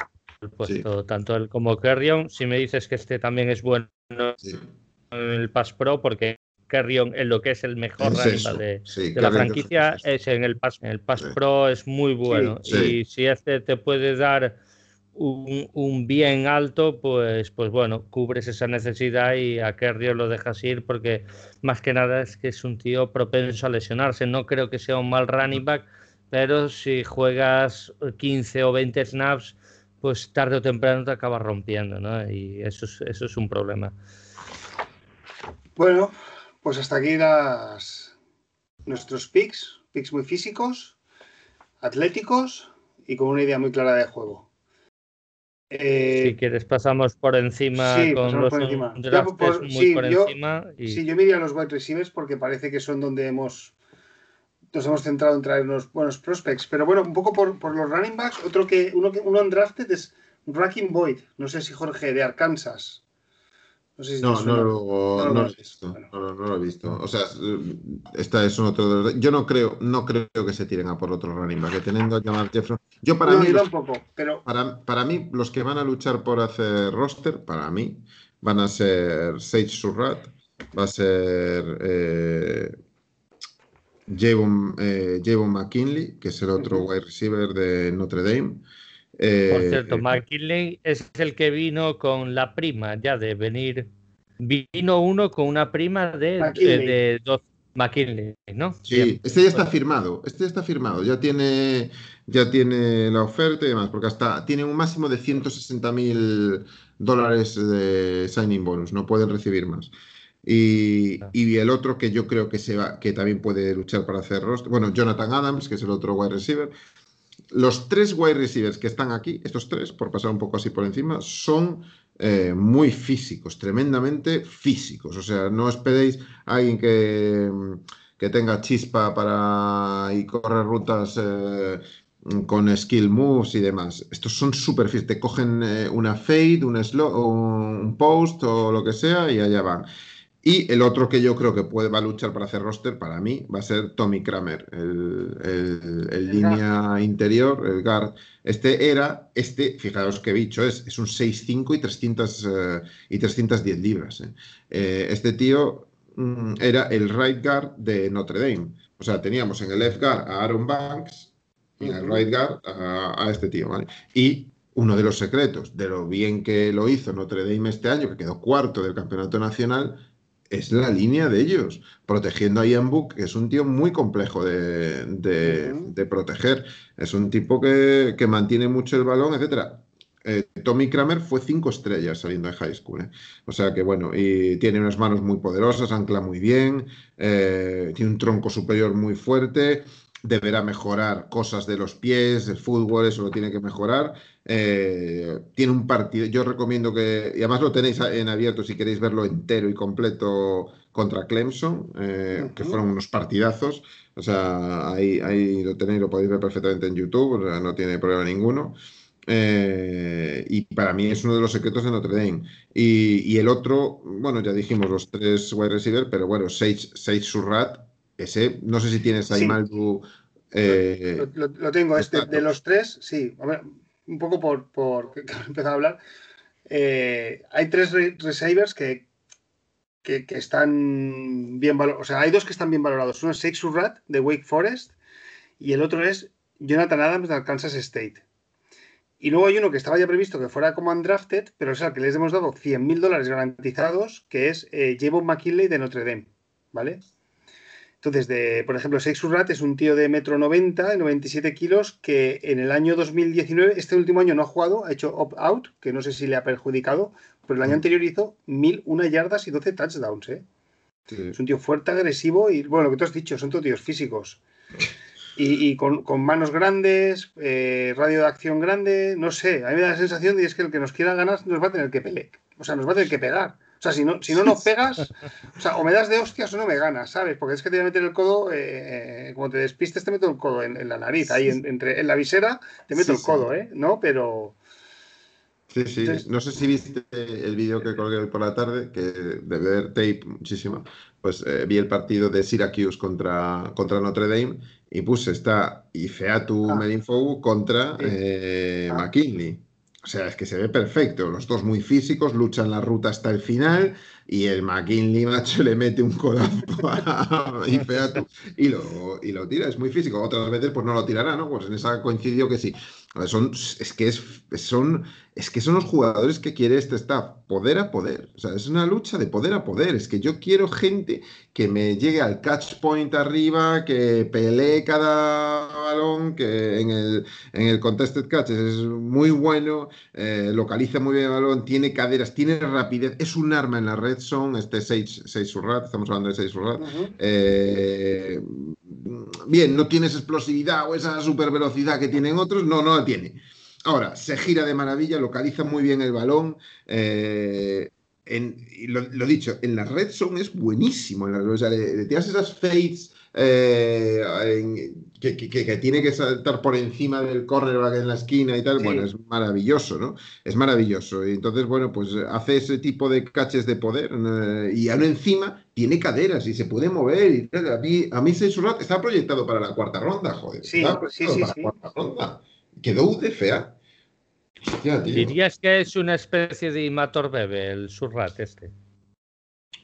puesto, tanto él como Kerrion. Si me dices que este también es bueno en el Pass Pro, porque Carrion en lo que es el mejor de, la franquicia es en el Pass, en el Pass Pro es muy bueno. y si este te puede dar un, bien alto pues pues bueno cubres esa necesidad y a Carrion lo dejas ir porque más que nada es que es un tío propenso a lesionarse. No creo que sea un mal running back pero si juegas 15 o 20 snaps pues tarde o temprano te acabas rompiendo ¿no? y eso es, eso es un problema. Bueno, pues hasta aquí las, nuestros picks, picks muy físicos, atléticos y con una idea muy clara de juego. Eh, si quieres pasamos por encima con los por encima. muy por encima. Sí, yo me iría a los wide receivers porque parece que son donde hemos nos hemos centrado en traer unos buenos prospects. Pero bueno, un poco por, los running backs, otro que uno que uno undrafted es Racking Boyd. No sé si Jorge, de Arkansas. No, no, lo, he visto. No, lo he visto. O sea, esta es otro Yo no creo, no creo que se tiren a por otro running back. Que teniendo a llamar Jefferson. Yo para mí. pero... para, para mí, los que van a luchar por hacer roster, para mí, van a ser Sage Surrat, va a ser eh, Javon, eh, McKinley, que es el otro wide receiver de Notre Dame. Eh, Por cierto, eh, McKinley es el que vino con la prima ya de venir. Vino uno con una prima de, de, dos McKinley, ¿no? Sí, este ya está firmado. Este ya está firmado. Ya tiene, ya tiene la oferta y demás, porque hasta tiene un máximo de 160 mil dólares de signing bonus. No pueden recibir más. Y, y, el otro que yo creo que se va, que también puede luchar para hacer roster, bueno, Jonathan Adams, que es el otro wide receiver, los tres wide receivers que están aquí, estos tres, por pasar un poco así por encima, son eh, muy físicos, tremendamente físicos. O sea, no esperéis a alguien que, que tenga chispa para y correr rutas eh, con skill moves y demás. Estos son súper físicos. Te cogen eh, una fade, un, slow, un post o lo que sea y allá van. Y el otro que yo creo que puede, va a luchar para hacer roster, para mí, va a ser Tommy Kramer, el, línea interior, el guard. Este era, este, fijaos qué bicho es, es un 6'5 y, 300, eh, y 310 libras. Eh. Eh, este tío mm, era el right guard de Notre Dame. O sea, teníamos en el left guard a Aaron Banks y en el right guard a, a este tío, ¿vale? Y uno de los secretos de lo bien que lo hizo Notre Dame este año, que quedó cuarto del campeonato nacional, es la línea de ellos, protegiendo a Ian Book, que es un tío muy complejo de, proteger. Es un tipo que, mantiene mucho el balón, etcétera. Eh, Tommy Kramer fue cinco estrellas saliendo de high school. ¿eh? O sea que bueno, y tiene unas manos muy poderosas, ancla muy bien, eh, tiene un tronco superior muy fuerte, deberá mejorar cosas de los pies, el fútbol, eso lo tiene que mejorar. Eh, tiene un partido, yo recomiendo que, y además lo tenéis en abierto si queréis verlo entero y completo contra Clemson, eh, que fueron unos partidazos. O sea, ahí, ahí lo tenéis, lo podéis ver perfectamente en YouTube, no tiene problema ninguno. Eh, y para mí es uno de los secretos de Notre Dame. Y, el otro, bueno, ya dijimos los tres wide receiver, pero bueno, Sage, Sage Surrat, ese, no sé si tienes ahí mal tu. lo, tengo, este, de los tres, sí un poco por, por [LAUGHS] que, empezado a hablar, eh, hay tres receivers que, que, están bien valorados. O sea, hay dos que están bien valorados. Uno es Seix Surratt de Wake Forest y el otro es Jonathan Adams de Arkansas State. Y luego hay uno que estaba ya previsto que fuera como undrafted, pero es al que les hemos dado 100 mil dólares garantizados, que es eh, McKinley de Notre Dame. ¿Vale? Entonces, de, por ejemplo, Sex Surrat es un tío de metro 90, 97 kilos, que en el año 2019, este último año no ha jugado, ha hecho opt-out, que no sé si le ha perjudicado, pero el año mm. anterior hizo 1001 yardas y 12 touchdowns. ¿eh? Es un tío fuerte, agresivo y, bueno, lo que tú has dicho, son todos tíos físicos. [LAUGHS] Y, con, manos grandes, eh, radio de acción grande, no sé, a mí me da la sensación de que es que el que nos quiera ganar nos va a tener que pelear, o sea, nos va a tener que pegar. O sea, si no, si no nos pegas, o sea, o me das de hostias o no me ganas, ¿sabes? Porque es que te voy a meter el codo, eh, como te despistes, te meto el codo en, la nariz, ahí en, entre, en la visera, te meto el codo, ¿eh? ¿No? Pero. Sí, sí. No sé si viste el vídeo que colgué hoy por la tarde, que de ver tape muchísimo. Pues eh, vi el partido de Syracuse contra, contra Notre Dame y puse está Ifeatu ah. contra eh, ah. McKinley. O sea, es que se ve perfecto. Los dos muy físicos, luchan la ruta hasta el final y el McKinley, macho, le mete un codazo a [LAUGHS] y lo, y lo tira. Es muy físico. Otras veces, pues no lo tirará, ¿no? Pues en esa coincidió que sí. Son, es que es, son es que son los jugadores que quiere este staff, poder a poder. O sea, es una lucha de poder a poder. Es que yo quiero gente que me llegue al catch point arriba, que pelee cada balón, que en el, en el contested catch es muy bueno, eh, localiza muy bien el balón, tiene caderas, tiene rapidez, es un arma en la red zone, este 6 Surrat, estamos hablando de 6 Surrat. Eh, bien, no tienes explosividad o esa super velocidad que tienen otros, no, no la tiene. Ahora, se gira de maravilla, localiza muy bien el balón. Eh, en, lo, lo, dicho, en la red zone es buenísimo. O sea, le, tiras esas fades eh, que, que, que, tiene que saltar por encima del corner en la esquina y tal. Sí. Bueno, es maravilloso, ¿no? Es maravilloso. Y entonces, bueno, pues hace ese tipo de caches de poder eh, y aún encima tiene caderas y se puede mover. Y tal. A mí, a mí está proyectado para la cuarta ronda, joder. Sí, sí, sí, para sí. la cuarta ronda. Quedó UDFA. Hostia, ¿Dirías que es una especie de Imator Bebe, el Surrat este?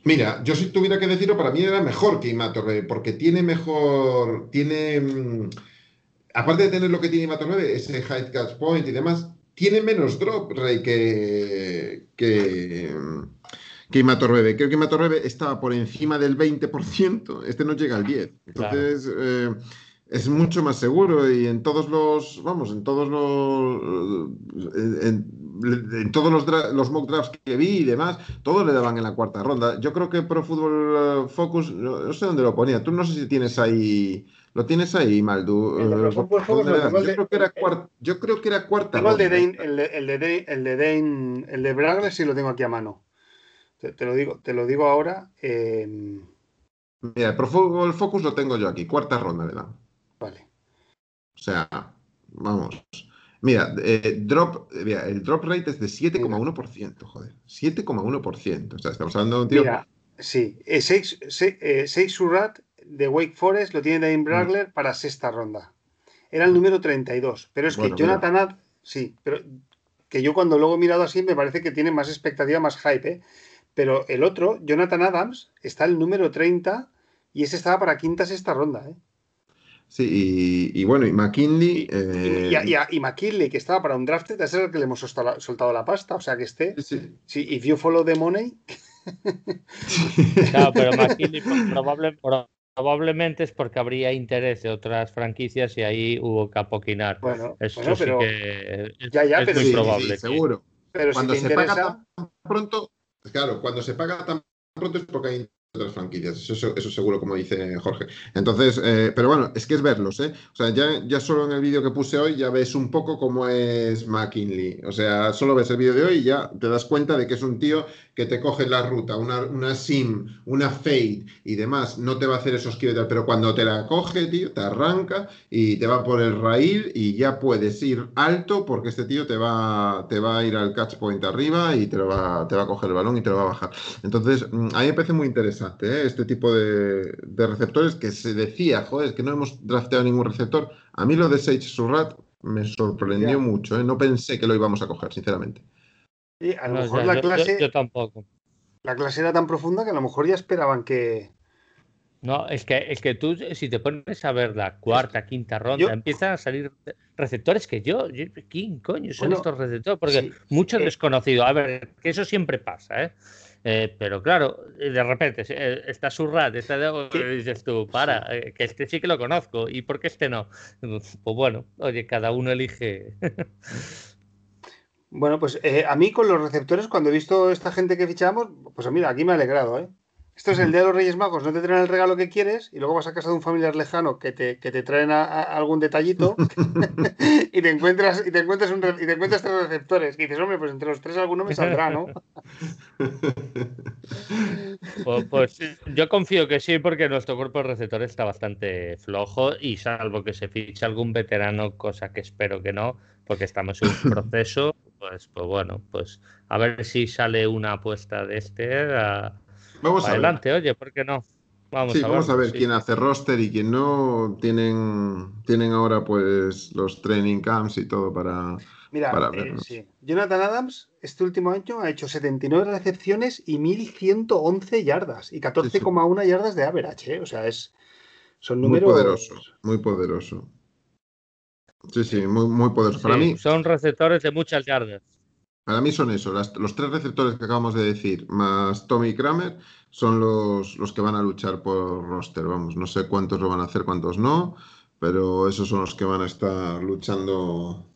Mira, yo si tuviera que decirlo, para mí era mejor que Imator Bebe, porque tiene mejor, tiene, mmm, aparte de tener lo que tiene Imator Bebe, ese high catch point y demás, tiene menos drop rate que, que, que Imator Bebe. Creo que Imator Bebe estaba por encima del 20%, este no llega al 10%. Entonces... Claro. Eh, es mucho más seguro y en todos los, vamos, en todos los, en, en todos los, los, mock drafts que vi y demás, todos le daban en la cuarta ronda. Yo creo que Pro Football Focus, no, sé dónde lo ponía, tú no sé si tienes ahí, lo tienes ahí, Maldu. Focus, yo, creo que era cuarta, yo creo que era cuarta tengo ronda. El de Dane, el de, el de, Dane, el de, Dane, el de Bragler sí lo tengo aquí a mano. Te, te, lo, digo, te lo digo ahora. Eh... Mira, el Pro Football Focus lo tengo yo aquí, cuarta ronda le dan. Vale. O sea, vamos. Mira, eh, drop, mira, el drop rate es de 7,1%, joder. 7,1%. O sea, estamos hablando de un tío. Mira, sí. 6 eh, Surrat de Wake Forest lo tiene Dane Bragler mm. para sexta ronda. Era el número 32. Pero es bueno, que Jonathan Ad, sí, pero que yo cuando luego he mirado así me parece que tiene más expectativa, más hype, ¿eh? Pero el otro, Jonathan Adams, está el número 30 y ese estaba para quinta, sexta ronda, ¿eh? Sí, y, y, bueno, y McKinley. Eh... Y, y, y, McKinley, que estaba para un draft, es el que le hemos soltado, soltado la pasta. O sea que esté. Sí. sí if you follow the money. claro, pero [LAUGHS] McKinley probable, probablemente es porque habría interés de otras franquicias y ahí hubo que apoquinar. Bueno, Eso bueno, sí pero, que ya, ya, es pero muy sí, probable. seguro. pero Cuando si te se interesa. paga tan pronto, claro, cuando se paga tan pronto es porque hay otras franquicias, eso, eso, seguro, como dice Jorge. Entonces, eh, pero bueno, es que es verlos, ¿eh? O sea, ya, ya solo en el vídeo que puse hoy ya ves un poco cómo es McKinley. O sea, solo ves el vídeo de hoy y ya te das cuenta de que es un tío que te coge la ruta, una, una sim, una fade y demás, no te va a hacer esos kilómetros, pero cuando te la coge, tío, te arranca y te va por el raíl y ya puedes ir alto porque este tío te va, te va a ir al catch point arriba y te, lo va, te va a coger el balón y te lo va a bajar. Entonces, mm, a mí me parece muy interesante ¿eh? este tipo de, de, receptores que se decía, joder, es que no hemos drafteado ningún receptor. A mí lo de Sage Surrat me sorprendió Ya. mucho, ¿eh? no pensé que lo íbamos a coger, sinceramente. Y a lo No, mejor ya, la yo- clase, yo tampoco. la clase era tan profunda que a lo mejor ya esperaban que. No, es que, es que tú, si te pones a ver la cuarta, quinta ronda, Yo- empiezan a salir receptores que yo, yo- ¿quién coño son Bueno, estos receptores? Porque sí, mucho eh, desconocido. A ver, que eso siempre pasa, ¿eh? Eh, pero claro, de repente eh, está Surrat, está de, dices tú, para, eh, que este sí que lo conozco, ¿y por qué este no? [LAUGHS] Pues bueno, oye, cada uno elige. Bueno, pues eh, a mí con los receptores, cuando he visto esta gente que fichamos, pues mira, aquí me ha alegrado, ¿eh? Esto es el día de los Reyes Magos, no te traen el regalo que quieres y luego vas a casa de un familiar lejano que te, que te traen a, a algún detallito [LAUGHS] [LAUGHS] y te encuentras y te encuentras un y te encuentras tres receptores. Y dices, hombre, pues entre los tres alguno me saldrá, ¿no? [LAUGHS] Pues, pues yo confío que sí, porque nuestro cuerpo de receptores está bastante flojo y salvo que se fiche algún veterano, cosa que espero que no, porque estamos en un proceso, pues, pues bueno, pues a ver si sale una apuesta de este a- Vamos a ver. adelante, oye, ¿por qué no? Vamos Sí, a vamos a verlo, ver sí. quién hace roster y quién no. Tienen, tienen ahora pues los training camps y todo para... Mira, Para eh, sí. Jonathan Adams este último año ha hecho 79 recepciones y 1111 yardas y 14,1 yardas de average, ¿eh? O sea, es son Muy números poderoso, muy poderoso. Sí, sí, muy, muy poderoso. Para mí, son receptores de muchas yardas. Para mí son eso, las- los tres receptores que acabamos de decir, más Tommy Kramer, son los, los que van a luchar por roster. Vamos, no sé cuántos lo van a hacer, cuántos no, pero esos son los que van a estar luchando.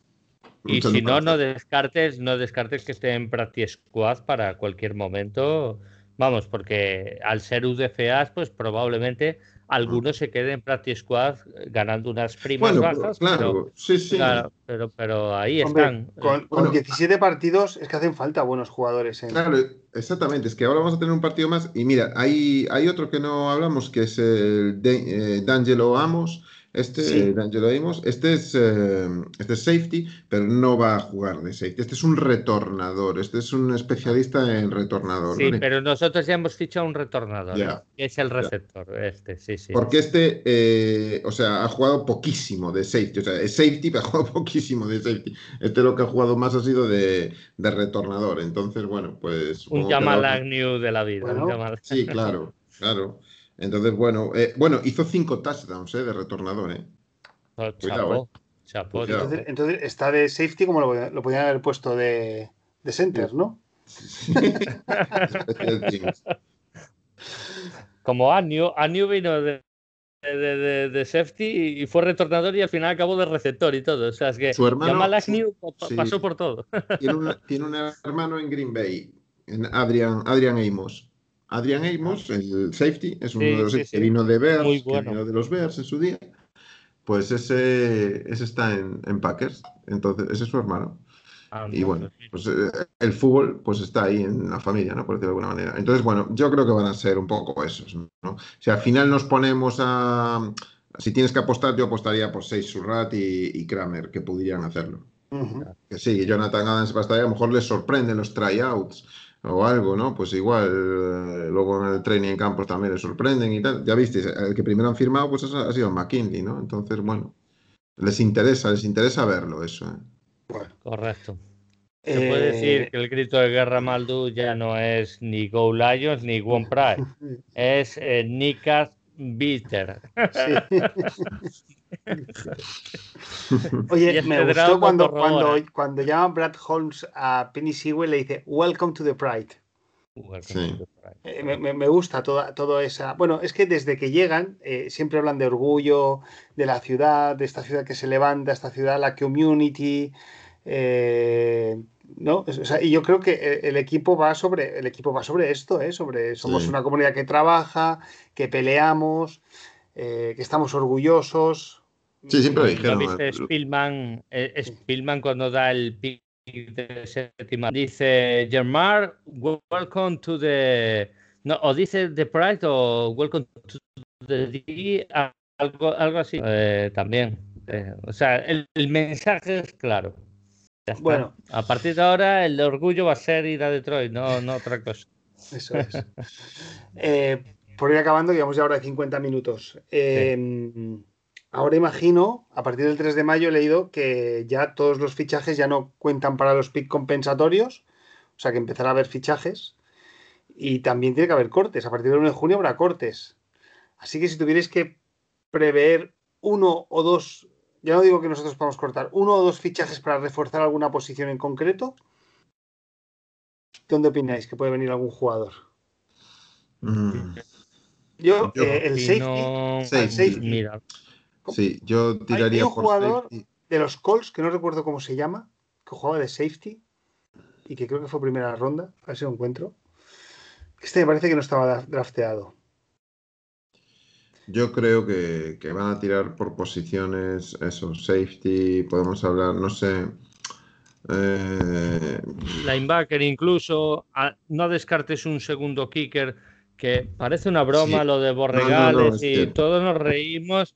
Y si no, no descartes, no descartes que esté en Practice Squad para cualquier momento. Vamos, porque al ser UDFAs, pues probablemente algunos se queden en Practice Squad ganando unas primas Bueno, bajas. claro, pero, sí, sí. claro, pero, pero ahí Hombre, están. con, con Bueno. 17 partidos es que hacen falta buenos jugadores. En... Claro, exactamente. Es que ahora vamos a tener un partido más. Y mira, hay, hay otro que no hablamos, que es el de, eh, D'Angelo Amos. Este, Sí. eh, D'Angelo Amos. Este es, eh, este es safety, pero no va a jugar de safety. Este es un retornador. Este es un especialista en retornador. Sí, ¿vale? pero nosotros ya hemos fichado un retornador, Ya, ¿eh? que es el receptor, este, sí, sí. Porque este, eh, o sea, ha jugado poquísimo de safety. O sea, es safety, [LAUGHS] pero ha jugado poquísimo de safety. Este lo que ha jugado más ha sido de, de retornador. Entonces, bueno, pues. Un Jamal Agnew de la vida. un Bueno, Sí, claro, claro. Entonces, bueno, eh, bueno, hizo cinco touchdowns eh, de retornador, ¿eh? Oh, Cuidado, Cuidado. Entonces, entonces está de safety como lo, lo podían haber puesto de, de center, ¿no? [LAUGHS] Como Agnew, Agnew vino de, de, de- de safety y fue retornador y al final acabó de receptor y todo. O sea, es que Su hermano- Agnew sí. pasó por todo. Tiene, un- tiene un hermano en Green Bay, en Adrian, Adrian Amos. Adrian Amos, el safety, es uno Sí, de los sí, que vino de Bears, Muy que bueno. vino de los Bears en su día. Pues ese, ese está en, en Packers. Entonces, ese es su hermano. Anda, Y bueno, pues pues eh, el fútbol pues está ahí en la familia, ¿no? Por decirlo de alguna manera. Entonces, bueno, yo creo que van a ser un poco esos, ¿no? Si al final nos ponemos a... Si tienes que apostar, yo apostaría por Seis Surrat y, y Kramer, que pudieran hacerlo. Que sí, Jonathan Adams va a estar ahí, a lo mor les sorprenden los tryouts o algo, ¿no? Pues igual, eh, luego en el training en campos también les sorprenden y tal. Ya visteis, el que primero han firmado pues ha ha sido McKinley, ¿no? Entonces, bueno, les interesa, les interesa verlo eso, ¿eh? Bueno, Correcto. Se puede eh, decir que el grito de guerra Maldu ya no es ni Go Lions ni One Pride, [LAUGHS] es eh, Nikas Bitter. sí. [LAUGHS] [LAUGHS] Oye, me gustó lo cuando, corrobora. cuando, cuando llama Brad Holmes a Penny Sewell le dice Welcome to the Pride. Sí. Eh, me, me- me gusta toda, toda esa. Bueno, es que desde que llegan eh, siempre hablan de orgullo, de la ciudad, de esta ciudad que se levanta, esta ciudad, la community. eh, ¿no? Es- o sea, y yo creo que eh, el equipo va sobre, el equipo va sobre esto, ¿eh? sobre somos Sí. una comunidad que trabaja, que peleamos, eh, que estamos orgullosos. Sí, siempre lo ¿Lo dijeron. ¿eh? Spielman? eh, Spielman cuando da el pick de séptima dice Germar, welcome to the no, o dice the Pride o welcome to the D, algo, algo así Eh, también. eh, o sea, el, el mensaje es claro. Bueno. a partir de ahora el orgullo va a ser ir a Detroit, no, no otra cosa. [LAUGHS] Eso es. Eh, por ir acabando, llevamos ya ahora de 50 minutos. Eh, Ahora imagino, a partir del 3 de mayo he leído que ya todos los fichajes ya no cuentan para los pick compensatorios, o sea que empezará a haber fichajes y también tiene que haber cortes. A partir del 1 de junio habrá cortes. Así que si tuvierais que prever uno o dos, ya no digo que nosotros podamos cortar, uno o dos fichajes para reforzar alguna posición en concreto, ¿dónde opináis que puede venir algún jugador? Mm, Yo, Yo eh, el no- safety Mira, Sí, yo tiraría un por jugador- safety. de los Colts, que no recuerdo cómo se llama, que jugaba de safety y que creo que fue primera ronda, a ver si lo encuentro. Este me parece que no estaba dra- drafteado. Yo creo que, que van a tirar por posiciones, eso, safety, podemos hablar, no sé. eh, linebacker incluso, a- no descartes un segundo kicker, que parece una broma Sí. lo de No, no, Borregales no, y todos nos reímos,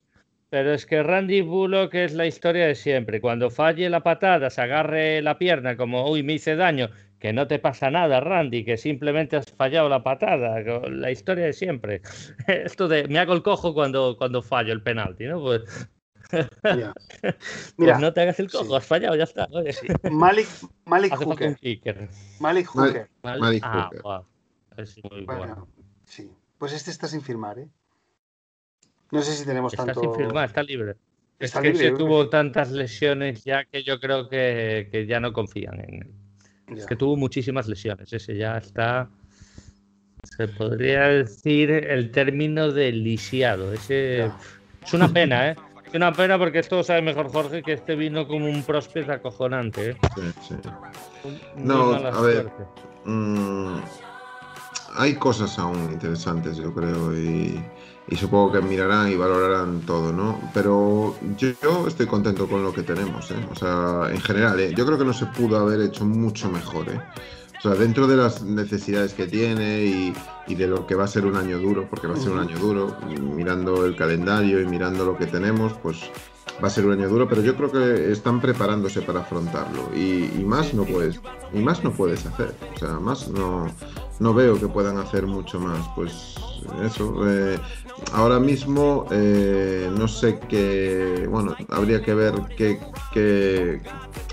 pero es que Randy Bullock es la historia de siempre. Cuando falle la patada, se agarre la pierna como, uy, me hice daño, que no te pasa nada, Randy, que simplemente has fallado la patada, la historia de siempre. [LAUGHS] Esto de me hago el cojo cuando, cuando fallo el penalti, ¿no? Pues, [LAUGHS] pues Mira, no te hagas el cojo, sí. has fallado, ya está. oye. sí, Malik, Malik Hooker. Malik Mal- Hooker. ¿vale? Malik Ah, Hooker. guau. Es muy Bueno, bueno. sí. Pues este está sin firmar, ¿eh? No sé si tenemos Está tanto. sin firmar, está libre. Está es que libre, se tuvo tantas lesiones ya que yo creo que, que ya no confían en él. Ya. Es que tuvo muchísimas lesiones. Ese ya está. Se podría decir el término de lisiado. Ese Ya. es una pena, ¿eh? Es una pena porque esto lo sabe mejor Jorge que este vino como un prospect acojonante, ¿eh? sí, sí. No, a ver. suerte. Mm, hay cosas aún interesantes, yo creo, y, supongo que mirarán y valorarán todo, ¿no? Pero yo, estoy contento con lo que tenemos, ¿eh? O sea, en general, ¿eh? Yo creo que no se pudo haber hecho mucho mejor, ¿eh? O sea, dentro de las necesidades que tiene y, y de lo que va a ser un año duro, porque va a ser un año duro, mirando el calendario y mirando lo que tenemos, pues va a ser un año duro, pero yo creo que están preparándose para afrontarlo y, más no puedes y más no puedes hacer, o sea, más no no veo que puedan hacer mucho más, pues eso. Eh, ahora mismo eh, no sé qué, bueno, habría que ver qué, qué,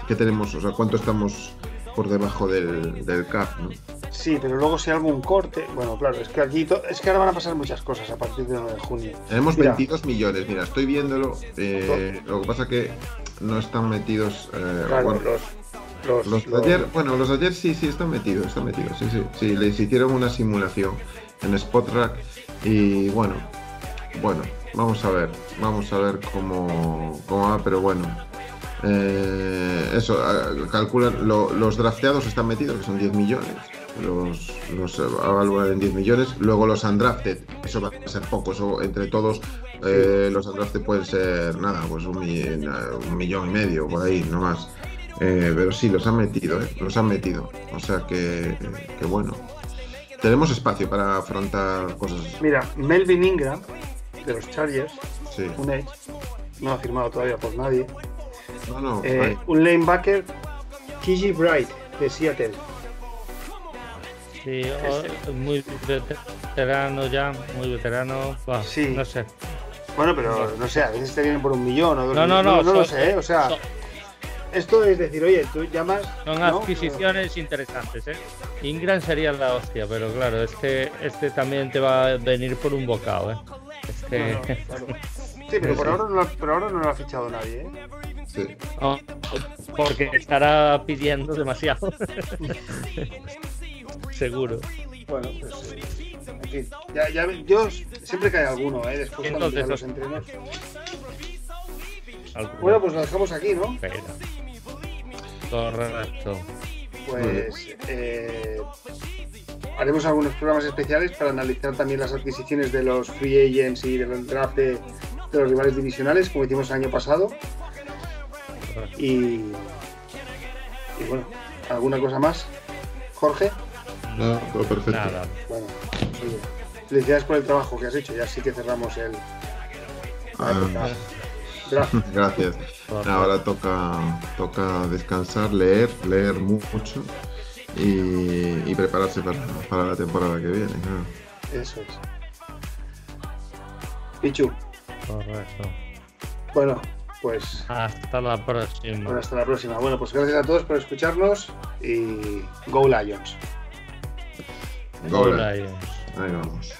qué tenemos, o sea, cuánto estamos por debajo del, del cap, ¿no? Sí, pero luego si hay algún corte, bueno, claro, es que aquí es que ahora van a pasar muchas cosas a partir de 9 de junio. Tenemos 22 millones, mira, estoy viéndolo. Eh, lo que pasa que no están metidos. Eh, claro, los, los, de ayer, bueno, los ayer sí, sí están metidos, están metidos, sí, sí, sí, les hicieron una simulación en Spotrack y bueno, bueno, vamos a ver, vamos a ver cómo, cómo va, pero bueno, eh, eso, calculan, los drafteados están metidos, que son 10 millones los, los evalúan en 10 millones. Luego los undrafted, eso va a ser poco, eso entre todos eh, los undrafted pueden ser nada, pues un, millón y medio por ahí, no más. Eh, pero sí, los han metido, eh, los han metido. O sea que, que, bueno. Tenemos espacio para afrontar cosas. Mira, Melvin Ingram, de los Chargers, un edge, no ha firmado todavía por nadie. No, no, un lanebacker, Kiji Bright, de Seattle. Sí, muy veterano ya, muy veterano. sí. No sé. Bueno, pero no sé, a veces te vienen por un millón o dos no, No, no, no, lo sé, ¿eh? o sea. Esto es decir, oye, tú llamas. Son adquisiciones interesantes, ¿eh? Ingram sería la hostia, pero claro, este, este también te va a venir por un bocado, ¿eh? Este... [LAUGHS] Sí, pero por ahora, no, por ahora no lo ha fichado nadie, ¿eh? Sí. porque estará pidiendo demasiado. [LAUGHS] seguro. Bueno, pues en fin, ya, ya, yo siempre cae alguno, ¿eh? Después cuando los entrenos. Bueno, pues lo dejamos aquí, ¿no? Correcto. Pues eh, haremos algunos programas especiales para analizar también las adquisiciones de los free agents y del draft de, los rivales divisionales, como hicimos el año pasado. Y, y bueno, ¿alguna cosa más? Jorge. No, todo perfecto. Nada. Bueno, felicidades por el trabajo que has hecho. Ya sí que cerramos el. Ah, gracias. [LAUGHS] Ahora toca, toca descansar, leer, leer mucho y, prepararse para, para, la temporada que viene. ¿no? Eso es. Pichu. Correcto. Bueno, pues. Hasta la próxima. Hasta la próxima. Bueno, pues gracias a todos por escucharnos y. Go Lions. Go, Lions. Lions. Ahí vamos.